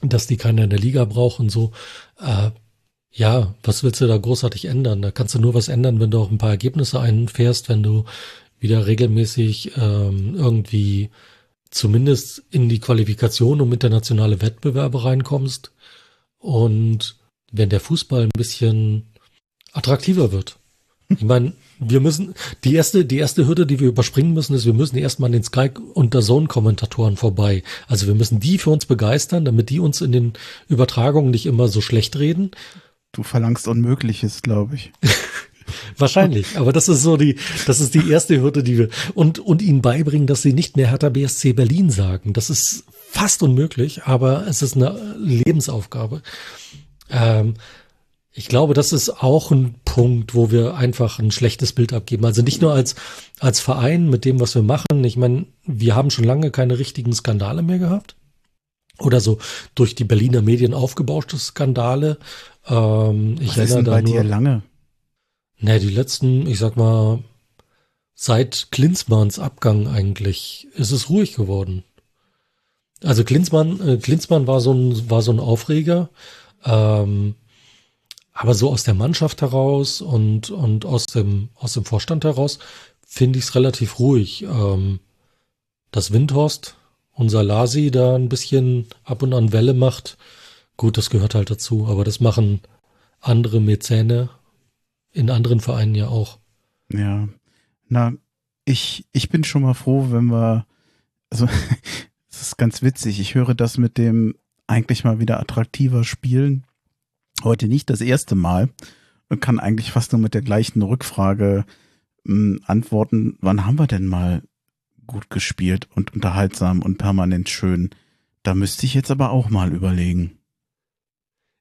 dass die keiner in der Liga braucht und so. Äh, ja, was willst du da großartig ändern? Da kannst du nur was ändern, wenn du auch ein paar Ergebnisse einfährst, wenn du wieder regelmäßig ähm, irgendwie zumindest in die Qualifikation um internationale Wettbewerbe reinkommst und wenn der Fußball ein bisschen attraktiver wird. Ich meine, wir müssen, die erste, die erste Hürde, die wir überspringen müssen, ist, wir müssen erstmal an den Sky und der Zone-Kommentatoren vorbei. Also wir müssen die für uns begeistern, damit die uns in den Übertragungen nicht immer so schlecht reden. Du verlangst Unmögliches, glaube ich. Wahrscheinlich, aber das ist so die, das ist die erste Hürde, die wir und und ihnen beibringen, dass sie nicht mehr Hertha BSC Berlin sagen. Das ist fast unmöglich, aber es ist eine Lebensaufgabe. Ähm, ich glaube, das ist auch ein Punkt, wo wir einfach ein schlechtes Bild abgeben. Also nicht nur als, als Verein mit dem, was wir machen. Ich meine, wir haben schon lange keine richtigen Skandale mehr gehabt. Oder so durch die Berliner Medien aufgebauschte Skandale. Ähm, ich was ist denn bei nur, dir lange? Ne, die letzten, ich sag mal, seit Klinsmanns Abgang eigentlich ist es ruhig geworden. Also Klinsmann, äh, Klinsmann war so ein, war so ein Aufreger. Ähm, aber so aus der Mannschaft heraus und, und aus dem, aus dem Vorstand heraus finde ich es relativ ruhig. Ähm, dass Windhorst, unser Lasi, da ein bisschen ab und an Welle macht, gut, das gehört halt dazu, aber das machen andere Mäzene in anderen Vereinen ja auch. Ja, na, ich, ich bin schon mal froh, wenn wir, also, es ist ganz witzig, ich höre das mit dem eigentlich mal wieder attraktiver spielen heute nicht das erste Mal und kann eigentlich fast nur mit der gleichen Rückfrage mh, hm, antworten, wann haben wir denn mal gut gespielt und unterhaltsam und permanent schön? Da müsste ich jetzt aber auch mal überlegen.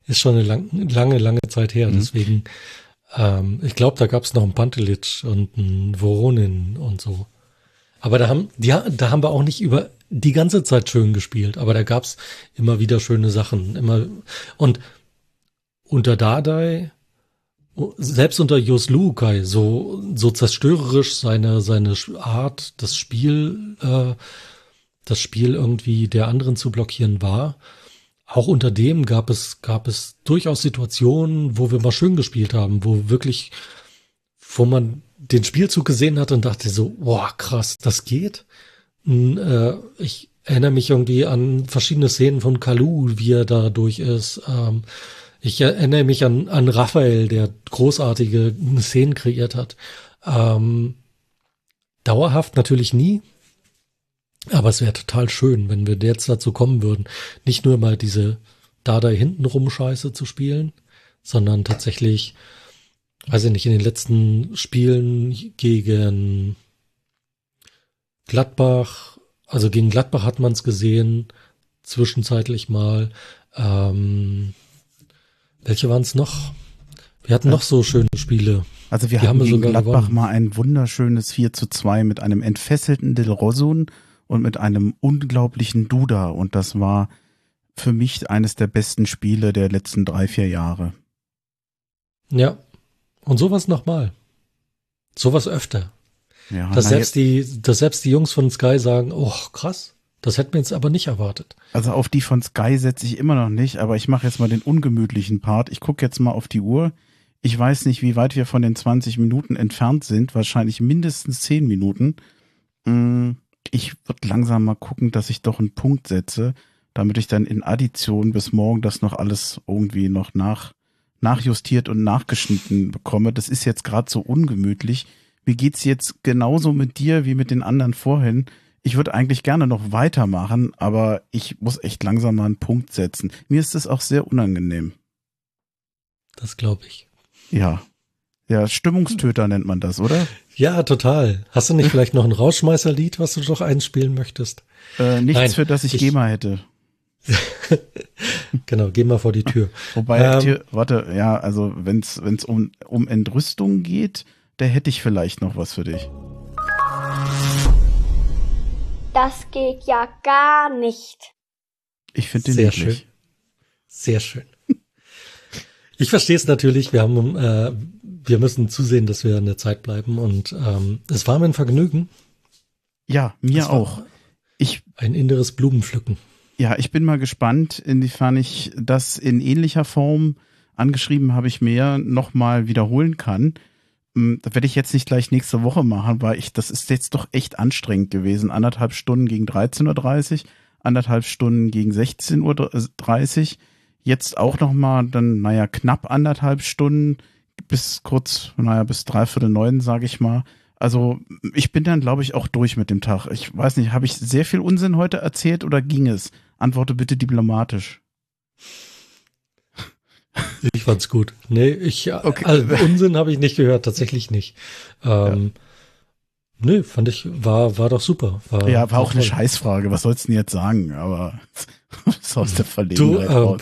Ist schon eine lang, lange, lange Zeit her, mhm. deswegen, ähm, ich glaube, da gab es noch einen Pantelic und einen Voronin und so. Aber da haben, die, da haben wir auch nicht über die ganze Zeit schön gespielt, aber da gab es immer wieder schöne Sachen. Immer, und unter Dardai, selbst unter Jos Lukai, so, so zerstörerisch seine, seine Art, das Spiel, äh, das Spiel irgendwie der anderen zu blockieren war. Auch unter dem gab es, gab es durchaus Situationen, wo wir mal schön gespielt haben, wo wirklich, wo man den Spielzug gesehen hat und dachte so, boah, krass, das geht. Und, äh, ich erinnere mich irgendwie an verschiedene Szenen von Kalu, wie er da durch ist. Ähm, ich erinnere mich an, an Raphael, der großartige Szenen kreiert hat. Ähm, dauerhaft natürlich nie. Aber es wäre total schön, wenn wir jetzt dazu kommen würden, nicht nur mal diese da da hinten rum Scheiße zu spielen, sondern tatsächlich, weiß ich nicht, in den letzten Spielen gegen Gladbach, also gegen Gladbach hat man es gesehen, zwischenzeitlich mal. Ähm, welche waren es noch? Wir hatten ja. noch so schöne Spiele. Also wir Die haben, haben gegen Gladbach gewonnen. mal ein wunderschönes 4 zu 2 mit einem entfesselten Del Rosun und mit einem unglaublichen Duda. Und das war für mich eines der besten Spiele der letzten drei, vier Jahre. Ja. Und sowas nochmal. Sowas öfter. Ja, dass, selbst die, dass selbst die Jungs von Sky sagen, oh krass, das hätten wir jetzt aber nicht erwartet. Also auf die von Sky setze ich immer noch nicht, aber ich mache jetzt mal den ungemütlichen Part. Ich gucke jetzt mal auf die Uhr. Ich weiß nicht, wie weit wir von den 20 Minuten entfernt sind. Wahrscheinlich mindestens 10 Minuten. Mm, ich würde langsam mal gucken, dass ich doch einen Punkt setze, damit ich dann in Addition bis morgen das noch alles irgendwie noch nach, nachjustiert und nachgeschnitten bekomme. Das ist jetzt gerade so ungemütlich. Wie geht's jetzt genauso mit dir wie mit den anderen vorhin? Ich würde eigentlich gerne noch weitermachen, aber ich muss echt langsam mal einen Punkt setzen. Mir ist das auch sehr unangenehm. Das glaube ich. Ja. Ja, Stimmungstöter nennt man das, oder? Ja, total. Hast du nicht vielleicht noch ein Rauschmeißerlied, was du doch einspielen möchtest? Äh, nichts, Nein, für das ich, ich GEMA hätte. genau, geh mal vor die Tür. Wobei, ähm, warte, ja, also wenn es um, um Entrüstung geht, da hätte ich vielleicht noch was für dich. Das geht ja gar nicht. Ich finde den sehr schön. Sehr schön. Ich verstehe es natürlich. Wir haben, äh, wir müssen zusehen, dass wir in der Zeit bleiben und ähm, es war mir ein Vergnügen. Ja, mir auch. Ich ein inneres Blumenpflücken. Ja, ich bin mal gespannt, inwiefern ich das in ähnlicher Form angeschrieben habe ich mehr nochmal wiederholen kann. Hm, das werde ich jetzt nicht gleich nächste Woche machen, weil ich, das ist jetzt doch echt anstrengend gewesen. Anderthalb Stunden gegen 13.30 Uhr, anderthalb Stunden gegen 16.30 Uhr. Jetzt auch nochmal dann, naja, knapp anderthalb Stunden bis kurz, naja, bis dreiviertel neun, sage ich mal. Also ich bin dann, glaube ich, auch durch mit dem Tag. Ich weiß nicht, habe ich sehr viel Unsinn heute erzählt oder ging es? Antworte bitte diplomatisch. Ich fand's gut. Nee, ich okay. also Unsinn habe ich nicht gehört, tatsächlich nicht. Ähm, ja. Nee, fand ich, war, war doch super. War, ja, war auch eine Scheißfrage. Was sollst du denn jetzt sagen? Aber ist aus der Verlegenheit du, äh,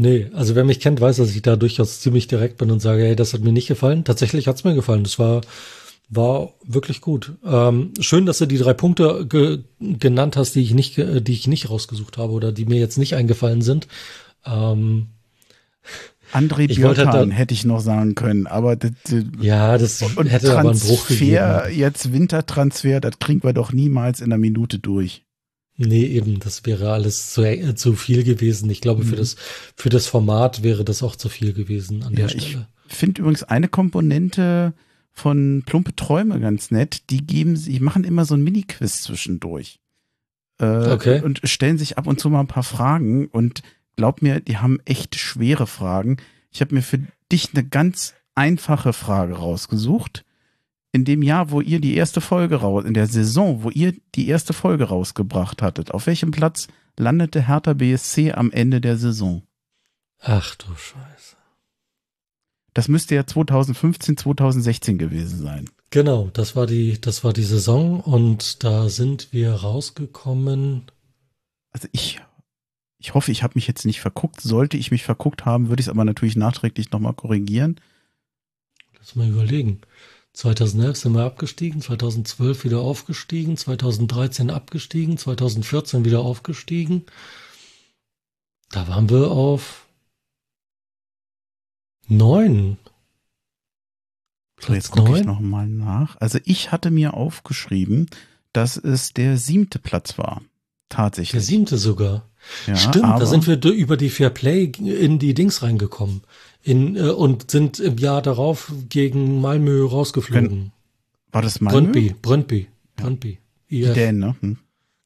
Nee, also wer mich kennt, weiß, dass ich da durchaus ziemlich direkt bin und sage, hey, das hat mir nicht gefallen. Tatsächlich hat's mir gefallen. Das war, war wirklich gut. Ähm, schön, dass du die drei Punkte ge genannt hast, die ich nicht, die ich nicht rausgesucht habe oder die mir jetzt nicht eingefallen sind. Ähm, André Björkan halt hätte ich noch sagen können, aber das, ja, das und hätte Transfer, aber einen Bruch gegeben. jetzt Wintertransfer, das kriegen wir doch niemals in einer Minute durch. Nee, eben, das wäre alles zu, äh, zu viel gewesen. Ich glaube, mhm. für das, für das Format wäre das auch zu viel gewesen an ja, der Stelle. Ich finde übrigens eine Komponente von Plumpe Träume ganz nett. Die geben, sie machen immer so ein Mini-Quiz zwischendurch. Äh, okay. Und stellen sich ab und zu mal ein paar Fragen und glaub mir, die haben echt schwere Fragen. Ich habe mir für dich eine ganz einfache Frage rausgesucht in dem Jahr, wo ihr die erste Folge raus, in der Saison, wo ihr die erste Folge rausgebracht hattet, auf welchem Platz landete Hertha BSC am Ende der Saison? Ach du Scheiße. Das müsste ja 2015, 2016 gewesen sein. Genau, das war die, das war die Saison und da sind wir rausgekommen. Also ich, ich hoffe, ich habe mich jetzt nicht verguckt. Sollte ich mich verguckt haben, würde ich es aber natürlich nachträglich nochmal korrigieren. Lass mal überlegen. 2011 sind wir abgestiegen, 2012 wieder aufgestiegen, 2013 abgestiegen, 2014 wieder aufgestiegen. Da waren wir auf neun. So, jetzt gucke ich nochmal nach. Also ich hatte mir aufgeschrieben, dass es der siebte Platz war. Tatsächlich. Der siebte sogar. Ja, Stimmt, da sind wir über die Fair Play in die Dings reingekommen in, äh, und sind im Jahr darauf gegen Malmö rausgeflogen. War das Malmö? Brøndby, Brøndby, Brøndby. Die Dänen, ne? Hm.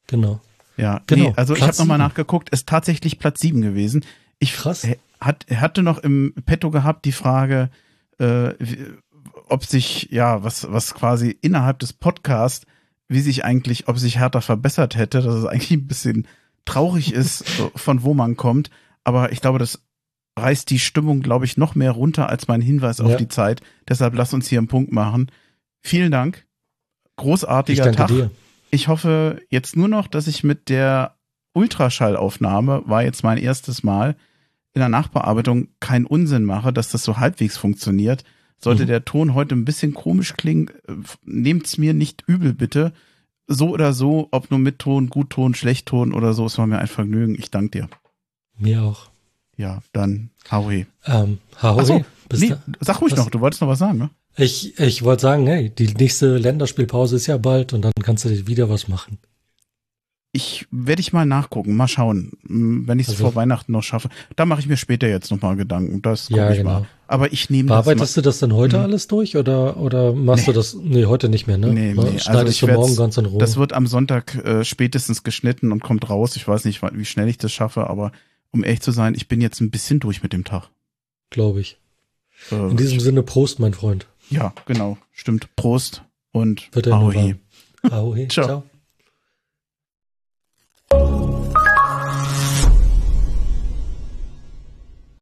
Genau. Ja, genau. Nee, also Platz ich habe nochmal nachgeguckt, ist tatsächlich Platz sieben gewesen. Ich Krass. Hat, hatte noch im Petto gehabt die Frage, äh, ob sich, ja, was, was quasi innerhalb des Podcasts, wie sich eigentlich, ob sich Hertha verbessert hätte, dass es eigentlich ein bisschen traurig ist, von wo man kommt. Aber ich glaube, das reißt die Stimmung, glaube ich, noch mehr runter als mein Hinweis ja. auf die Zeit. Deshalb lass uns hier einen Punkt machen. Vielen Dank. Großartiger ich Tag. Dir. Ich hoffe jetzt nur noch, dass ich mit der Ultraschallaufnahme, war jetzt mein erstes Mal, in der Nachbearbeitung keinen Unsinn mache, dass das so halbwegs funktioniert. Sollte mhm. der Ton heute ein bisschen komisch klingen, äh, nehmt's mir nicht übel, bitte. So oder so, ob nur mit Ton, Gutton, Schlechtton oder so, es war mir ein Vergnügen. Ich danke dir. Mir auch. Ja, dann Haui. Ähm, Haui? So, nee, sag ruhig was? noch, du wolltest noch was sagen, ne? Ich, ich wollte sagen, hey, die nächste Länderspielpause ist ja bald und dann kannst du wieder was machen. Ich werde ich mal nachgucken, mal schauen, wenn ich es also, vor Weihnachten noch schaffe. Da mache ich mir später jetzt nochmal Gedanken. Das gucke ja, ich genau. mal. Aber ich nehme das. Bearbeitest du das denn heute hm. alles durch oder oder machst nee. du das? Nee, heute nicht mehr, ne? Nee, nee. Schneidest also ich du morgen ganz in Ruhe. Das wird am Sonntag äh, spätestens geschnitten und kommt raus. Ich weiß nicht, wie schnell ich das schaffe, aber um ehrlich zu sein, ich bin jetzt ein bisschen durch mit dem Tag. Glaube ich. Äh, In diesem Sinne Prost, mein Freund. Ja, genau. Stimmt. Prost und Ahoi. Ahoi. Ciao. Ciao.